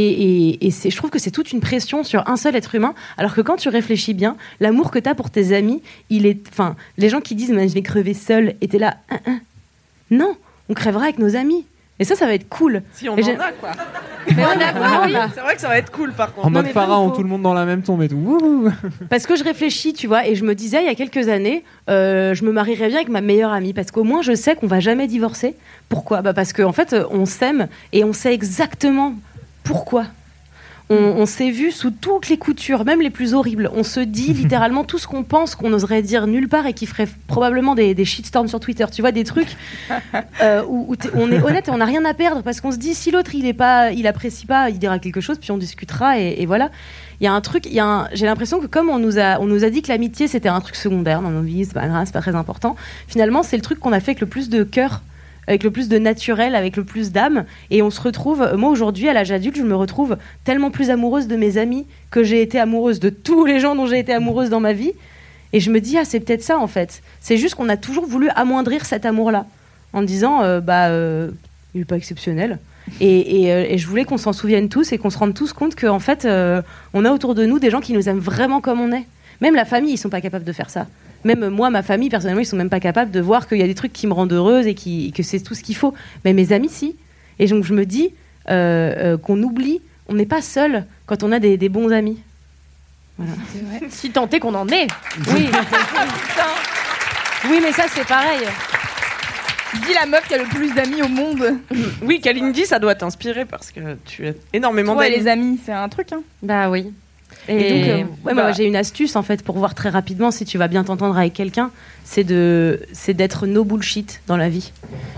et, et c'est, je trouve que c'est toute une pression sur un seul être humain. Alors que quand tu réfléchis bien, l'amour que t'as pour tes amis, il est, enfin, les gens qui disent, mais je vais crever seul, et t'es là, Hein, hein. non, on crèvera avec nos amis. Et ça, ça va être cool. Si on Et en a, quoi. Mais on a là. C'est vrai que ça va être cool, par contre. En mode pharaon, tout le monde dans la même tombe et tout. Wouhou. Parce que je réfléchis, tu vois, et je me disais il y a quelques années, euh, je me marierais bien avec ma meilleure amie, parce qu'au moins je sais qu'on va jamais divorcer. Pourquoi? Bah Parce qu'en fait, on s'aime et on sait exactement pourquoi. On, on s'est vu sous toutes les coutures, même les plus horribles. On se dit littéralement tout ce qu'on pense qu'on n'oserait dire nulle part et qui ferait probablement des, des shitstorms sur Twitter. Tu vois, des trucs euh, où, on est honnête et on n'a rien à perdre parce qu'on se dit si l'autre il est pas, il apprécie pas, il dira quelque chose puis on discutera et, et voilà. Il y a un truc, j'ai l'impression que comme on nous a, on nous a dit que l'amitié c'était un truc secondaire dans nos vies, c'est pas grave, c'est pas très important. Finalement, c'est le truc qu'on a fait avec le plus de cœur, avec le plus de naturel, avec le plus d'âme. Et on se retrouve, moi aujourd'hui à l'âge adulte, je me retrouve tellement plus amoureuse de mes amis que j'ai été amoureuse de tous les gens dont j'ai été amoureuse dans ma vie. Et je me dis, ah, c'est peut-être ça en fait. C'est juste qu'on a toujours voulu amoindrir cet amour-là en disant, euh, bah, euh, il est pas exceptionnel. Et, et, euh, je voulais qu'on s'en souvienne tous et qu'on se rende tous compte qu'en fait, euh, on a autour de nous des gens qui nous aiment vraiment comme on est. Même la famille, ils sont pas capables de faire ça. Même moi, ma famille, personnellement, ils sont même pas capables de voir qu'il y a des trucs qui me rendent heureuse et qui, que c'est tout ce qu'il faut. Mais mes amis, si. Et donc je me dis euh, euh, qu'on oublie, on n'est pas seul quand on a des, des bons amis. Voilà. Si tant est qu'on en est. Oui. oui, mais ça c'est pareil. Dis la meuf qui a le plus d'amis au monde. Oui, Kalindi, ça doit t'inspirer parce que tu as énormément Ouais, d'amis. les amis, c'est un truc. Hein. Bah oui. Et, Et donc, euh, ouais, bah- j'ai une astuce en fait pour voir très rapidement si tu vas bien t'entendre avec quelqu'un, c'est de, c'est d'être no bullshit dans la vie.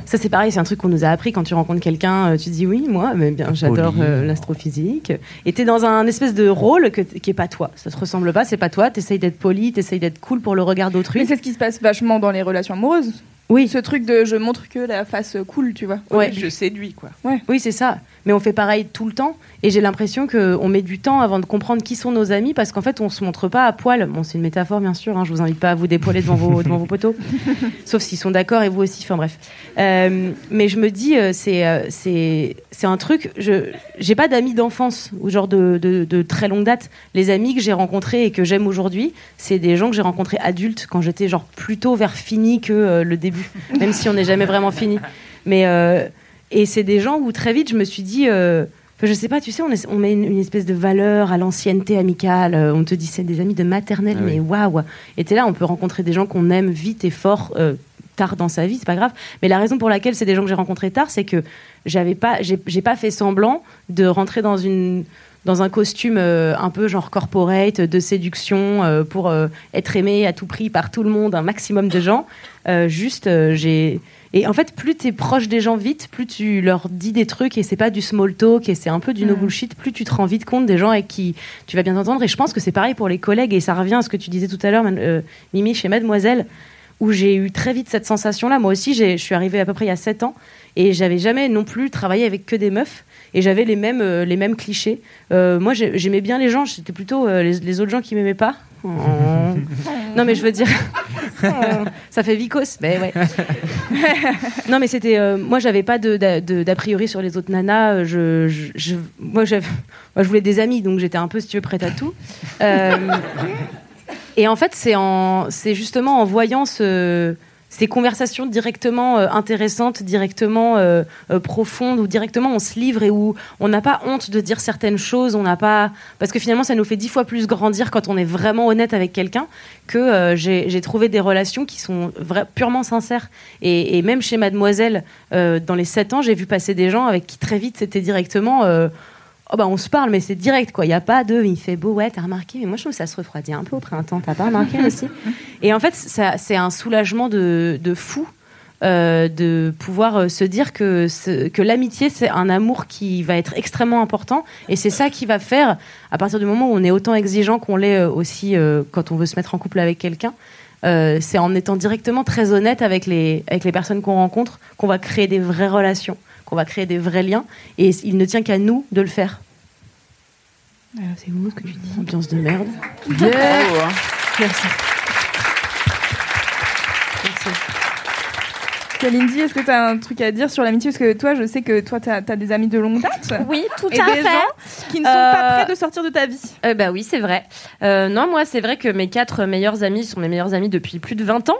Ça c'est pareil, c'est un truc qu'on nous a appris quand tu rencontres quelqu'un, euh, tu dis oui, moi, mais bien, j'adore euh, l'astrophysique. Et t'es dans un espèce de rôle que, qui est pas toi. Ça te ressemble pas, c'est pas toi. T'essayes d'être poli, t'essayes d'être cool pour le regard d'autrui. Mais c'est ce qui se passe vachement dans les relations amoureuses. Oui. Ce truc de je montre que la face cool, tu vois. Ouais. Je séduis, quoi. Oui, c'est ça. Mais on fait pareil tout le temps. Et j'ai l'impression qu'on met du temps avant de comprendre qui sont nos amis parce qu'en fait, on se montre pas à poil. Bon, c'est une métaphore, bien sûr. Hein, je vous invite pas à vous dépoiler devant vos, devant vos poteaux. Sauf s'ils sont d'accord et vous aussi. Enfin, bref. Euh, mais je me dis, euh, c'est euh, c'est c'est un truc. Je j'ai pas d'amis d'enfance ou genre de, de, de très longue date. Les amis que j'ai rencontrés et que j'aime aujourd'hui, c'est des gens que j'ai rencontrés adultes quand j'étais genre plutôt vers fini que le début. Même si on n'est jamais vraiment fini. Mais et c'est des gens où très vite je me suis dit. euh, je sais pas, tu sais, on, est- on met une, une espèce de valeur à l'ancienneté amicale. euh, On te dit c'est des amis de maternelle, Ah mais waouh! Et t'es là, on peut rencontrer des gens qu'on aime vite et fort euh, tard dans sa vie, c'est pas grave. Mais la raison pour laquelle c'est des gens que j'ai rencontrés tard, c'est que j'avais pas, j'ai pas fait semblant de rentrer dans une dans un costume euh, un peu genre corporate de séduction euh, pour euh, être aimé à tout prix par tout le monde, un maximum de gens. Juste, j'ai et en fait, plus tu es proche des gens vite, plus tu leur dis des trucs et c'est pas du small talk et c'est un peu du no Mm. bullshit, plus tu te rends vite compte des gens avec qui tu vas bien t'entendre. Et je pense que c'est pareil pour les collègues et ça revient à ce que tu disais tout à l'heure, euh, Mimi, chez Mademoiselle, où j'ai eu très vite cette sensation-là. Moi aussi, j'ai- je suis arrivée à peu près il y a 7 ans et j'avais jamais non plus travaillé avec que des meufs. Et j'avais les mêmes, euh, les mêmes clichés. Euh, moi, j'ai- j'aimais bien les gens. C'était plutôt les, les autres gens qui m'aimaient pas. Oh. non, mais je veux dire, ça fait vicos. Mais ouais. non, mais c'était. euh, moi, j'avais pas d'a priori sur les autres nanas. Je, je- je- moi, je voulais des amis, donc j'étais un peu, si tu prête à tout. Euh, et en fait, c'est justement en voyant ce, ces conversations directement euh, intéressantes, directement euh, euh, profondes, où directement on se livre et où on n'a pas honte de dire certaines choses, on n'a pas, parce que finalement, ça nous fait dix fois plus grandir quand on est vraiment honnête avec quelqu'un que j'ai trouvé des relations qui sont purement sincères. Et, même chez Mademoiselle, dans les sept ans, j'ai vu passer des gens avec qui très vite c'était directement. Oh bah on se parle mais c'est direct quoi, il y a pas de il fait beau ouais, t'as remarqué mais moi je trouve que ça se refroidit un peu au printemps, t'as pas remarqué aussi? Et en fait ça- c'est un soulagement de, de fou euh, de pouvoir euh, se dire que, ce- que l'amitié c'est un amour qui va être extrêmement important. Et c'est ça qui va faire à partir du moment où on est autant exigeant qu'on l'est euh, aussi euh, quand on veut se mettre en couple avec quelqu'un euh, c'est en étant directement très honnête avec les, avec les personnes qu'on rencontre qu'on va créer des vraies relations, qu'on va créer des vrais liens. Et il ne tient qu'à nous de le faire. c'est où ce que tu dis Ambiance de merde. Yeah. Bravo, hein. Merci. Kalindi, est-ce que tu as un truc à dire sur l'amitié? Parce que toi, je sais que toi, tu as, des amis de longue date. Oui, tout et à des fait. gens qui ne sont pas Euh, prêts de sortir de ta vie. Euh, bah oui, c'est vrai. Euh, non, moi, c'est vrai que mes quatre meilleurs amis sont mes meilleurs amis depuis plus de 20 ans.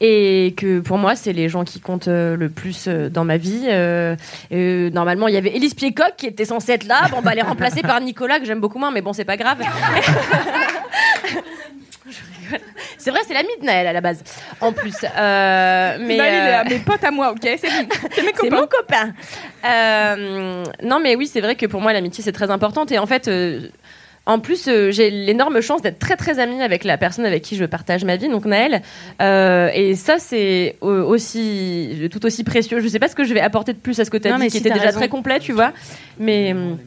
Et que pour moi, c'est les gens qui comptent euh, le plus euh, dans ma vie. Euh, euh, normalement, il y avait Élise Piecoq qui était censée être là. Bon, bah, elle est remplacée par Nicolas, que j'aime beaucoup moins, mais bon, c'est pas grave. C'est vrai, c'est l'ami de Naël à la base. En plus. Euh, mais, Naël, il est à mes potes à moi, ok C'est mon copain. Euh, non, mais oui, c'est vrai que pour moi, l'amitié, c'est très importante. Et en fait, en plus, euh, j'ai l'énorme chance d'être très, très amie avec la personne avec qui je partage ma vie, donc Naël. Euh, et ça, c'est aussi, tout aussi précieux. Je sais pas ce que je vais apporter de plus à ce que tu as Non, dit, mais qui si, était déjà raison. très complet, tu vois. Mais. hum,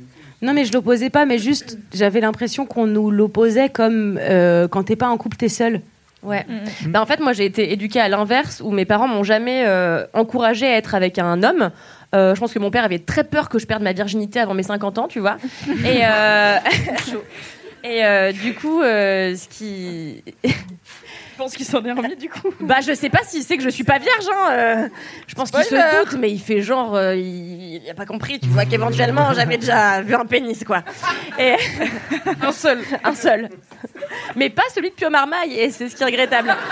Non, mais je l'opposais pas, mais juste, j'avais l'impression qu'on nous l'opposait comme euh, quand t'es pas en couple, t'es seul. Ouais. Bah, en fait, moi, j'ai été éduquée à l'inverse, où mes parents m'ont jamais euh, encouragée à être avec un homme. Euh, je pense que mon père avait très peur que je perde ma virginité avant mes 50 ans, tu vois. Et, euh, et euh, du coup, ce qui. Je pense qu'il s'en est remis du coup? Bah, je sais pas s'il sait que je suis pas vierge. Hein, je pense qu'il se doute, mais il fait genre. il, il a pas compris, tu vois, qu'éventuellement j'avais déjà vu un pénis, quoi. Et un seul. Un seul. Mais pas celui de Pio Marmaille, et c'est ce qui est regrettable.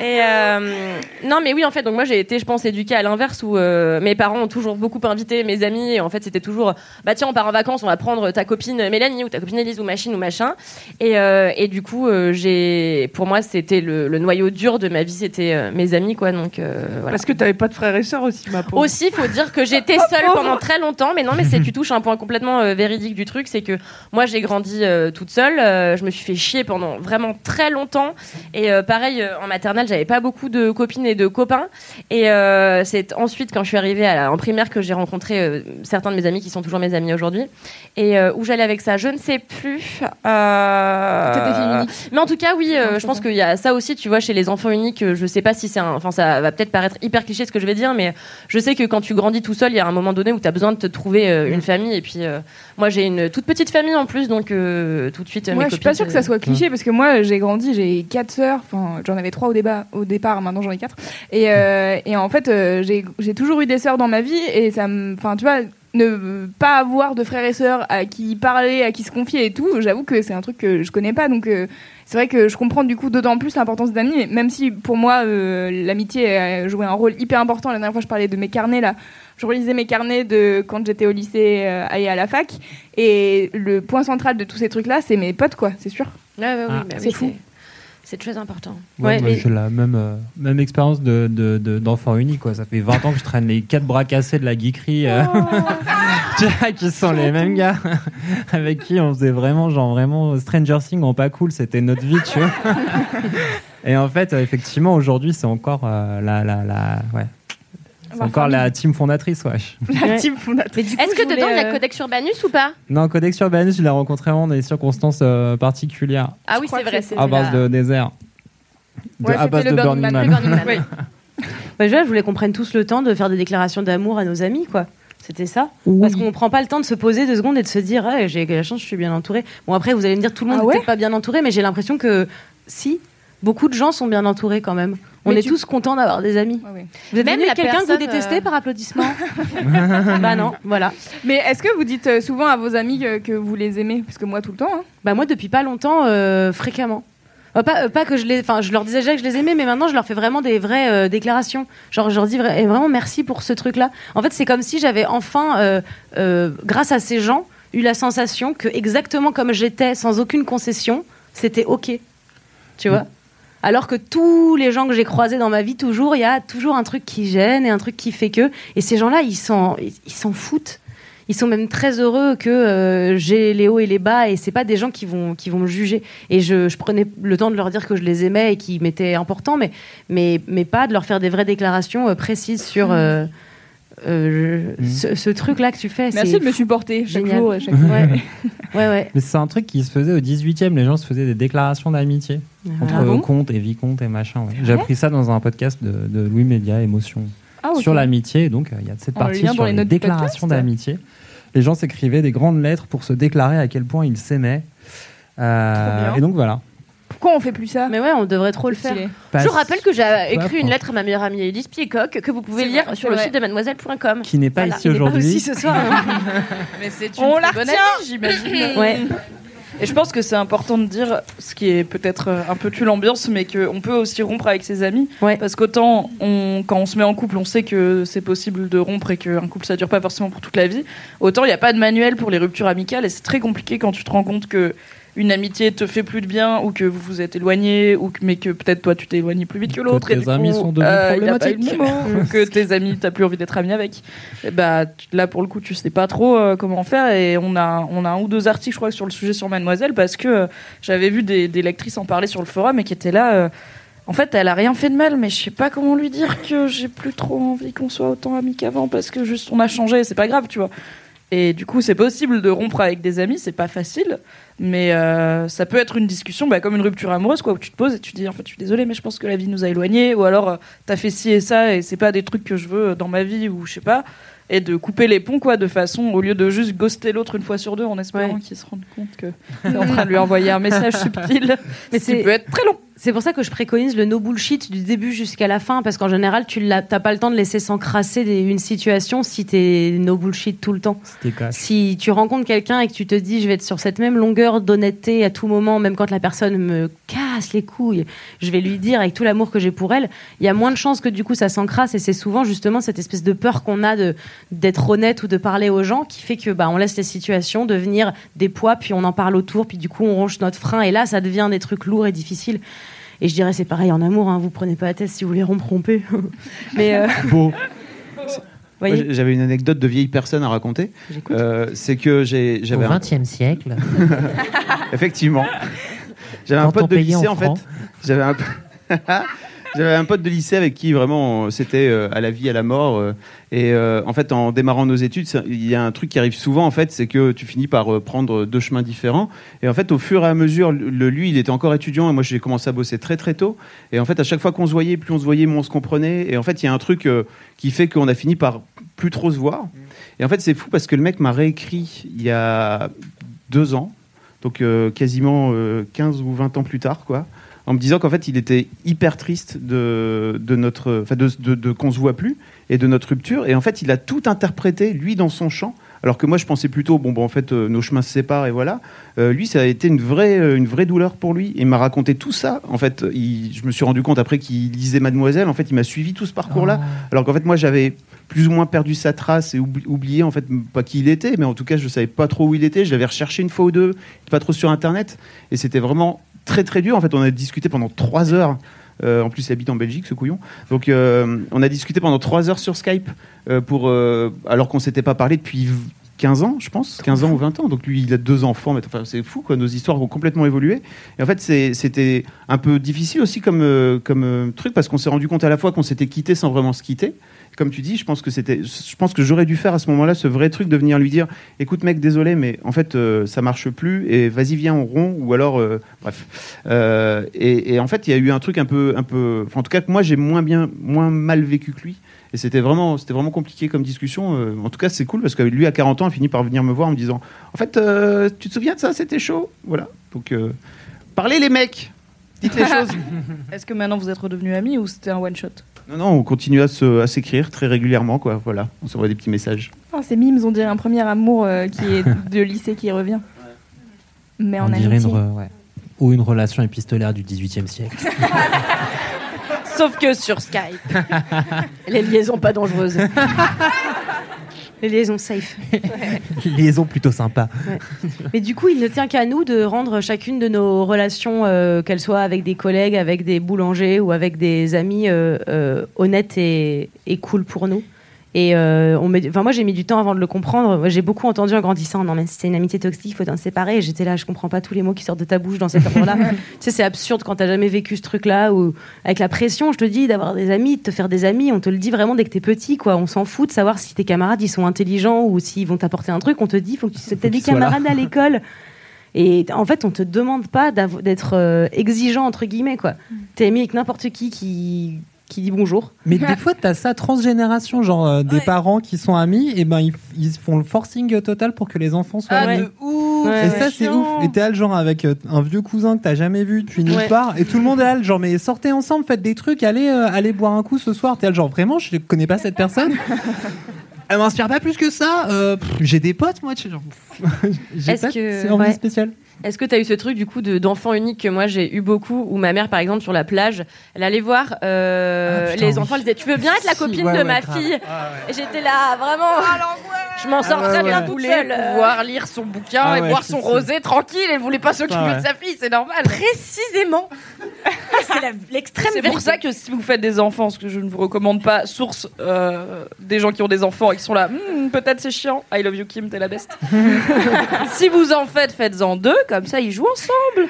Et euh, non, mais oui, en fait, donc moi j'ai été, je pense, éduquée à l'inverse où euh, mes parents ont toujours beaucoup invité mes amis. Et en fait, c'était toujours, bah tiens, on part en vacances, on va prendre ta copine Mélanie ou ta copine Elise ou machine ou machin. Et, euh, et du coup, euh, j'ai, pour moi, c'était le, le noyau dur de ma vie, c'était euh, mes amis, quoi. Donc euh, voilà. Parce que t'avais pas de frères et sœurs aussi, ma pauvre. Aussi, faut dire que j'étais Oh, seule pendant très longtemps, mais non, mais c'est tu touches un point complètement euh, véridique du truc, c'est que moi j'ai grandi euh, toute seule, euh, je me suis fait chier pendant vraiment très longtemps, et euh, pareil euh, en maternelle j'avais pas beaucoup de copines et de copains. Et euh, c'est ensuite, quand je suis arrivée à la- en primaire, que j'ai rencontré euh, certains de mes amis qui sont toujours mes amis aujourd'hui. Et euh, où j'allais avec ça, je ne sais plus. Mais en tout cas, oui, euh, je pense qu'il y a ça aussi, tu vois, chez les enfants uniques. Je sais pas si c'est un. Enfin, ça va peut-être paraître hyper cliché ce que je vais dire, mais je sais que quand tu grandis tout seul, il y a un moment donné où tu as besoin de te trouver une famille. Et puis, moi, j'ai une toute petite famille en plus, donc euh, tout de suite. Moi, mes je suis pas sûre que ça euh, soit cliché parce que moi, j'ai grandi, j'ai quatre sœurs. Enfin, j'en avais trois au, débat, au départ, maintenant j'en ai quatre. Et, euh, et en fait, j'ai toujours eu des sœurs dans ma vie et ça me. Enfin, tu vois, ne pas avoir de frères et sœurs à qui parler, à qui se confier et tout, j'avoue que c'est un truc que je connais pas. Donc, euh, c'est vrai que je comprends du coup d'autant plus l'importance d'amis, même si pour moi, euh, l'amitié a joué un rôle hyper important. La dernière fois, je parlais de mes carnets là. Je relisais mes carnets de quand j'étais au lycée euh, et à la fac. Et le point central de tous ces trucs-là, c'est mes potes, quoi, c'est sûr. Ouais, ouais, oui, Ah. bah C'est oui, fou. C'est très important. Ouais, Ouais, moi, mais- j'ai la même, euh, même expérience de, de- de- d'enfant unique. Quoi. Ça fait 20 ans que je traîne les quatre bras cassés de la geekerie. euh, vois, qui sont les mêmes gars avec qui on faisait vraiment, genre, vraiment Stranger Things en pas cool. C'était notre vie, tu vois. Et en fait, euh, effectivement, aujourd'hui, c'est encore euh, la, la, la, ouais. C'est encore la team fondatrice, wesh. La team fondatrice. Est-ce que dedans il y a Codex Urbanus ou pas? Non, Codex Urbanus, je l'ai rencontré vraiment dans des circonstances euh, particulières. Ah oui, c'est vrai. c'est À base de désert. De- Ouais, à base de Burning Burning Man. Man. Burning Man. Bah, je voulais qu'on prenne tous le temps de faire des déclarations d'amour à nos amis, quoi. C'était ça. Parce qu'on prend pas le temps de se poser deux secondes et de se dire, Ah, j'ai la chance, je suis bien entouré. Bon, après, vous allez me dire, tout le monde Ah n'est ouais? peut-être pas bien entouré, mais j'ai l'impression que si, beaucoup de gens sont bien entourés quand même. On Mais est tu- tous contents d'avoir des amis. Vous êtes Même quelqu'un que vous détestez euh, par applaudissement Bah non, voilà. Mais est-ce que vous dites euh, souvent à vos amis que, que vous les aimez? Parce que moi, tout le temps. hein. Bah moi, depuis pas longtemps, euh, fréquemment. Euh, pas, euh, pas que je les, enfin, je leur disais déjà que je les aimais, mais maintenant je leur fais vraiment des vraies euh, déclarations. Genre, je leur dis vra- et vraiment merci pour ce truc-là. En fait, c'est comme si j'avais enfin, euh, euh, grâce à ces gens, eu la sensation que exactement comme j'étais, sans aucune concession, c'était ok. Tu vois? Alors que tous les gens que j'ai croisés dans ma vie, toujours, il y a toujours un truc qui gêne et un truc qui fait que. Et ces gens-là, ils s'en, ils foutent. Ils sont même très heureux que euh, j'ai les hauts et les bas et c'est pas des gens qui vont qui vont me juger. Et je, je prenais le temps de leur dire que je les aimais et qu'ils m'étaient importants, mais mais mais pas de leur faire des vraies déclarations euh, précises sur euh, euh, je- ce, ce truc-là que tu fais. Merci de me supporter chaque génial. jour et chaque Ouais. ouais, ouais. Mais c'est un truc qui se faisait au 18e, les gens se faisaient des déclarations d'amitié entre Ah bon comte et vicomte et machin. ouais. J'ai appris ça dans un podcast de, de Louis Média, Émotion, Ah, sur l'amitié. Donc euh, il y a cette partie sur les les, déclarations d'amitié. Les gens s'écrivaient des grandes lettres pour se déclarer à quel point ils s'aimaient. Euh, et donc voilà. Pourquoi on fait plus ça Mais ouais, on devrait trop le faire. Parce- Je vous rappelle que j'ai écrit une lettre à ma meilleure amie Elise Piecock que vous pouvez lire vrai, sur le vrai. site de mademoiselle.com. Qui n'est pas Voilà. ici Il n'est pas aujourd'hui. aussi ce soir. Mais c'est une On la bonne retient. amie, j'imagine. Ouais. Et je pense que c'est important de dire, ce qui est peut-être euh, un peu tue l'ambiance, mais qu'on peut aussi rompre avec ses amis. Parce qu'autant, on, quand on se met en couple, on sait que c'est possible de rompre et qu'un couple, ça dure pas forcément pour toute la vie. Autant, il n'y a pas de manuel pour les ruptures amicales et c'est très compliqué quand tu te rends compte que une amitié te fait plus de bien ou que vous vous êtes éloigné ou que, mais que peut-être toi tu t'es éloigné plus vite que l'autre tes et du amis coup, sont devenus euh, problématiques. ou que tes amis t'as plus envie d'être ami avec Et bah là pour le coup tu sais pas trop euh, comment faire et on a on a un ou deux articles je crois sur le sujet sur Mademoiselle parce que euh, j'avais vu des, des lectrices en parler sur le forum et qui étaient là en fait, elle a rien fait de mal, mais je sais pas comment lui dire que j'ai plus trop envie qu'on soit autant amis qu'avant parce que juste on a changé, c'est pas grave, tu vois. Et du coup, c'est possible de rompre avec des amis, c'est pas facile, mais euh, ça peut être une discussion, bah, comme une rupture amoureuse, quoi, où tu te poses et tu dis en fait, je suis désolée, mais je pense que la vie nous a éloignés, ou alors euh, t'as fait ci et ça et c'est pas des trucs que je veux dans ma vie, ou je sais pas, et de couper les ponts, quoi, de façon, au lieu de juste ghoster l'autre une fois sur deux en espérant qu'il se rende compte que t'es en train de lui envoyer un message subtil, Mais qui peut être très long. C'est pour ça que je préconise le no bullshit du début jusqu'à la fin, parce qu'en général, tu n'as pas le temps de laisser s'encrasser une situation si t'es no bullshit tout le temps. Si tu rencontres quelqu'un et que tu te dis, je vais être sur cette même longueur d'honnêteté à tout moment, même quand la personne me casse les couilles, je vais lui dire avec tout l'amour que j'ai pour elle, il y a moins de chances que du coup ça s'encrasse et c'est souvent justement cette espèce de peur qu'on a de d'être honnête ou de parler aux gens qui fait que bah on laisse les situations devenir des poids puis on en parle autour puis du coup on ronge notre frein et là ça devient des trucs lourds et difficiles. Et je dirais c'est pareil en amour, hein, vous prenez pas la tête si vous voulez rompre, rompez. Mais euh, Beau. J'avais une anecdote de vieille personne à raconter. Euh, c'est que j'ai, j'avais Au un- XXe siècle. Effectivement. J'avais un pote de en lycée en fait. J'avais un pote de lycée avec qui vraiment euh, c'était euh, à la vie, à la mort. euh, et en fait, en démarrant nos études, il y a un truc qui arrive souvent, en fait, c'est que tu finis par prendre deux chemins différents. Et en fait, au fur et à mesure, le, lui, il était encore étudiant et moi, j'ai commencé à bosser très très tôt. Et en fait, à chaque fois qu'on se voyait, plus on se voyait, moins on se comprenait. Et en fait, il y a un truc qui fait qu'on a fini par plus trop se voir. Et en fait, c'est fou parce que le mec m'a réécrit il y a deux ans, donc euh, quasiment euh, 15 ou 20 ans plus tard, quoi, en me disant qu'en fait, il était hyper triste de, de notre, de, de- de qu'on se voit plus et de notre rupture. Et en fait, il a tout interprété lui dans son champ. Alors que moi, je pensais plutôt, bon, bon en fait, euh, nos chemins se séparent et voilà. Euh, lui, ça a été une vraie, euh, une vraie douleur pour lui. Il m'a raconté tout ça. En fait, il- je me suis rendu compte après qu'il lisait Mademoiselle. En fait, il m'a suivi tout ce parcours-là. Alors qu'en fait, moi, j'avais plus ou moins perdu sa trace et oubli- oublié en fait pas qui il était, mais en tout cas, je savais pas trop où il était. Je l'avais recherché une fois ou deux, pas trop sur Internet, et c'était vraiment très très dur. En fait, on a discuté pendant trois heures. Euh, en plus, il habite en Belgique, ce couillon. Donc, euh, on a discuté pendant trois heures sur Skype, euh, pour, alors qu'on s'était pas parlé depuis 15 ans, je pense, 15 ans ou 20 ans. Donc, lui, il a deux enfants. Mais, enfin, c'est fou, quoi. Nos histoires ont complètement évolué. Et en fait, c'était un peu difficile aussi comme, euh, comme euh, truc, parce qu'on s'est rendu compte à la fois qu'on s'était quitté sans vraiment se quitter. Comme tu dis, je pense que c'était, je pense que j'aurais dû faire à ce moment-là ce vrai truc de venir lui dire, écoute mec, désolé, mais en fait euh, ça marche plus et vas-y viens on rond ou alors euh, bref. Et, et en fait il y a eu un truc un peu, un peu, enfin, en tout cas que moi j'ai moins bien, moins mal vécu que lui. Et c'était vraiment, c'était vraiment compliqué comme discussion. Euh, en tout cas, c'est cool parce que lui, à 40 ans, a fini par venir me voir en me disant En fait, euh, tu te souviens de ça? C'était chaud. Voilà. Donc, euh, parlez les mecs Dites les choses. Est-ce que maintenant vous êtes redevenus amis ou c'était un one shot Non, non, on continue à se- à s'écrire très régulièrement, quoi. Voilà, on s'envoie des petits messages. Oh, ces mimes, on dirait un premier amour euh, qui est de lycée qui revient. Mais en On dirait une, amitié. re- ouais. Ou une relation épistolaire du XVIIIe siècle. Sauf que sur Skype. Les liaisons pas dangereuses. Les liaisons safe. Liaison plutôt sympa. Mais du coup, il ne tient qu'à nous de rendre chacune de nos relations, euh, qu'elles soient avec des collègues, avec des boulangers ou avec des amis, euh, euh, honnêtes et, et cool pour nous. Et euh, on met- enfin, moi, j'ai mis du temps avant de le comprendre. J'ai beaucoup entendu en grandissant, non, mais si c'est une amitié toxique, il faut t'en séparer. Et j'étais là, je comprends pas tous les mots qui sortent de ta bouche dans cet endroit-là. tu sais, c'est absurde quand t'as jamais vécu ce truc-là, ou avec la pression, je te dis, d'avoir des amis, de te faire des amis, on te le dit vraiment dès que t'es petit, quoi. On s'en fout de savoir si tes camarades, ils sont intelligents ou s'ils vont t'apporter un truc. On te dit, faut que tu aies des camarades à l'école. Et en fait, on te demande pas d'être euh, exigeant, entre guillemets, quoi. T'es ami avec n'importe qui qui, qui dit bonjour. Mais des fois, t'as ça transgénération, genre euh, des parents qui sont amis, et ben ils, ils font le forcing total pour que les enfants soient Ah, amis. de ouf et Ouais, ça, c'est ouf. Et t'es là, le genre, avec euh, un vieux cousin que t'as jamais vu depuis nulle Ouais. part, et tout le monde est là, le genre, mais sortez ensemble, faites des trucs, allez, euh, allez boire un coup ce soir. T'es là, le genre, vraiment, je connais pas cette personne. Elle m'inspire pas plus que ça. euh, pff, J'ai des potes, moi. tu sais, genre, J'ai Est-ce pas que- c'est envie ouais. spéciale. Est-ce que tu as eu ce truc du coup de- d'enfant unique que moi j'ai eu beaucoup où ma mère par exemple sur la plage elle allait voir euh, Ah, putain, les oui. enfants elle disait tu veux bien être la Si, copine ouais, de ouais, ma grave. fille et j'étais là vraiment je m'en sors Ah très ouais, bien toute voulait seule pouvoir lire son bouquin Ah et boire son rosé tranquille. Elle voulait pas s'occuper Ah ouais. de sa fille, c'est normal. précisément c'est la- l'extrême C'est pour ça que si vous faites des enfants, ce que je ne vous recommande pas, source euh, des gens qui ont des enfants et qui sont là, Hmm, peut-être c'est chiant. I love you Kim, t'es la best. si vous en faites, faites-en deux, comme ça ils jouent ensemble.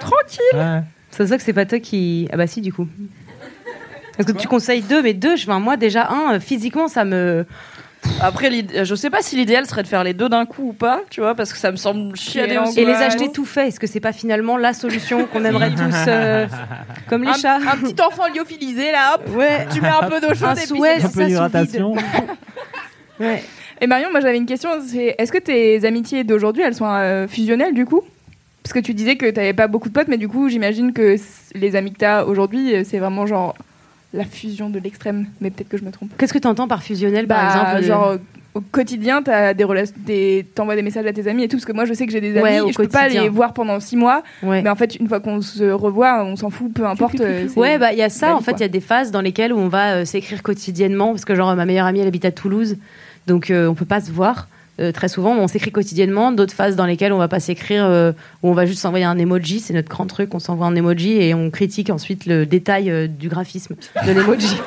Tranquille. Ça se voit que c'est pas toi qui. Ah bah si, du coup. Parce que tu conseilles deux, mais deux, je- enfin, moi déjà, un, euh, physiquement, ça me. Après, l'id- je sais pas si l'idéal serait de faire les deux d'un coup ou pas, tu vois, parce que ça me semble chiader aussi. Et les acheter tout fait, est-ce que c'est pas finalement la solution qu'on aimerait tous euh, Comme les un, chats Un petit enfant lyophilisé là, hop, Ouais. tu mets un peu d'eau chaude Un et puis souhait, c'est ça, d'hydratation. Ouais. Et Marion, moi j'avais une question. C'est est-ce que tes amitiés d'aujourd'hui, elles sont euh, fusionnelles du coup? Parce que tu disais que t'avais pas beaucoup de potes, mais du coup, j'imagine que les amis que t'as aujourd'hui, euh, c'est vraiment genre la fusion de l'extrême. Mais peut-être que je me trompe. Qu'est-ce que tu entends par fusionnel, Bah, par exemple genre euh, au quotidien, t'as des des, t'envoies des messages à tes amis et tout, parce que moi je sais que j'ai des amis Ouais, et je peux pas les voir pendant six mois, Ouais. mais en fait une fois qu'on se revoit, on s'en fout, peu importe. euh, c'est Ouais, bah il y a ça. En fait, il y a des phases dans lesquelles où on va euh, s'écrire quotidiennement, parce que genre ma meilleure amie, elle habite à Toulouse, donc euh, on peut pas se voir. Euh, très souvent, on s'écrit quotidiennement. D'autres phases dans lesquelles on va pas s'écrire, euh, où on va juste s'envoyer un emoji. C'est notre grand truc. On s'envoie un emoji et on critique ensuite le détail euh, du graphisme de l'emoji.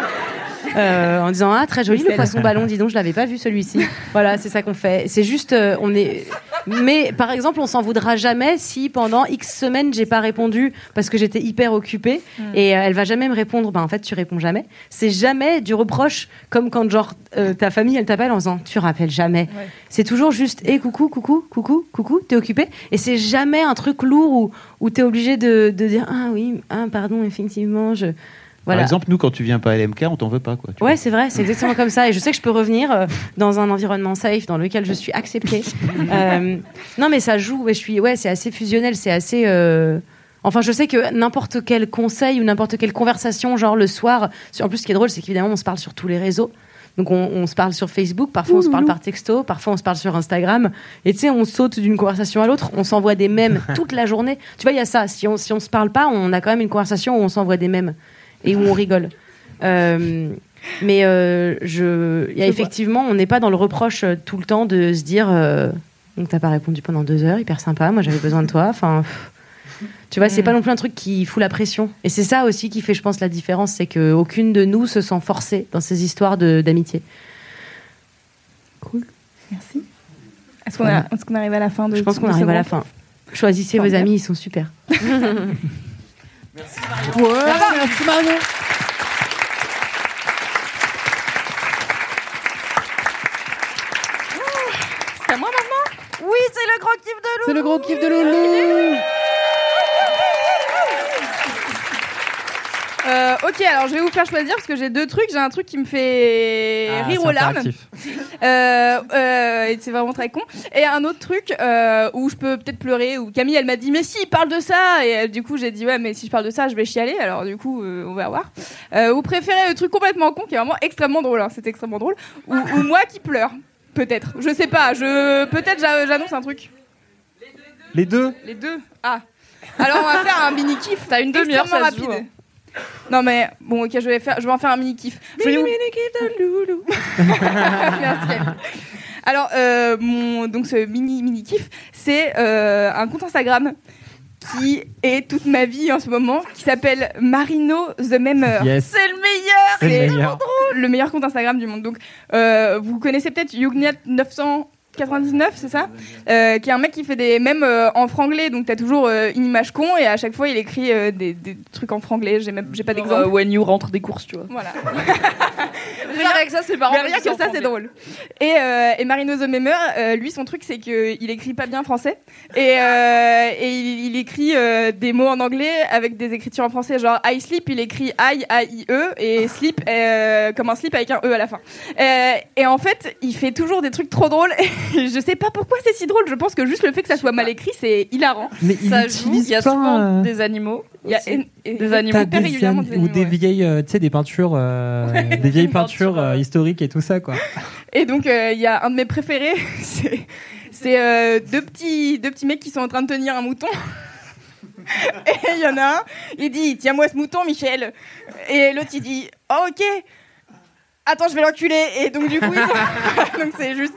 En disant ah très joli le poisson ballon dis donc je l'avais pas vu celui-ci voilà c'est ça qu'on fait c'est juste on est Mais par exemple, on s'en voudra jamais si pendant X semaines j'ai pas répondu parce que j'étais hyper occupée Mm. et euh, elle va jamais me répondre. Bah en fait, tu réponds jamais. C'est jamais du reproche comme quand genre euh, ta famille elle t'appelle en disant tu rappelles jamais. Ouais. C'est toujours juste et coucou coucou coucou coucou t'es occupé et c'est jamais un truc lourd où où t'es obligé de, de dire ah oui ah pardon effectivement je voilà. Par exemple, nous, quand tu viens pas à LMK, on t'en veut pas. Quoi. Tu Ouais, c'est vrai, c'est exactement comme ça. Et je sais que je peux revenir euh, dans un environnement safe dans lequel je suis acceptée. Euh, non, mais ça joue. Ouais, je suis, ouais, c'est assez fusionnel, c'est assez. euh, Enfin, je sais que n'importe quel conseil ou n'importe quelle conversation, genre le soir. En plus, ce qui est drôle, c'est qu'évidemment, on se parle sur tous les réseaux. Donc, on, on se parle sur Facebook, parfois on se parle par texto, parfois on se parle sur Instagram. Et tu sais, on saute d'une conversation à l'autre, on s'envoie des mèmes toute la journée. Tu vois, il y a ça. Si on, si on se parle pas, on a quand même une conversation où on s'envoie des mèmes et où on rigole. Euh, mais euh, je, y a effectivement, on n'est pas dans le reproche euh, tout le temps de se dire, euh, donc t'as pas répondu pendant deux heures, hyper sympa, moi j'avais besoin de toi. Enfin, tu vois, c'est Mm. pas non plus un truc qui fout la pression. Et c'est ça aussi qui fait, je pense, la différence, c'est que aucune de nous se sent forcée dans ces histoires d'amitié. Merci. Est-ce qu'on arrive à la fin de Je pense qu'on arrive à la fin. Choisissez vos amis, ils sont super. Ouais. Merci Marion. C'est à moi maintenant Oui, c'est le gros kiff de Loulou. C'est le gros kiff de Loulou. Euh, ok, alors je vais vous faire choisir parce que j'ai deux trucs. J'ai un truc qui me fait Ah, rire aux larmes. Euh, euh, et c'est vraiment très con. Et un autre truc euh, où je peux peut-être pleurer. Où Camille, elle m'a dit mais si, parle de ça. Et euh, du coup, j'ai dit ouais, mais si je parle de ça, je vais chialer. Alors du coup, euh, on va voir. Euh, vous préférez le truc complètement con qui est vraiment extrêmement drôle. hein, c'est extrêmement drôle. Ou, ou moi qui pleure. Peut-être. Je sais pas. Je peut-être j'a- j'annonce un truc. Les deux. Les deux. Ah. Alors on va faire un mini kiff. T'as une demi-heure, se joue, rapide. Non mais bon ok je vais faire je vais en faire un mini kiff. Mini, vous... mini kiff de Loulou. Alors euh, mon donc ce mini mini kiff c'est euh, un compte Instagram qui est toute ma vie en ce moment qui s'appelle Marino the Memeur. C'est le meilleur. C'est le meilleur. Le meilleur compte Instagram du monde. Donc euh, vous connaissez peut-être Yugnat 900 99, c'est ça euh, Qui est un mec qui fait des mèmes euh, en franglais, donc t'as toujours euh, une image con et à chaque fois il écrit des, trucs en franglais. J'ai même j'ai pas d'exemple. when you rentre des courses, tu vois. Voilà. Rien avec ça, c'est marrant. Mais rien que ça, c'est drôle. Et, euh, et Marino The Memer, euh, lui, son truc, c'est qu'il écrit pas bien français. Et, euh, et il, il écrit euh, des mots en anglais avec des écritures en français. Genre, I sleep, il écrit I, A-I-E. Et sleep, euh, comme un slip avec un E à la fin. Euh, et en fait, il fait toujours des trucs trop drôles. Et je sais pas pourquoi c'est si drôle. Je pense que juste le fait que ça soit mal écrit, c'est hilarant. Mais il joue, utilise il y a pas, souvent euh, des animaux. Il y a des animaux. T'as des, régulièrement ou des ouais. vieilles, euh, tu sais, des peintures, euh, des vieilles peintures euh, historiques et tout ça, quoi. Et donc, il y a un de mes préférés, c'est c'est, deux, petits, deux petits mecs qui sont en train de tenir un mouton. Et il y en a un, il dit Tiens-moi ce mouton, Michel. Et l'autre, il dit Oh, ok. Attends, je vais l'enculer. Et donc, du coup, ils donc c'est juste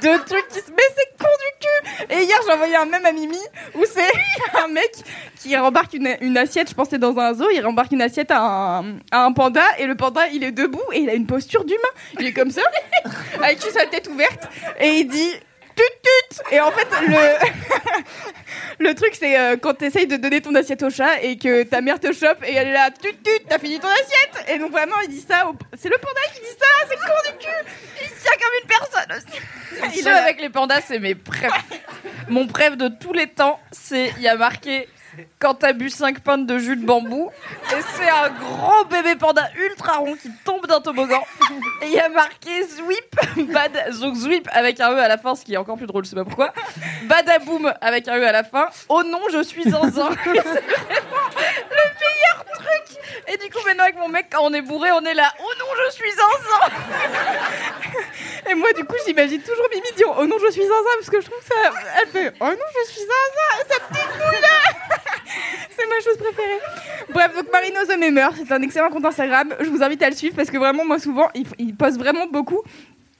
deux trucs qui se. Mais c'est con du cul Et hier, j'ai envoyé un même à Mimi où c'est un mec qui rembarque une, une assiette, je pensais dans un zoo, il rembarque une assiette à un, à un panda et le panda, il est debout et il a une posture d'humain. Il est comme ça, avec sa tête ouverte et il dit tut tut. Et en fait le le truc c'est euh, quand t'essayes de donner ton assiette au chat et que ta mère te chope et elle est là tut tut t'as fini ton assiette. Et donc vraiment il dit ça au- c'est le panda qui dit ça c'est con du cul. Il se tient comme une personne aussi. Il avec les pandas, c'est mes préf. Mon préf de tous les temps, c'est il y a marqué quand t'as bu 5 pintes de jus de bambou et c'est un gros bébé panda ultra rond qui tombe d'un toboggan et il y a marqué Zwip bad donc Zwip avec un e à la fin ce qui est encore plus drôle je sais pas pourquoi Badaboum avec un e à la fin oh non je suis zinzin. C'est le meilleur truc. Et du coup maintenant avec mon mec quand on est bourré on est là oh non je suis zinzin. Et moi, du coup, j'imagine toujours Mimi dire Oh non, je suis zinzin, parce que je trouve ça. Elle fait Oh non, je suis zinzin, sa petite boule là C'est ma chose préférée. Bref, donc Marino The Memer, c'est un excellent compte Instagram. Je vous invite à le suivre parce que vraiment, moi, souvent, il, il poste vraiment beaucoup.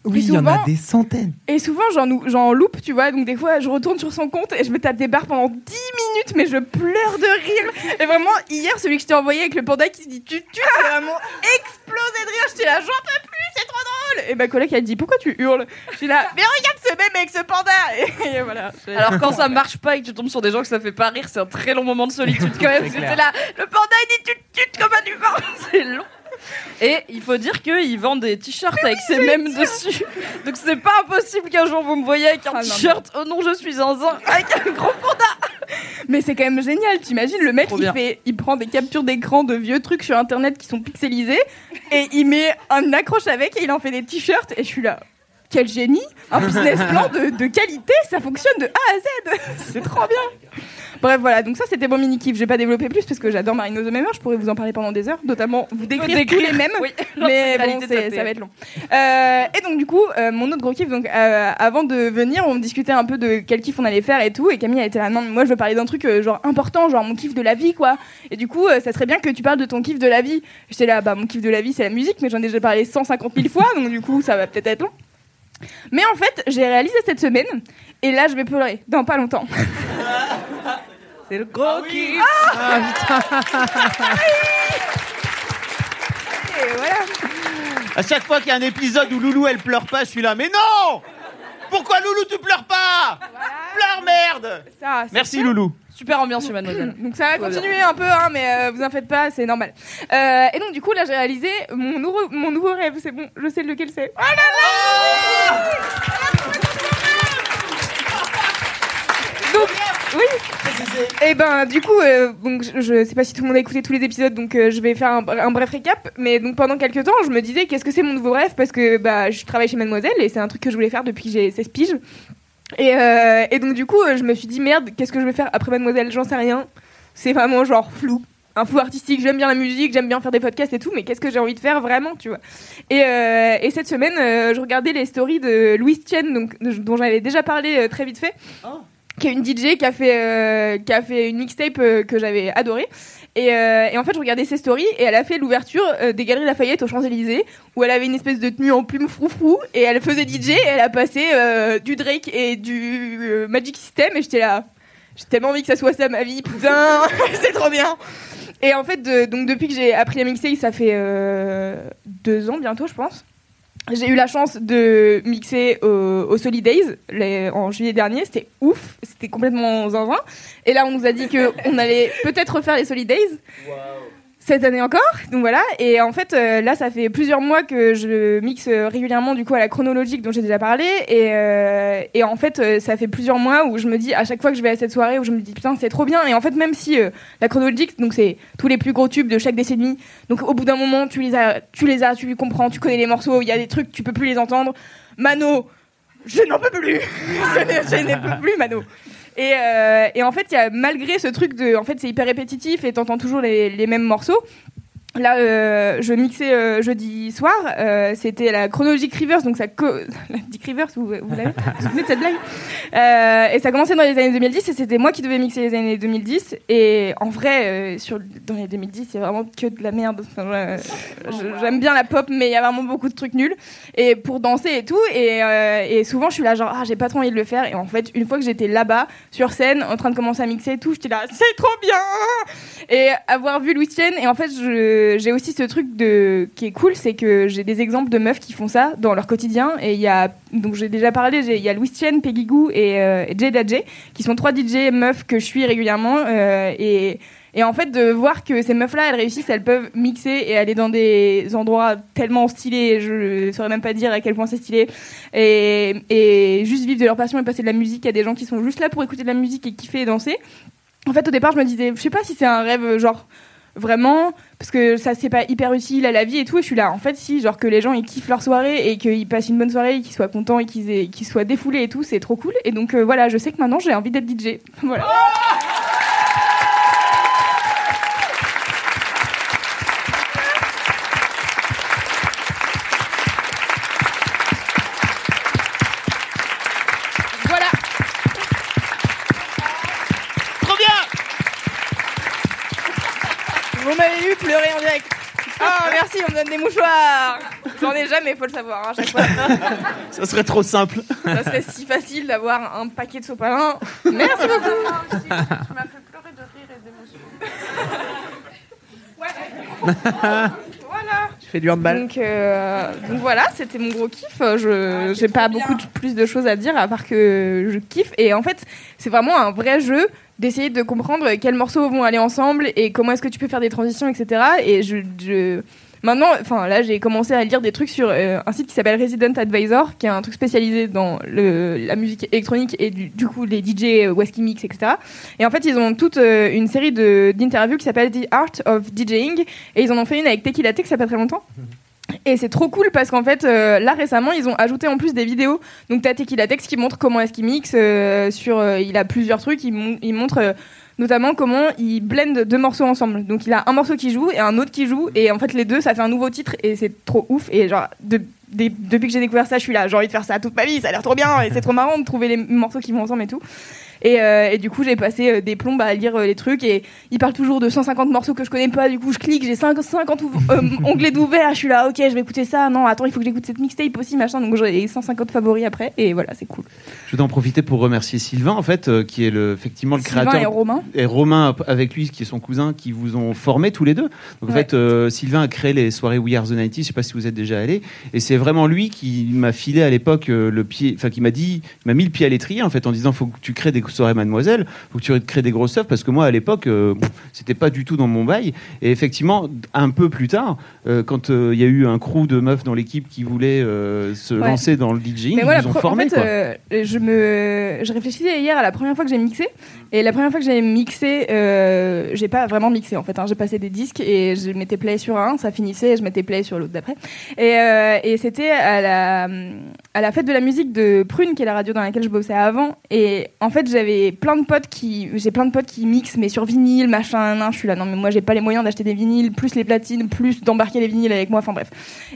Oui, il y en a des centaines. Et souvent, j'en ou- j'en loupe, tu vois. Donc, des fois, je retourne sur son compte et je me tape des barres pendant 10 minutes, mais je pleure de rire. Et vraiment, hier, celui que je t'ai envoyé avec le panda qui se dit tu tu, c'est vraiment explosé de rire. J'étais là, j'en peux plus, c'est trop drôle. Hurle Et ma collègue elle dit pourquoi tu hurles? Je suis là, mais regarde ce même avec ce panda Et, et voilà. Je- Alors quand ça marche pas et que tu tombes sur des gens que ça fait pas rire, c'est un très long moment de solitude quand même. Clair. là, le panda il dit tu te tutes comme un humain, c'est long. Et il faut dire qu'ils vendent des t-shirts avec ces mêmes dessus. Donc c'est pas impossible qu'un jour vous me voyez avec un Ah, non, t-shirt. Oh non, je suis un zin avec un gros panda. Mais c'est quand même génial, t'imagines le mec Trop il bien. fait, il prend des captures d'écran de vieux trucs sur internet qui sont pixelisés et il met un accroche avec et il en fait des t-shirts et je suis là. Quel génie Un business plan de, de qualité, ça fonctionne de A à Z C'est trop bien Bref, voilà, donc ça c'était mon mini kiff. Je vais pas développer plus parce que j'adore Marino the Memer, je pourrais vous en parler pendant des heures, notamment vous décrire, Décrire, tous les mêmes, oui, mais bon, de ça va être long. Euh, et donc du coup, euh, mon autre gros kiff, donc euh, avant de venir, on discutait un peu de quel kiff on allait faire et tout, et Camille a été là, non, mais moi je veux parler d'un truc euh, genre important, genre mon kiff de la vie, quoi. Et du coup, euh, ça serait bien que tu parles de ton kiff de la vie. J'étais là, bah mon kiff de la vie c'est la musique, mais j'en ai déjà parlé 150 000 fois, donc du coup ça va peut-être être long. Mais en fait, j'ai réalisé cette semaine, et là je vais pleurer dans pas longtemps. C'est le gros kiff. Ah Et voilà. À chaque fois qu'il y a un épisode où Loulou elle pleure pas, je suis là. Mais non Pourquoi Loulou tu pleures pas? Pleure merde Ça, Merci ça. Loulou. Super ambiance chez Mademoiselle. Donc ça va continuer un peu, hein, mais euh, vous en faites pas, c'est normal. Euh, et donc du coup là j'ai réalisé mon nouveau, mon nouveau rêve, c'est bon, je sais lequel c'est. Oh là là Donc oui. Et ben du coup, euh, donc je, sais pas si tout le monde a écouté tous les épisodes, donc euh, je vais faire un, un bref récap. Mais donc pendant quelques temps, je me disais qu'est-ce que c'est mon nouveau rêve? Parce que bah je travaille chez Mademoiselle et c'est un truc que je voulais faire depuis que j'ai 16 piges. Et, euh, et donc du coup, euh, je me suis dit merde, qu'est-ce que je vais faire après Mademoiselle? J'en sais rien. C'est vraiment genre flou. Un flou artistique, j'aime bien la musique, j'aime bien faire des podcasts et tout, mais qu'est-ce que j'ai envie de faire vraiment, tu vois? Et, euh, et cette semaine, euh, je regardais les stories de Louise Chen, donc, de- dont j'avais déjà parlé euh, très vite fait, qui est une DJ qui a fait, euh, qui a fait une mixtape euh, que j'avais adorée. Et, euh, et en fait, je regardais ses stories et elle a fait l'ouverture des Galeries Lafayette aux Champs-Élysées où elle avait une espèce de tenue en plume froufrou et elle faisait DJ et elle a passé du Drake et du Magic System et j'étais là. J'ai tellement envie que ça soit ça ma vie, putain, c'est trop bien. Et en fait, donc depuis que j'ai appris à mixer, ça fait deux ans bientôt, je pense. J'ai eu la chance de mixer au, au Solid Days les- en juillet dernier. C'était ouf, c'était complètement zinzin. Et là, on nous a dit que on allait peut-être refaire les Solid Days cette année encore. Donc voilà. Et en fait, euh, là, ça fait plusieurs mois que je mixe euh, régulièrement du coup à la chronologique dont j'ai déjà parlé. Et, euh, en fait, ça fait plusieurs mois où je me dis à chaque fois que je vais à cette soirée où je me dis putain c'est trop bien. Et en fait, même si la chronologique, donc c'est tous les plus gros tubes de chaque décennie. Donc au bout d'un moment, tu les as, tu les as, tu comprends, tu connais les morceaux. Il y a des trucs tu peux plus les entendre. Mano, je n'en peux plus. je n'en peux plus, Mano. Et, euh, et en fait, il y a malgré ce truc de, en fait, c'est hyper répétitif et t'entends toujours les, les mêmes morceaux. Là, euh, je mixais euh, jeudi soir. euh, C'était la chronologique Rivers, donc ça. Co la Dick Rivers, vous, vous l'avez Vous vous souvenez de cette blague Euh, Et ça commençait dans les années 2010 et c'était moi qui devais mixer les années 2010. Et en vrai, euh, sur, dans les 2010, il y a vraiment que de la merde. Enfin, je- J'aime bien la pop, mais il y a vraiment beaucoup de trucs nuls. Et pour danser et tout. Et, euh, et souvent, je suis là, genre, ah, j'ai pas trop envie de le faire. Et en fait, une fois que j'étais là-bas, sur scène, en train de commencer à mixer et tout, j'étais là, c'est trop bien Et avoir vu Louis Chen, et en fait, je- j'ai aussi ce truc de, qui est cool, c'est que j'ai des exemples de meufs qui font ça dans leur quotidien. Et il y a, donc j'ai déjà parlé, il y a Louis Chen, Peggy Goo et, euh, Jada J, qui sont trois DJ meufs que je suis régulièrement. euh, et, en fait, de voir que ces meufs-là, elles réussissent, elles peuvent mixer et aller dans des endroits tellement stylés, je saurais même pas dire à quel point c'est stylé, et, et juste vivre de leur passion et passer de la musique à des gens qui sont juste là pour écouter de la musique et kiffer et danser. En fait, au départ, je me disais, je sais pas si c'est un rêve, genre, vraiment, parce que ça, c'est pas hyper utile à la vie et tout, et je suis là, en fait, si, genre, que les gens, ils kiffent leur soirée et qu'ils passent une bonne soirée, qu'ils soient contents et qu'ils soient défoulés et tout, c'est trop cool. Et donc, euh, voilà, je sais que maintenant, j'ai envie d'être DJ. Voilà. Voilà. Oh, merci, on me donne des mouchoirs. J'en ai jamais, faut le savoir, hein, à chaque fois. Ça serait trop simple. Ça serait si facile d'avoir un paquet de sopalin. Merci beaucoup. Tu m'as fait pleurer de rire et d'émotion. Ouais. Voilà, Tu fais du handball. Donc, euh, donc voilà, c'était mon gros kiff. Je j'ai pas beaucoup de- plus de choses à dire à part que je kiffe. Et en fait, c'est vraiment un vrai jeu d'essayer de comprendre quels morceaux vont aller ensemble et comment est-ce que tu peux faire des transitions, etc. Et je, je- maintenant, enfin là, j'ai commencé à lire des trucs sur euh, un site qui s'appelle Resident Advisor, qui est un truc spécialisé dans le, la musique électronique et du, du coup les DJ, euh, Wesky Mix, etc. Et en fait, ils ont toute euh, une série d'interviews qui s'appelle The Art of DJing et ils en ont fait une avec Tequila Tech, ça fait pas très longtemps. Et c'est trop cool parce qu'en fait, euh, là récemment, ils ont ajouté en plus des vidéos. Donc, t'as Tequila Tex qui montre comment est-ce qu'il mixe. euh, sur, euh, il a plusieurs trucs. Il, mon- il montre notamment comment il blende deux morceaux ensemble. Donc, il a un morceau qui joue et un autre qui joue. Et en fait, les deux, ça fait un nouveau titre et c'est trop ouf. Et genre, depuis que j'ai découvert ça, je suis là. J'ai envie de faire ça toute ma vie. Ça a l'air trop bien et c'est trop marrant de trouver les morceaux qui vont ensemble et tout. Et, euh, et du coup, j'ai passé euh, des plombes à lire euh, les trucs. Et il parle toujours de 150 morceaux que je connais pas. Du coup, je clique, j'ai 5 50 ouv- euh, onglets d'ouvert. Je suis là, ok, je vais écouter ça. Non, attends, il faut que j'écoute cette mixtape aussi, machin. Donc, j'ai 150 favoris après. Et voilà, c'est cool. Je vais en profiter pour remercier Sylvain, en fait, qui est le, effectivement le Sylvain créateur. et Romain. Et Romain avec lui, qui est son cousin, qui vous ont formé tous les deux. Donc en Ouais. fait, euh, Sylvain a créé les soirées We Are the 90 Je sais pas si vous êtes déjà allé. Et c'est vraiment lui qui m'a filé à l'époque le pied, enfin qui m'a dit, m'a mis le pied à l'étrier en fait en disant faut que tu crées des soirées Mademoiselle, faut que tu crées des grosses œuvres parce que moi à l'époque euh, c'était pas du tout dans mon bail. Et effectivement, un peu plus tard, euh, quand euh, il y a eu un crew de meufs dans l'équipe qui voulait euh, se Ouais. lancer dans le DJing, ils nous ont en fait, quoi. je me, je réfléchissais hier à la première fois que j'ai mixé, et la première fois que j'ai mixé, j'ai pas vraiment mixé en fait. hein. J'ai passé des disques et je mettais play sur un, ça finissait, et je mettais play sur l'autre d'après. Et, et c'était à la, à la fête de la musique de Prune, qui est la radio dans laquelle je bossais avant. Et en fait, j'avais plein de potes qui, j'ai plein de potes qui mixent, mais sur vinyle, machin, nan, je suis là, non mais moi j'ai pas les moyens d'acheter des vinyles, plus les platines, plus d'embarquer les vinyles avec moi, enfin bref.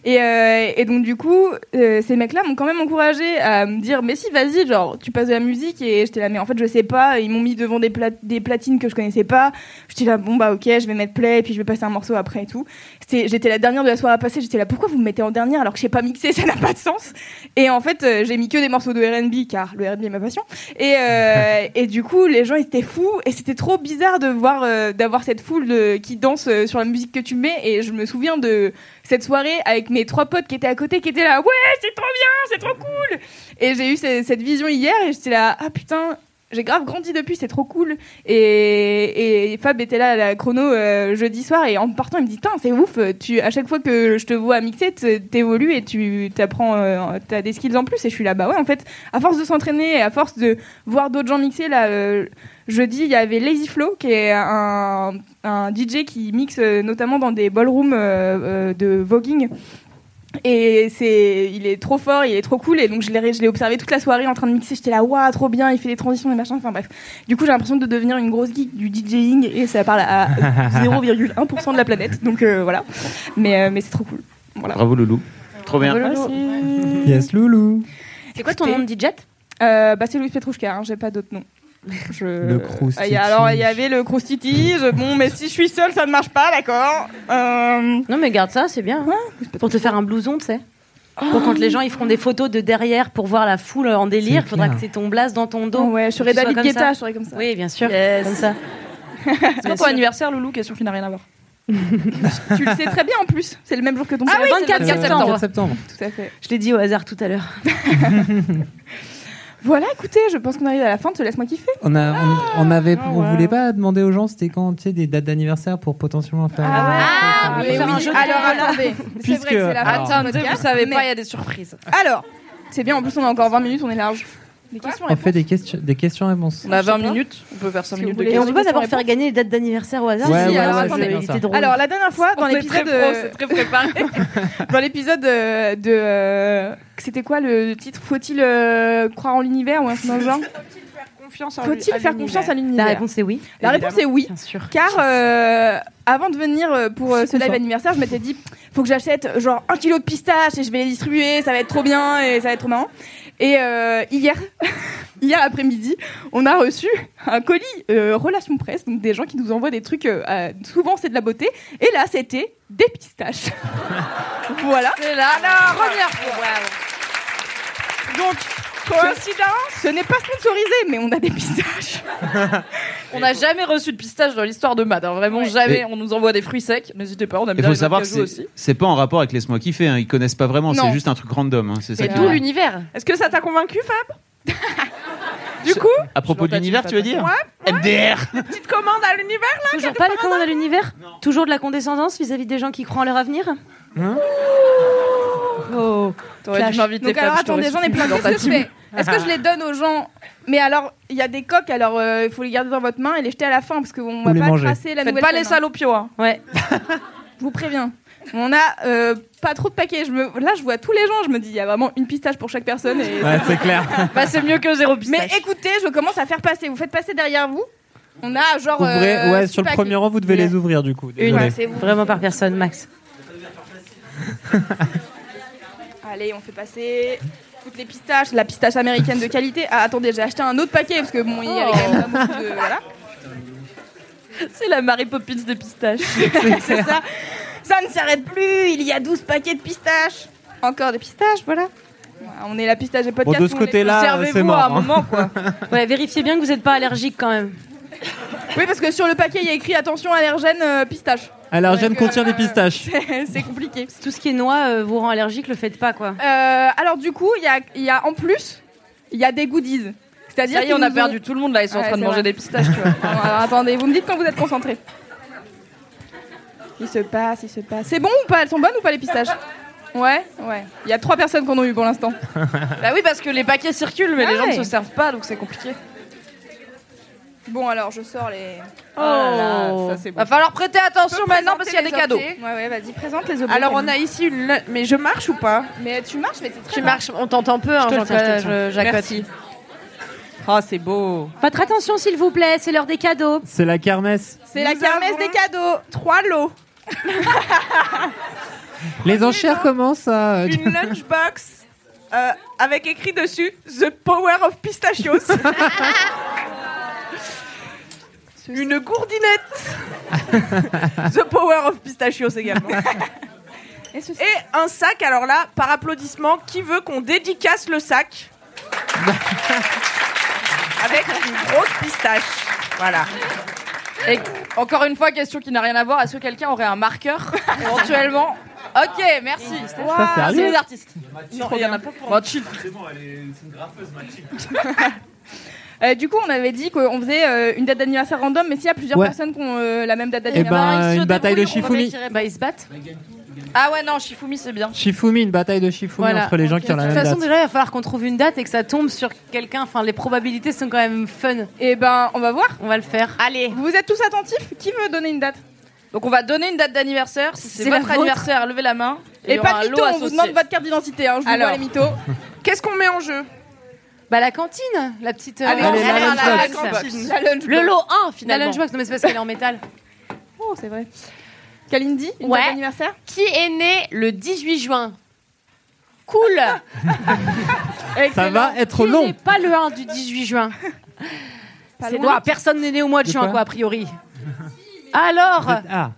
Et, euh, et donc du coup, euh, ces mecs-là m'ont quand même encouragé à me dire, mais si, vas-y, genre, tu passes de la musique et j'étais là, mais en fait, je sais pas. Ils m'ont mis devant des, pla- des platines que je connaissais pas. J'étais là, bon bah ok, je vais mettre play et puis je vais passer un morceau après et tout. J'étais la dernière de la soirée à passer. J'étais là, pourquoi vous me mettez en dernière alors que je sais pas mixer, ça n'a pas de sens. Et en fait, euh, j'ai mis que des morceaux de R&B car le R&B est ma passion. Et, et du coup, les gens étaient fous et c'était trop bizarre de voir euh, d'avoir cette foule qui danse euh, sur la musique que tu mets. Et je me souviens de cette soirée avec mes trois potes qui étaient à côté, qui étaient là, ouais, c'est trop bien, c'est trop cool. Et j'ai eu ce- cette vision hier et j'étais là, ah putain. J'ai grave grandi depuis, c'est trop cool. Et, Fab était là à la chrono euh, jeudi soir et en partant, il me dit Tain, c'est ouf, tu, à chaque fois que je te vois mixer, t'évolues et tu t'apprends, euh, t'as des skills en plus. Et je suis là, bah ouais, en fait, à force de s'entraîner et à force de voir d'autres gens mixer, là, euh, jeudi, il y avait Lazy Flow qui est un, un DJ qui mixe notamment dans des ballrooms de voguing. Et c'est, il est trop fort, il est trop cool. Et donc je l'ai, je l'ai observé toute la soirée en train de mixer. J'étais là, waouh, trop bien. Il fait des transitions, des machins. Enfin bref. Du coup, j'ai l'impression de devenir une grosse geek du DJing et ça parle à 0,1% de la planète. Donc euh, voilà. Mais, euh, mais c'est trop cool. Voilà. Bravo Loulou. Trop bien. Yes, Loulou. C'est quoi ton nom de DJ? euh, Bah c'est Louis Petrouchka. Hein, j'ai pas d'autre nom. Je... Le Croustiti. Ah, alors il y avait le Croustiti. je- Bon, mais si je suis seule, ça ne marche pas, d'accord. Euh, Non, mais garde ça, c'est bien. Pour te faire un blouson, tu sais. Pour quand les gens ils feront des photos de derrière pour voir la foule en délire, il faudra que c'est ton blaze dans ton dos. Ouais, je serais David comme Guetta, ça. je serais comme ça. Oui, bien sûr. Yes. Comme ça. C'est quand ton anniversaire, Loulou Question qui n'a rien à voir. tu le sais très bien en plus. C'est le même jour que ton Ah oui, c'est 24 septembre. 24 septembre. Tout à fait. Je l'ai dit au hasard tout à l'heure. Voilà, écoutez, je pense qu'on arrive à la fin. Te laisse-moi kiffer. On, a, on, on avait, on ouais. voulait pas demander aux gens c'était quand tu sais des dates d'anniversaire pour potentiellement faire. Ah, oui, oui, faire un oui. jeu de Alors attendez, c'est vrai que c'est la fin Attendez, vous savez mais- pas, il y a des surprises. Alors, c'est bien. En plus, on a encore 20 minutes, on est large. Des questions. On fait des questions, des questions-réponses. On a 20 Je sais pas. minutes, on peut faire 5 Si minutes de voulez. Et on questions. peut pas d'abord questions, faire gagner les dates d'anniversaire au hasard Ouais, Si, ouais, alors était ça. drôle. Alors la dernière fois dans l'épisode très pro, euh, c'est très préparé. dans l'épisode euh, de euh, c'était quoi le titre? Faut-il euh, croire en l'univers ou un truc genre? Faut-il faire confiance à La l'univers réponse est oui. La réponse est oui. Bien sûr. Car euh, avant de venir euh, pour euh, ce live ça. anniversaire, je m'étais dit faut que j'achète genre un kilo de pistaches et je vais les distribuer, ça va être trop bien et ça va être trop marrant. Et euh, hier, hier après-midi, on a reçu un colis euh, relation presse, donc des gens qui nous envoient des trucs. euh, souvent c'est de la beauté, et là c'était des pistaches. voilà. C'est la première fois. Donc Coïncidence Ce n'est pas sponsorisé, mais on a des pistaches. On n'a jamais reçu de pistache dans l'histoire de Mad. hein. Vraiment jamais. Mais- On nous envoie des fruits secs. N'hésitez pas, on aime Il bien faut les savoir que de c'est aussi. c'est pas en rapport avec Laisse-moi kiffer. Hein. Ils connaissent pas vraiment. Non. C'est juste un truc random. Hein. C'est ça. C'est qui- tout l'univers. Est-ce que ça t'a convaincu, Fab Du coup, À propos de l'univers, tu veux dire MDR. petite commande à l'univers là Toujours pas les commandes à l'univers Toujours de la condescendance vis-à-vis des gens qui croient en leur avenir Oh, T'aurais clash. dû m'inviter Donc alors Fab, je t'aurais attendez, j'en ai soutenu plein. dans ta Qu'est-ce que je team. fais? Est-ce que je les donne aux gens? Mais alors, il y a des coques, alors euh, il faut les garder dans votre main et les jeter à la fin parce qu'on va les pas manger. tracer la Faites nouvelle pas les salopios. Hein. Ouais. Je vous préviens. On a euh, pas trop de paquets. Je me... Là, je vois tous les gens. Je me dis, il y a vraiment une pistache pour chaque personne. Et... Ouais, c'est clair. Bah, c'est mieux que zéro pistache. Mais écoutez, je commence à faire passer. Vous faites passer derrière vous. On a genre. Ouvrez, euh, ouais, sur le paquets. premier rang, vous devez les ouvrir du coup. Une. Ouais, c'est vous. vraiment par personne, Max. Allez, on fait passer toutes les pistaches. La pistache américaine de qualité. Ah, attendez, j'ai acheté un autre paquet parce que bon, il y avait quand même pas beaucoup de. Voilà. C'est la Mary Poppins des pistaches. c'est ça. Ça ne s'arrête plus. Il y a 12 paquets de pistaches. Encore des pistaches, voilà. On est la pistache des podcasts. Bon, de ce côté-là, Servez-vous c'est mort. à un hein. moment, quoi. Ouais, vérifiez bien que vous n'êtes pas allergique quand même. Oui, parce que sur le paquet, il y a écrit attention allergène euh, pistache. Allergène Donc, euh, contient des pistaches. C'est compliqué. Tout ce qui est noix euh, vous rend allergique, le faites pas quoi. Euh, alors du coup, il y a, il y a en plus, il y a des goodies. C'est-à-dire Ça y est, qu'ils on a perdu ont- tout le monde là. Ils sont en train de manger vrai. des pistaches, tu vois. Bon, alors, attendez, vous me dites quand vous êtes concentrés. Il se passe, il se passe. C'est bon ou pas? Elles sont bonnes ou pas les pistaches? Ouais, ouais. Il y a trois personnes qu'on a eu pour l'instant. Bah oui, parce que les paquets circulent, mais les gens ne se servent pas, donc c'est compliqué. Bon alors, je sors les. Oh là là, ça, c'est bon. Va falloir prêter attention maintenant parce qu'il y a des cadeaux. Ouais, ouais, vas-y, présente les objets. Alors on a ici une. Mais je marche ou pas Mais tu marches, mais t'es très Tu bas. marches, on t'entend peu, hein, Je te le tiens, je te le Jean-Claude tiens. Jacques Merci. Oh, c'est beau. Votre attention s'il vous plaît, c'est l'heure des cadeaux. C'est la kermesse. C'est la Nous kermesse avons des cadeaux. Trois lots. Les enchères commencent à. Une lunchbox euh, avec écrit dessus The Power of Pistachios. Une gourdinette. The Power of Pistachios également. Et un sac, alors là, par applaudissement, qui veut qu'on dédicace le sac Avec une grosse pistache. Voilà. Et encore une fois, question qui n'a rien à voir. Est-ce que quelqu'un aurait un marqueur éventuellement? Ok, merci. Sérieux C'est les artistes. Non, il y en a pas pour Bon, chill. Euh, du coup, on avait dit qu'on faisait euh, une date d'anniversaire random, mais s'il y a plusieurs Ouais. personnes qui ont euh, la même date Eh d'anniversaire. ben, ils se une bataille de Shifumi. Bah ils se battent. Ah ouais, non, Shifumi, c'est bien. Shifumi, une bataille de Shifumi Voilà. entre les gens qui ont De la toute même façon, date. déjà, il va falloir qu'on trouve une date et que ça tombe sur quelqu'un. Enfin, les probabilités sont quand même fun. Et ben, on va voir. On va le faire. Allez. Vous êtes tous attentifs Qui veut donner une date? Donc on va donner une date d'anniversaire. Si c'est C'est la votre vôtre. anniversaire, levez la main. il y Et aura pas un de lot mytho, on vous associé. demande votre carte d'identité. Hein, je vous Alors. vois les mythos. Qu'est-ce qu'on met en jeu? Bah la cantine, la petite. euh, Allez, on la la cantine. La lunchbox. Le lot 1 La finalement. lunchbox, non mais c'est parce qu'elle est en métal. Oh, c'est vrai. Kalindi, une Ouais. date d'anniversaire Qui est né le 18 juin? Cool Ça va être Qui long. n'est pas le 1 du 18 juin? C'est loin. personne n'est né au mois de, De juin, quoi quoi, a priori. Alors Ah,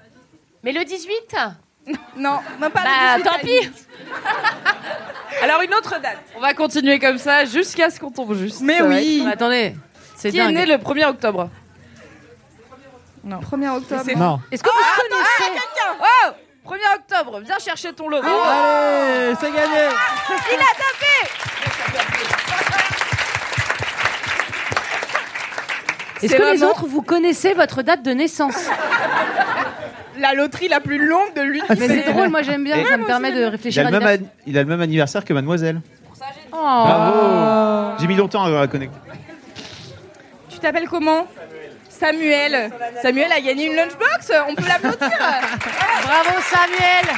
Mais le 18 Non, non pas Bah le 18, tant pis Alors une autre date. On va continuer comme ça jusqu'à ce qu'on tombe juste. Mais oui. Bah, Attendez, c'est Qui est né le 1er octobre 1er octobre. C'est non. Est-ce que vous connaissez Oh 1er octobre, viens chercher ton lot. Allez, c'est gagné. Est-ce C'est que les autres vous connaissez votre date de naissance? La loterie la plus longue de l'univers. Mais c'est drôle, moi j'aime bien, Et- ça me permet de Il a, réfléchir à le même an- il a le même anniversaire que Mademoiselle. Oh. Bravo J'ai mis longtemps à la connecter. Tu t'appelles comment? Samuel. Samuel a gagné une lunchbox. On peut l'applaudir. Bravo Samuel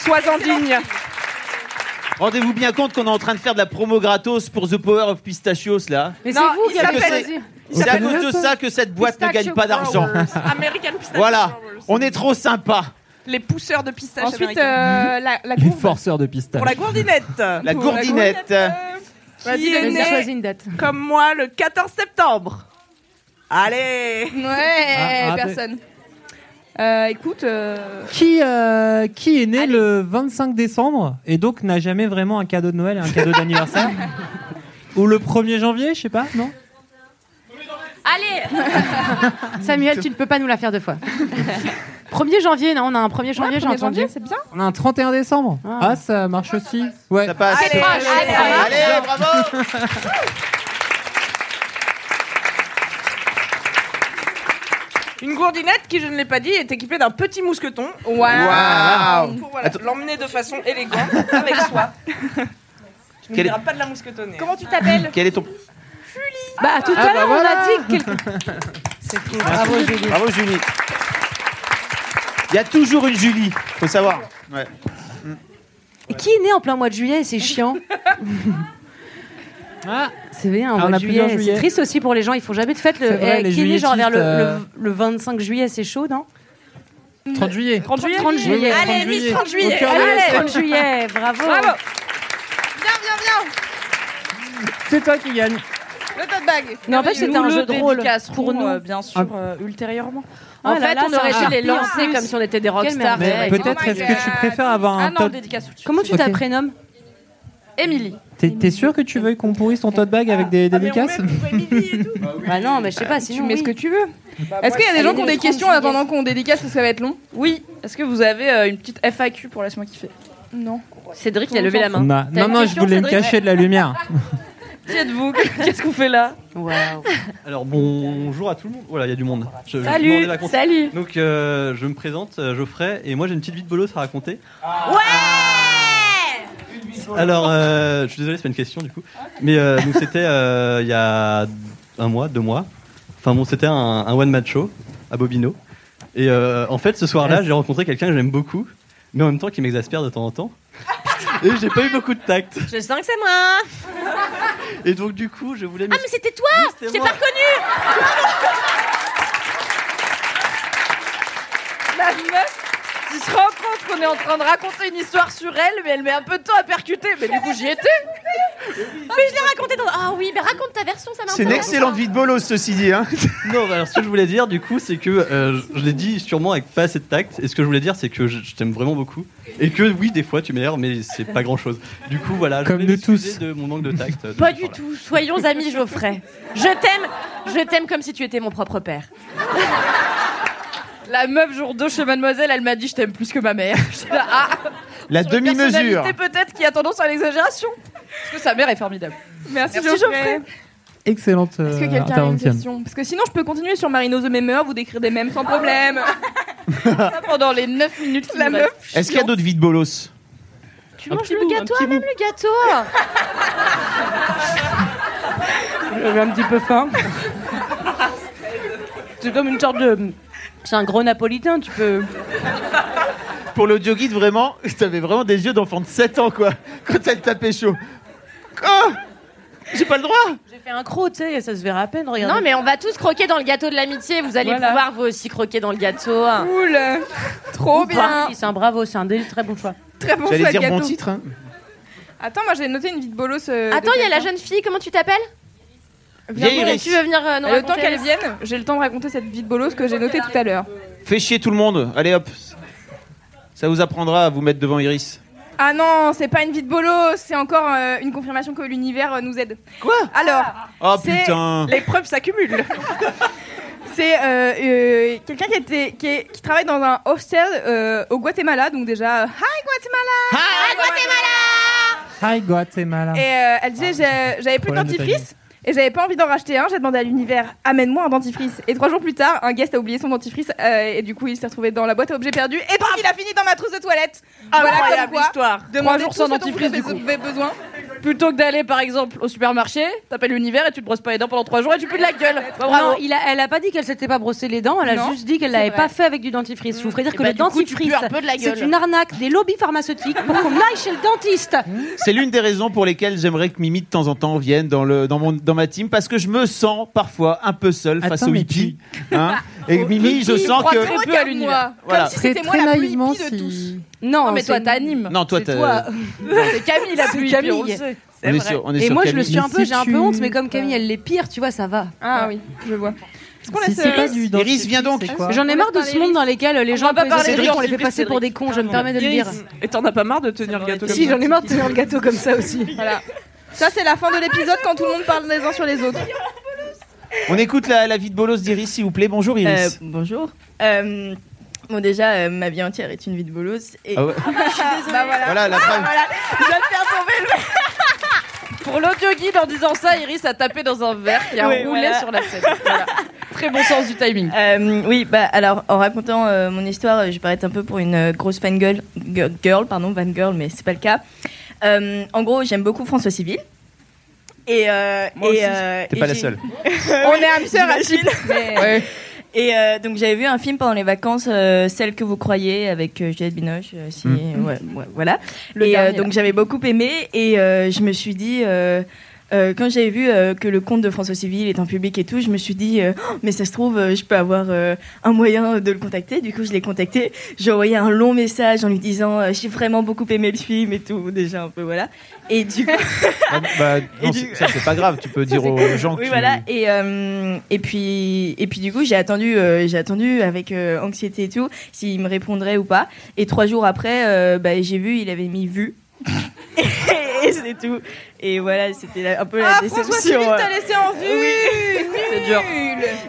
Sois-en digne. Rendez-vous bien compte qu'on est en train de faire de la promo gratos pour The Power of Pistachios là. Mais Non, c'est vous il qui avez s'appelle- choisi. C'est à cause de ça que cette boîte ne gagne pas d'argent. American Pistachio. Voilà, on est trop sympa. Les pousseurs de pistache Ensuite, euh, la, la Les gourde. forceurs de pistache. Pour la gourdinette. La Pour gourdinette. Qui Vas-y, est vas-y, né choisis une date. comme moi le 14 septembre. Allez Ouais, Ah, ah, personne. Euh, écoute, euh, Qui, euh, qui est né le 25 décembre et donc n'a jamais vraiment un cadeau de Noël et un cadeau d'anniversaire Ou le 1er janvier, je sais pas, non Allez Samuel, tu ne peux pas nous la faire deux fois. 1er janvier, non, on a un 1er janvier, j'ai 1er entendu. janvier, c'est bien. On a un 31 décembre. Ah, ça marche aussi. Ouais. Ça passe. Allez, allez, allez, Allez, bravo Une gourdinette qui, je ne l'ai pas dit, est équipée d'un petit mousqueton. Waouh Waouh. Pour voilà, Attends. l'emmener de façon élégante avec soi. Tu ne Quel- diras pas de la mousquetonner. Comment tu t'appelles Quel est ton. Bah, tout Ah, à bah l'heure, voilà. on a dit que. Bravo, Julie. Bravo, Julie. Il y a toujours une Julie, faut savoir. Ouais. Et qui est né en plein mois de juillet C'est chiant. Ah, C'est bien, en Ah, mois on a de plusieurs juillet. C'est triste aussi pour les gens, ils font jamais de fête. Le... Vrai, eh, les qui est né genre vers le, juilletistes, le, le 25 juillet, c'est chaud, non 30 juillet. 30 juillet 30 juillet. Allez, 30 Miss juillet. 30 juillet. De Allez, l'Est. 30 juillet, bravo. Bravo Viens, viens, viens C'est toi qui gagne. Le tote bag N'empêche, c'était un jeu le drôle dédicacerons, pour nous. euh, bien sûr, euh, ultérieurement. En Oh là fait, là, on aurait dû les en lancer comme si on était des rockstars. peut-être Oh est-ce que tu préfères avoir un Ah non, dédicace de. Comment tu t'apprénommes Émilie. T'es t'es sûr que tu veux qu'on pourrisse ton tote bag avec des dédicaces Bah non, mais je sais pas, Tu sinon. mets oui. ce que tu veux. Est-ce qu'il y a des gens qui ont des questions en attendant qu'on dédicace parce que ça va être long? Oui. Est-ce que vous avez euh, une petite FAQ pour Laisse-moi kiffer Non. Cédric, il a levé la main. Non, T'as non, une non, je question, voulais me Cédric? cacher de la lumière. Qui êtes-vous? Qu'est-ce qu'on fait là? Waouh. Alors bonjour à tout le monde. Voilà, il y a du monde. Je- je Salut, demandais la compte. salut. Donc euh, je me présente, euh, Geoffrey, et moi j'ai une petite vie de bolos à raconter. Alors, euh, je suis désolé, c'est pas une question du coup. Mais euh, donc c'était euh, il y a un mois, deux mois. Enfin bon, c'était un, un one-man show à Bobino. Et euh, en fait, ce soir-là, j'ai rencontré quelqu'un que j'aime beaucoup, mais en même temps qui m'exaspère de temps en temps. Et j'ai pas eu beaucoup de tact. Je sens que c'est moi. Et donc du coup, je voulais... Ah, mais c'était toi Je t'ai pas reconnu La meuf qui se rend compte qu'on est en train de raconter une histoire sur elle, mais elle met un peu de temps à percuter. Mais du coup, j'y étais. Mais je l'ai raconté dans... Ah oui, mais raconte ta version, ça C'est une m'intéresse. excellente vie de bolos, ceci dit. Hein. Non, bah alors ce que je voulais dire, du coup, c'est que euh, je, je l'ai dit sûrement avec pas assez de tact. Et ce que je voulais dire, c'est que je, je t'aime vraiment beaucoup. Et que oui, des fois, tu m'énerves, mais c'est pas grand chose. Du coup, voilà, je Comme voulais nous m'excuser de mon manque de tact. de Pas du tout. Soyons amis, Geoffrey. Je t'aime. Je t'aime comme si tu étais mon propre père. La meuf, jour 2 chez Mademoiselle, elle m'a dit Je t'aime plus que ma mère. J'étais là, ah La demi-mesure. personnalité peut-être qui a tendance à l'exagération. Parce que sa mère est formidable. Merci, Merci, Geoffrey. Excellente Est-ce que euh, quelqu'un a une intervention. question Parce que sinon, je peux continuer sur Marino the Memer, vous décrire des mèmes sans problème. Ça pendant les 9 minutes qui La nous meuf. restent. Est-ce qu'il y a d'autres vies de bolos Tu Un manges petit le bout, un gâteau, petit ah, même bout. le gâteau. J'avais un petit peu faim. C'est comme une sorte de. C'est un gros napolitain, tu peux. Pour l'audio guide, vraiment, t'avais vraiment des yeux d'enfant de 7 ans, quoi, quand elle tapait chaud. Quoi? J'ai pas le droit J'ai fait un croc, tu sais, ça se verra à peine, regarde. Non, mais on va tous croquer dans le gâteau de l'amitié. Vous allez Voilà. pouvoir vous aussi croquer dans le gâteau. Cool. Trop bien. C'est un bravo, c'est un dé- très bon choix. Très bon J'allais choix de dire gâteau. bon titre. Hein. Attends, moi j'ai noté une vie de bolos. euh, de Attends, il y a la quelqu'un. jeune fille. Comment tu t'appelles? Vieille Iris. Tu veux venir euh, nous le temps raconter qu'elle vienne, j'ai le temps de raconter cette vie de bolos que j'ai notée tout à l'heure. Fais chier tout le monde. Allez hop. Ça vous apprendra à vous mettre devant Iris. Ah non, c'est pas une vie de bolos, c'est encore euh, une confirmation que l'univers euh, nous aide. Quoi? Alors, Oh c'est- putain. Les preuves s'accumulent. c'est euh, euh, quelqu'un qui, était, qui, est- qui travaille dans un hostel euh, au Guatemala, donc déjà, euh, hi Guatemala Hi Guatemala. Et euh, elle disait, j'ai- j'avais plus de Problème de dentifrice. Et j'avais pas envie d'en racheter un, j'ai demandé à l'univers, amène-moi un dentifrice. Et trois jours plus tard, un guest a oublié son dentifrice euh, et du coup il s'est retrouvé dans la boîte à objets perdus et donc il a fini dans ma trousse de toilette. Voilà Incroyable comme quoi. histoire. Trois Demandez jours sans dentifrice, vous du coup. avez besoin. Plutôt que d'aller par exemple au supermarché, t'appelles l'univers et tu te brosses pas les dents pendant 3 jours et tu pues de la gueule. Bah, bravo. Non, il a, elle a pas dit qu'elle s'était pas brossé les dents, elle a Non, juste dit qu'elle l'avait vrai. pas fait avec du dentifrice. Je vous ferai dire Et que bah, le du coup, tu dentifrice, pues un peu de la gueule. c'est une arnaque des lobbies pharmaceutiques pour qu'on aille chez le dentiste. C'est l'une des raisons pour lesquelles j'aimerais que Mimi de temps en temps vienne dans, le, dans, mon, dans ma team parce que je me sens parfois un peu seul face Attends, au mais hippie. Hein et Mimi, je sens que. très peu à l'univers. Voilà. Comme si c'était moi très la plus naïvement, hippie de tous. si... Non, Non, mais toi t'animes. Non, toi, c'est t'as- toi. C'est Camille la plus Camille. on est sur, on est Et sur moi, je Camille. le suis un peu, si j'ai un tu- peu honte, mais comme Camille, elle les pire, tu vois, ça va. Ah oui, je vois. Est-ce qu'on Si laisse euh, Iris, viens donc. c'est quoi J'en ai On marre laisse de parler ce monde dans lesquels les gens va pas peuvent parler de Cédric, on les fait Cédric. passer pour des cons, je me permets de le Iris, dire. Et t'en as pas marre de tenir le gâteau Si, comme j'en ai marre de tenir le gâteau comme ça aussi. Voilà. Ça, c'est la fin de l'épisode quand tout le monde parle les uns sur les autres. On écoute la, la vie de bolos d'Iris, s'il vous plaît. Bonjour Iris. Euh, bonjour. Euh, bon, déjà, euh, ma vie entière est une vie de bolos. Et... Ah ouais. je suis désolée. Bah voilà. Voilà, la Ah, preuve. voilà. Je viens de faire tomber le Pour l'audio guide, en disant ça, Iris a tapé dans un verre qui a Oui, roulé voilà. sur la scène. Voilà. Très bon sens du timing. Euh, oui, bah alors en racontant euh, mon histoire, je vais paraître un peu pour une euh, grosse fangirl, girl, girl, pardon, van girl, mais c'est pas le cas. Euh, en gros, j'aime beaucoup François Civil. Et, euh, Moi et, aussi. euh, T'es pas la seule. On est âme sœur à j'imagine. Mais- Et euh, donc j'avais vu un film pendant les vacances, euh, Celle que vous croyez, avec euh, Juliette Binoche. euh, si, Mm. ouais, ouais, voilà. Le et euh, dernier, donc j'avais beaucoup aimé et euh, je me suis dit. Euh, quand j'avais vu euh, que le compte de François Civil est en public et tout, je me suis dit, euh, Oh, mais ça se trouve, je peux avoir un moyen de le contacter. Du coup, je l'ai contacté. J'ai envoyé un long message en lui disant, j'ai vraiment beaucoup aimé le film et tout, déjà un peu, voilà. Et du coup, Bah, bah, Et non, du- ça c'est pas grave. Tu peux dire aux gens que oui, tu- voilà. Et, et, puis, et puis, du coup, j'ai attendu, j'ai attendu avec anxiété et tout, s'il me répondrait ou pas. Et trois jours après, bah, j'ai vu, il avait mis vu. et c'est tout. Et voilà, c'était un peu la Ah, déception. François Civil euh. t'a laissé en vue Oui. C'est dur.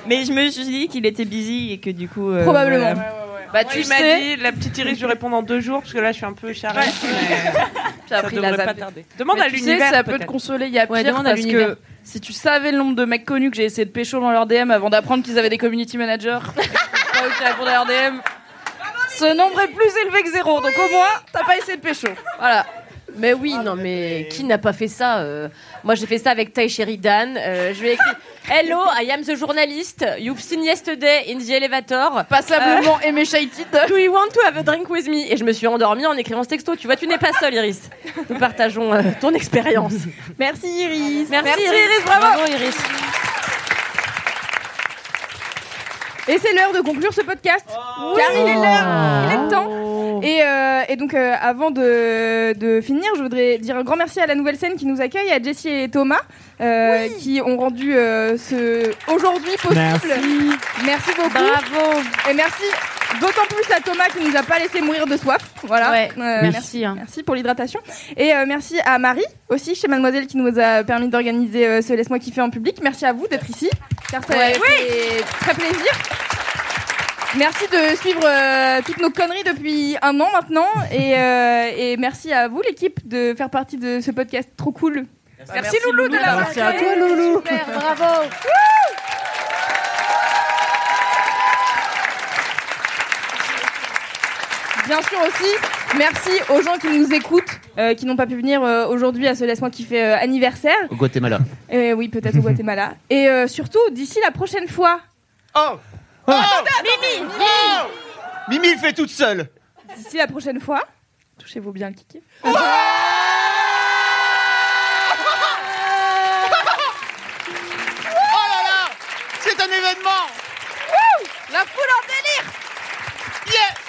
Mais je me suis dit qu'il était busy et que du coup. euh, Probablement. voilà. Bah, tu tu m'as sais- dit, la petite Iris, je réponds dans deux jours, parce que là, je suis un peu charrette. mais J'ai ça appris devrait la pas tarder. Demande Mais à tu sais, l'univers. ça peut te consoler. Il y a pire demande parce que si tu savais le nombre de mecs connus que j'ai essayé de pécho dans leur DM avant d'apprendre qu'ils avaient des community managers, pas qui répondent à leur DM, ce nombre est plus élevé que zéro. Donc au moins, t'as pas essayé de pécho. Voilà. Mais oui, non, mais qui n'a pas fait ça euh, Moi, j'ai fait ça avec Tai Sheridan. Euh, je lui ai écrit Hello, I am the journalist. You've seen yesterday in the elevator. Passablement aimé Shaited. Do you want to have a drink with me? Et je me suis endormie en écrivant ce texto. Tu vois, tu n'es pas seule, Iris. Nous partageons euh, ton expérience. Merci Iris. Merci, Merci, Iris. Iris, bravo. Iris. Et c'est l'heure de conclure ce podcast. Car il est l'heure, il est le temps. Et, euh, et donc, euh, avant de, de finir, je voudrais dire un grand merci à la nouvelle scène qui nous accueille, à Jessie et Thomas, euh, qui ont rendu euh, ce aujourd'hui possible. Merci. Merci beaucoup. Bravo. Et merci d'autant plus à Thomas qui nous a pas laissé mourir de soif. Voilà. Ouais, Euh, merci, hein. Merci pour l'hydratation. Et euh, merci à Marie aussi chez Mademoiselle qui nous a permis d'organiser euh, ce Laisse-moi kiffer en public. Merci à vous d'être ici, car ça Ouais. fait très plaisir. Merci de suivre euh, toutes nos conneries depuis un an maintenant. Et, euh, et merci à vous, l'équipe, de faire partie de ce podcast trop cool. Merci, Loulou de l'avoir Merci à toi, Loulou. Super, bravo. Bien sûr aussi, merci aux gens qui nous écoutent, euh, qui n'ont pas pu venir euh, aujourd'hui à ce Laisse-moi kiffer euh, anniversaire. Au Guatemala. Euh, oui, peut-être au Guatemala. Et euh, surtout, d'ici la prochaine fois. Oh Mimi Mimi le fait toute seule. D'ici la prochaine fois, touchez-vous bien le kiki. Oh là là C'est un événement La foule en délire. Yeah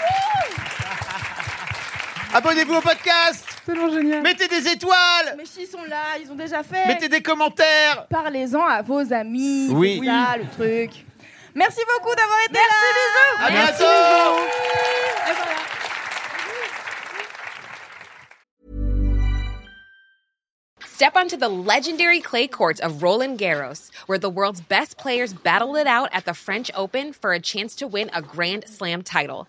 Abonnez-vous au podcast C'est génial. Mettez des étoiles Mais s'ils sont là, ils ont déjà fait. Mettez des commentaires Parlez-en à vos amis. Oui. C'est ça le truc. Merci beaucoup d'avoir été là. À Merci, bientôt bisous. Et voilà. Step onto the legendary clay courts of Roland Garros, where the world's best players battle it out at the French Open for a chance to win a Grand Slam title.